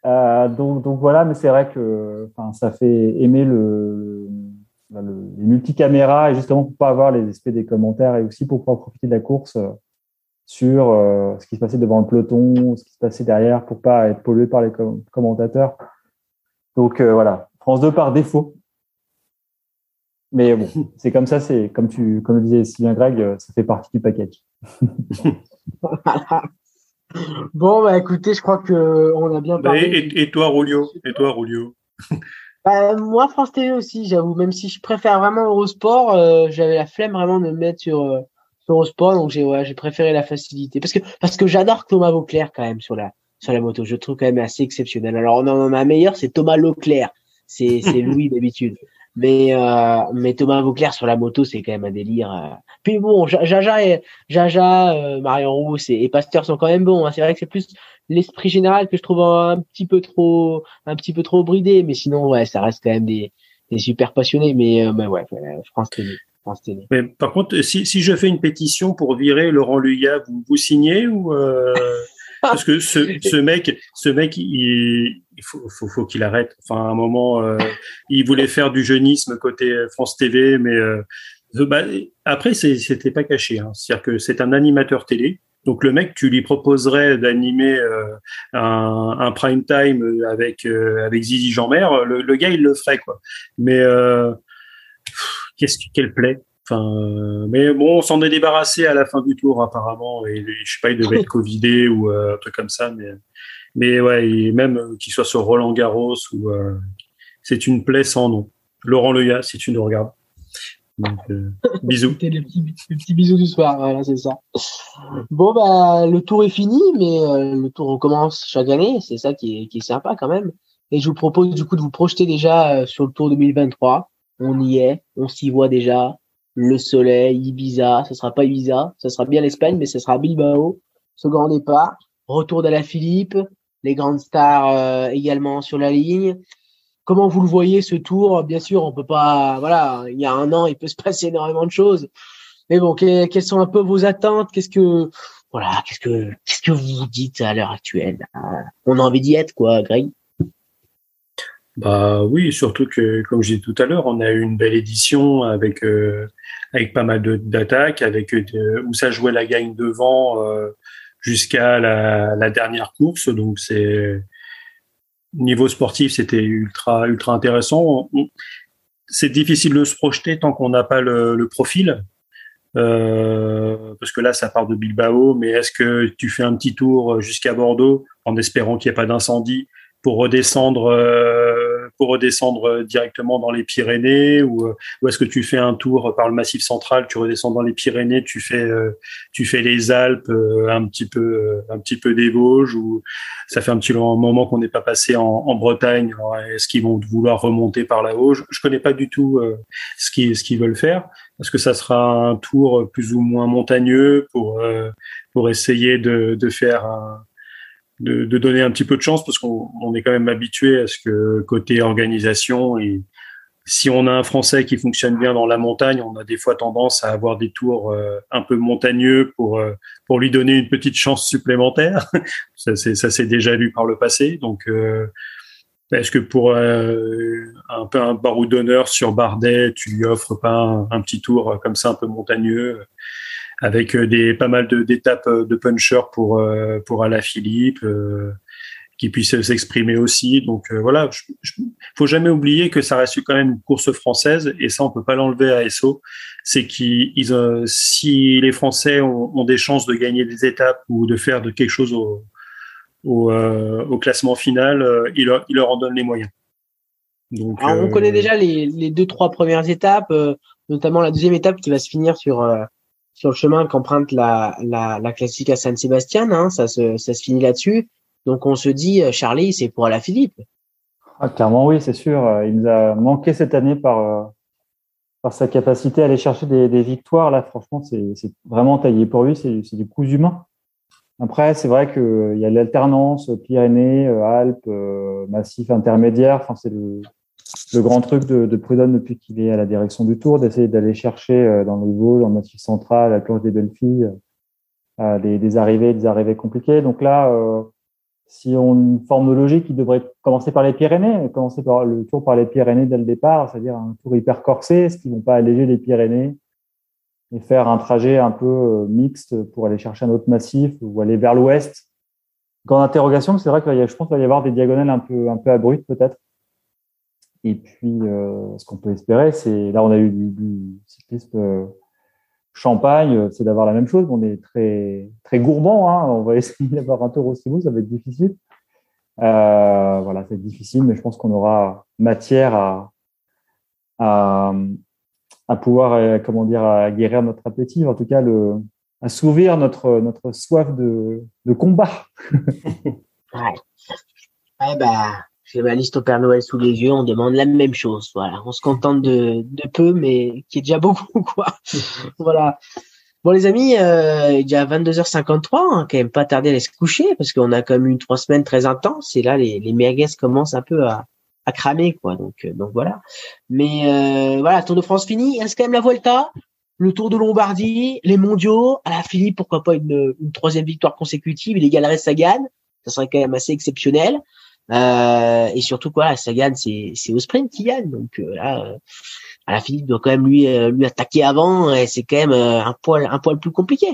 Euh, donc, donc voilà, mais c'est vrai que ça fait aimer le, le, les multicaméras et justement pour pas avoir les aspects des commentaires et aussi pour pouvoir profiter de la course euh, sur euh, ce qui se passait devant le peloton, ce qui se passait derrière pour pas être pollué par les commentateurs. Donc voilà, France 2 par défaut. Mais bon, c'est comme ça, c'est comme tu, comme le disait Sylvain Greg, euh, ça fait partie du package. bon, bah écoutez, je crois que on a bien parlé. Et, toi, Rulio? Et toi, Rulio? Bah, Moi, France TV aussi, j'avoue. Même si je préfère vraiment Eurosport, euh, j'avais la flemme vraiment de me mettre sur, euh, sur Eurosport, donc j'ai ouais, j'ai préféré la facilité parce que parce que j'adore Thomas Vauclair quand même sur la sur la moto. Je trouve quand même assez exceptionnel. Alors, on en a un meilleur, c'est Thomas Leclerc. C'est c'est Louis d'habitude. Mais, euh, mais Thomas Vauclair sur la moto, c'est quand même un délire. Euh. Puis bon, Jaja, et, Jaja euh, Marion Rousse et, Pasteur sont quand même bons. Hein. C'est vrai que c'est plus l'esprit général que je trouve un petit peu trop, un petit peu trop bridé. Mais sinon, ouais, ça reste quand même des, des super passionnés. Mais, mais ouais, France Télé. France Télé. Mais par contre, si, si je fais une pétition pour virer Laurent Luya, vous, vous signez ou parce que ce, ce mec, ce mec, il, il faut, qu'il arrête. Enfin, à un moment, euh, il voulait faire du jeunisme côté France TV, mais euh, bah, après, c'était pas caché. Hein. C'est-à-dire que c'est un animateur télé. Donc le mec, tu lui proposerais d'animer euh, un, prime time avec avec Zizi Jeanmer, le, le, gars il le ferait. Mais qu'est-ce quel plaît Enfin, mais bon, on s'en est débarrassé à la fin du tour apparemment. Et je sais pas, il devait être covidé ou un truc comme ça, mais mais ouais, même euh, qu'il soit sur Roland Garros ou euh, c'est une plaie sans nom. Laurent Leya, si tu nous regardes. Donc, euh, bisous. C'était le petit, bisou du soir, voilà, c'est ça. Bon, bah, le tour est fini, mais le tour recommence chaque année. C'est ça qui est, qui est sympa quand même. Et je vous propose du coup de vous projeter déjà sur le tour 2023. On y est, on s'y voit déjà. Le soleil, Ibiza, ce sera pas Ibiza, ce sera bien l'Espagne, mais ce sera Bilbao, grand départ. Retour la Philippe, les grandes stars euh, également sur la ligne. Comment vous le voyez ce tour? Bien sûr, on peut pas. Voilà, il y a un an, il peut se passer énormément de choses. Mais bon, quelles sont un peu vos attentes? Qu'est-ce que voilà, qu'est-ce que qu'est-ce que vous vous dites à l'heure actuelle? On a envie d'y être, quoi, Greg? Bah oui, surtout que comme je disais tout à l'heure, on a eu une belle édition avec euh, avec pas mal d'attaques, avec euh, où ça jouait la gagne devant jusqu'à la, la, dernière course. Donc c'est niveau sportif, c'était ultra ultra intéressant. C'est difficile de se projeter tant qu'on n'a pas le, le profil. Euh, parce que là, ça part de Bilbao, mais est-ce que tu fais un petit tour jusqu'à Bordeaux en espérant qu'il n'y ait pas d'incendie pour redescendre euh, pour redescendre directement dans les Pyrénées ou, euh, ou est-ce que tu fais un tour par le Massif central, tu redescends dans les Pyrénées, tu fais euh, tu fais les Alpes, un petit peu un petit peu des Vosges ou ça fait un petit moment qu'on n'est pas passé en, en Bretagne. Est-ce qu'ils vont vouloir remonter par là-haut? Je, je connais pas du tout ce qu'ils ce qu'ils veulent faire. Est-ce que ça sera un tour plus ou moins montagneux pour pour essayer de, de faire un, de, de, donner un petit peu de chance parce qu'on on est quand même habitué à ce que côté organisation et si on a un Français qui fonctionne bien dans la montagne, on a des fois tendance à avoir des tours euh, un peu montagneux pour euh, pour lui donner une petite chance supplémentaire. ça c'est ça s'est déjà vu par le passé. Donc euh, est-ce que pour un peu un barou d'honneur sur Bardet, tu lui offres pas un, un, petit tour comme ça un peu montagneux avec euh, des pas mal d'étapes euh, de, puncher pour euh, pour Philippe qui puisse s'exprimer aussi. Donc voilà, il faut jamais oublier que ça reste quand même une course française et ça on peut pas l'enlever à SO. C'est qu'ils si les Français ont, des chances de gagner des étapes ou de faire de quelque chose au au, au classement final, ils leur, leur, en donnent les moyens. Donc, on connaît déjà les, les, deux trois premières étapes, notamment la deuxième étape qui va se finir sur sur le chemin qu'emprunte la, la, la classique à San Sébastien, hein, ça, se, ça se finit là-dessus. Donc on se dit, euh, Charlie, c'est pour la Philippe. Ah, clairement, oui, c'est sûr. Euh, il nous a manqué cette année par, euh, par sa capacité à aller chercher des, des victoires. Là, franchement, c'est vraiment taillé pour lui. C'est du coup humain. Après, c'est vrai qu'il y a l'alternance Pyrénées, Alpes, Massif intermédiaire. Enfin, c'est le, le grand truc de, Prudhomme depuis qu'il est à la direction du Tour, d'essayer d'aller chercher euh, dans les Vosges, le Massif central, la planche des belles filles, euh, des, des, arrivées, des arrivées compliquées. Donc là, euh, si on forme de logique, il devrait commencer par les Pyrénées, commencer par le Tour par les Pyrénées dès le départ, c'est-à-dire un Tour hyper corsé, ce qui vont pas alléger les Pyrénées et faire un trajet un peu mixte pour aller chercher un autre massif ou aller vers l'ouest. Grande interrogation, c'est vrai que je pense qu'il va y avoir des diagonales un peu un peu abruptes peut-être et puis, euh, ce qu'on peut espérer, c'est là, on a eu du, cyclisme euh, Champagne, euh, c'est d'avoir la même chose. On est très très gourmand. Hein. On va essayer d'avoir un tour aussi beau, ça va être difficile. Euh, voilà, c'est difficile, mais je pense qu'on aura matière à, à, pouvoir, comment dire, à guérir notre appétit, en tout cas, le, à s'ouvrir notre notre soif de, de combat. ouais. Ouais, bah, j'ai ma liste au Père Noël sous les yeux, on demande la même chose. Voilà, on se contente de, de peu, mais qui est déjà beaucoup, quoi. voilà. Bon, les amis, euh, il est déjà 22h53, hein, quand même pas tarder à aller se coucher, parce qu'on a quand même eu trois semaines très intenses, et là, les, les merguez commencent un peu à, à cramer, quoi. Donc, euh, donc voilà. Mais euh, voilà, Tour de France fini. Il reste quand même la Volta, le Tour de Lombardie, les Mondiaux. À la Philippe, pourquoi pas une, une troisième victoire consécutive. Les Galeries Sagan, ça serait quand même assez exceptionnel. Et surtout quoi, Sagan c'est c'est au sprint qui gagne. Donc là, à la Philippe doit quand même lui lui attaquer avant et c'est quand même un poil un poil plus compliqué.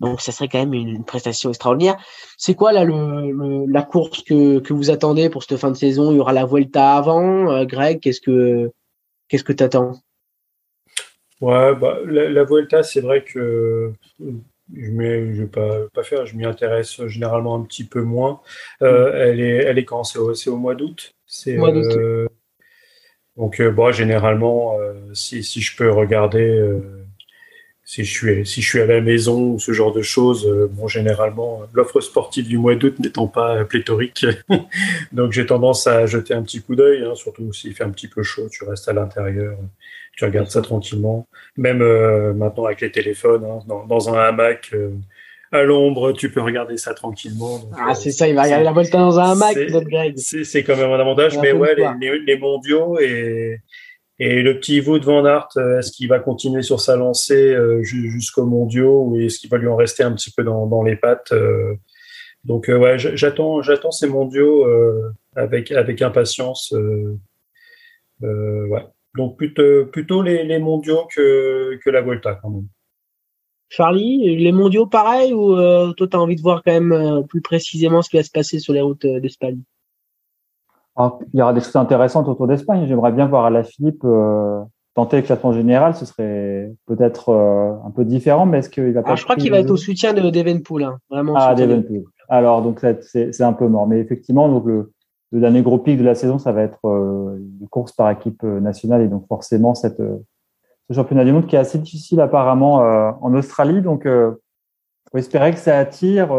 Donc ça serait quand même une, prestation extraordinaire. C'est quoi là le, la course que, que vous attendez pour cette fin de saison? Il y aura la Vuelta avant. Euh, Greg, qu'est-ce que qu'est-ce que t'attends? Ouais, bah, la Vuelta, c'est vrai que je ne vais pas, pas faire. Je m'y intéresse généralement un petit peu moins. Euh, mm. elle est elle est quand? C'est au, au, mois d'août? C'est mois d'août. Euh, donc bon, généralement, si, si je peux regarder si je suis si je suis à la maison ou ce genre de choses, euh, bon généralement l'offre sportive du mois d'août n'étant pas pléthorique, donc j'ai tendance à jeter un petit coup d'œil, hein, surtout s'il fait un petit peu chaud, tu restes à l'intérieur, tu regardes ça tranquillement. Même euh, maintenant avec les téléphones, hein, dans, un hamac. Euh, à l'ombre, tu peux regarder ça tranquillement. ah, c'est ça, il va regarder la Volta dans un hamac, notre C'est quand même un avantage, mais ouais, les, les, mondiaux et, et le petit Wout van Aert, euh, est-ce qu'il va continuer sur sa lancée euh, jusqu'au mondiaux ou est-ce qu'il va lui en rester un petit peu dans, dans les pattes euh? Donc ouais, j'attends, j'attends ces mondiaux avec avec impatience. ouais. Donc plutôt plutôt les, les mondiaux que que la Volta quand même. Charlie, les mondiaux pareil ou toi tu as envie de voir quand même plus précisément ce qui va se passer sur les routes d'Espagne? Il y aura des choses intéressantes autour d'Espagne. J'aimerais bien voir à la Philippe euh, tenter le classement général. Ce serait peut-être euh, un peu différent, mais est-ce qu'il va pas. je crois qu'il va être au soutien de d'Evenpool, hein, vraiment. Ah, d'Evenpool. Alors, donc c'est un peu mort. Mais effectivement, donc le, le dernier gros pic de la saison, ça va être euh, une course par équipe nationale et donc forcément cette ce championnat du monde qui est assez difficile apparemment en Australie. Donc, faut espérer que ça attire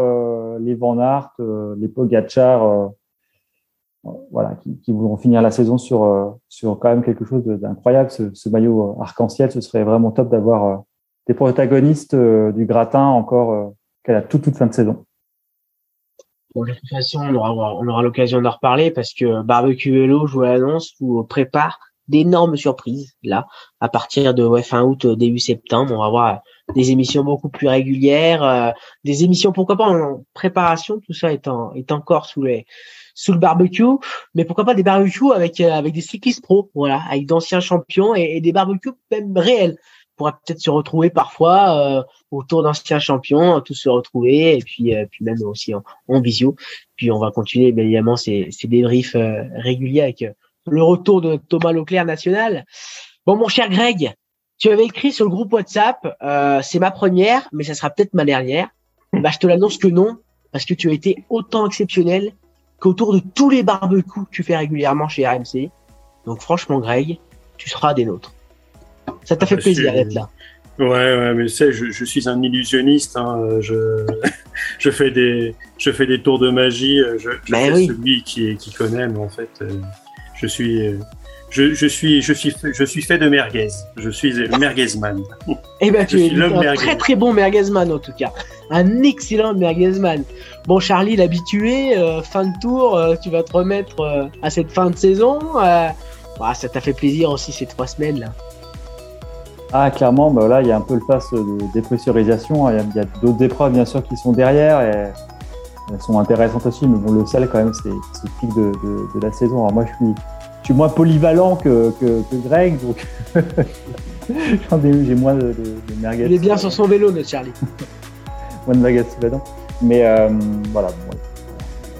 les Van Aert, les Pogacar voilà, qui, qui, voudront finir la saison sur, euh, sur quand même quelque chose d'incroyable. Ce, maillot euh, arc-en-ciel, ce serait vraiment top d'avoir euh, des protagonistes du gratin encore qu'à la toute, toute fin de saison. De toute façon, on aura, on aura l'occasion d'en reparler parce que Barbecue Hello, je vous l'annonce, vous prépare d'énormes surprises là, à partir de ouais, fin août, début septembre. On va avoir des émissions beaucoup plus régulières, des émissions pourquoi pas en préparation, tout ça est, est encore sous les sous le barbecue, mais pourquoi pas des barbecues avec euh, avec des cyclistes pro, voilà, avec d'anciens champions et, des barbecues même réels. On pourra peut-être se retrouver parfois euh, autour d'anciens champions, tous se retrouver et puis euh, puis même aussi en, en, visio. Puis on va continuer bien évidemment ces, ces débriefs réguliers avec le retour de Thomas Leclerc national. Bon mon cher Greg, tu avais écrit sur le groupe WhatsApp, c'est ma première, mais ça sera peut-être ma dernière. Bah, je te l'annonce que non, parce que tu as été autant exceptionnel qu'autour de tous les barbecues que tu fais régulièrement chez RMC. Donc franchement, Greg, tu seras des nôtres. Ça t'a ah, fait plaisir d'être là. Ouais, ouais, mais tu sais, je, suis un illusionniste. Hein. Je, je, fais des, je fais des tours de magie. Je, je ben suis celui qui, qui connaît, mais en fait, euh, je suis, euh, je, je, suis, je, suis, je suis fait de merguez. Je suis merguezman. Eh ben, tu es un très très bon merguezman en tout cas. Un excellent merguezman. Bon, Charlie, l'habitué, euh, fin de tour, euh, tu vas te remettre euh, à cette fin de saison. Bah, ça t'a fait plaisir aussi ces trois semaines là. Ah, clairement, bah, là, il y a un peu le pass de dépressurisation. Il y a, d'autres épreuves, bien sûr, qui sont derrière et elles sont intéressantes aussi. Mais bon, le sel, quand même, c'est le pic de, de, la saison. Alors, moi, je suis, je suis moins polyvalent que, que, que Greg, donc j'ai moins de, de, merguez. Il est bien sur son vélo, notre Charlie. moins de merguez Mais euh, voilà,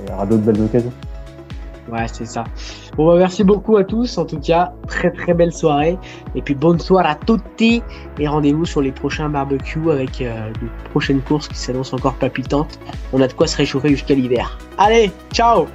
il y aura d'autres belles occasions. Ouais, c'est ça. Bon, bah, merci beaucoup à tous. En tout cas, très très belle soirée. Et puis bonne soirée à tutti. Et rendez-vous sur les prochains barbecues avec euh, de prochaines courses qui s'annoncent encore palpitantes. On a de quoi se réchauffer jusqu'à l'hiver. Allez, ciao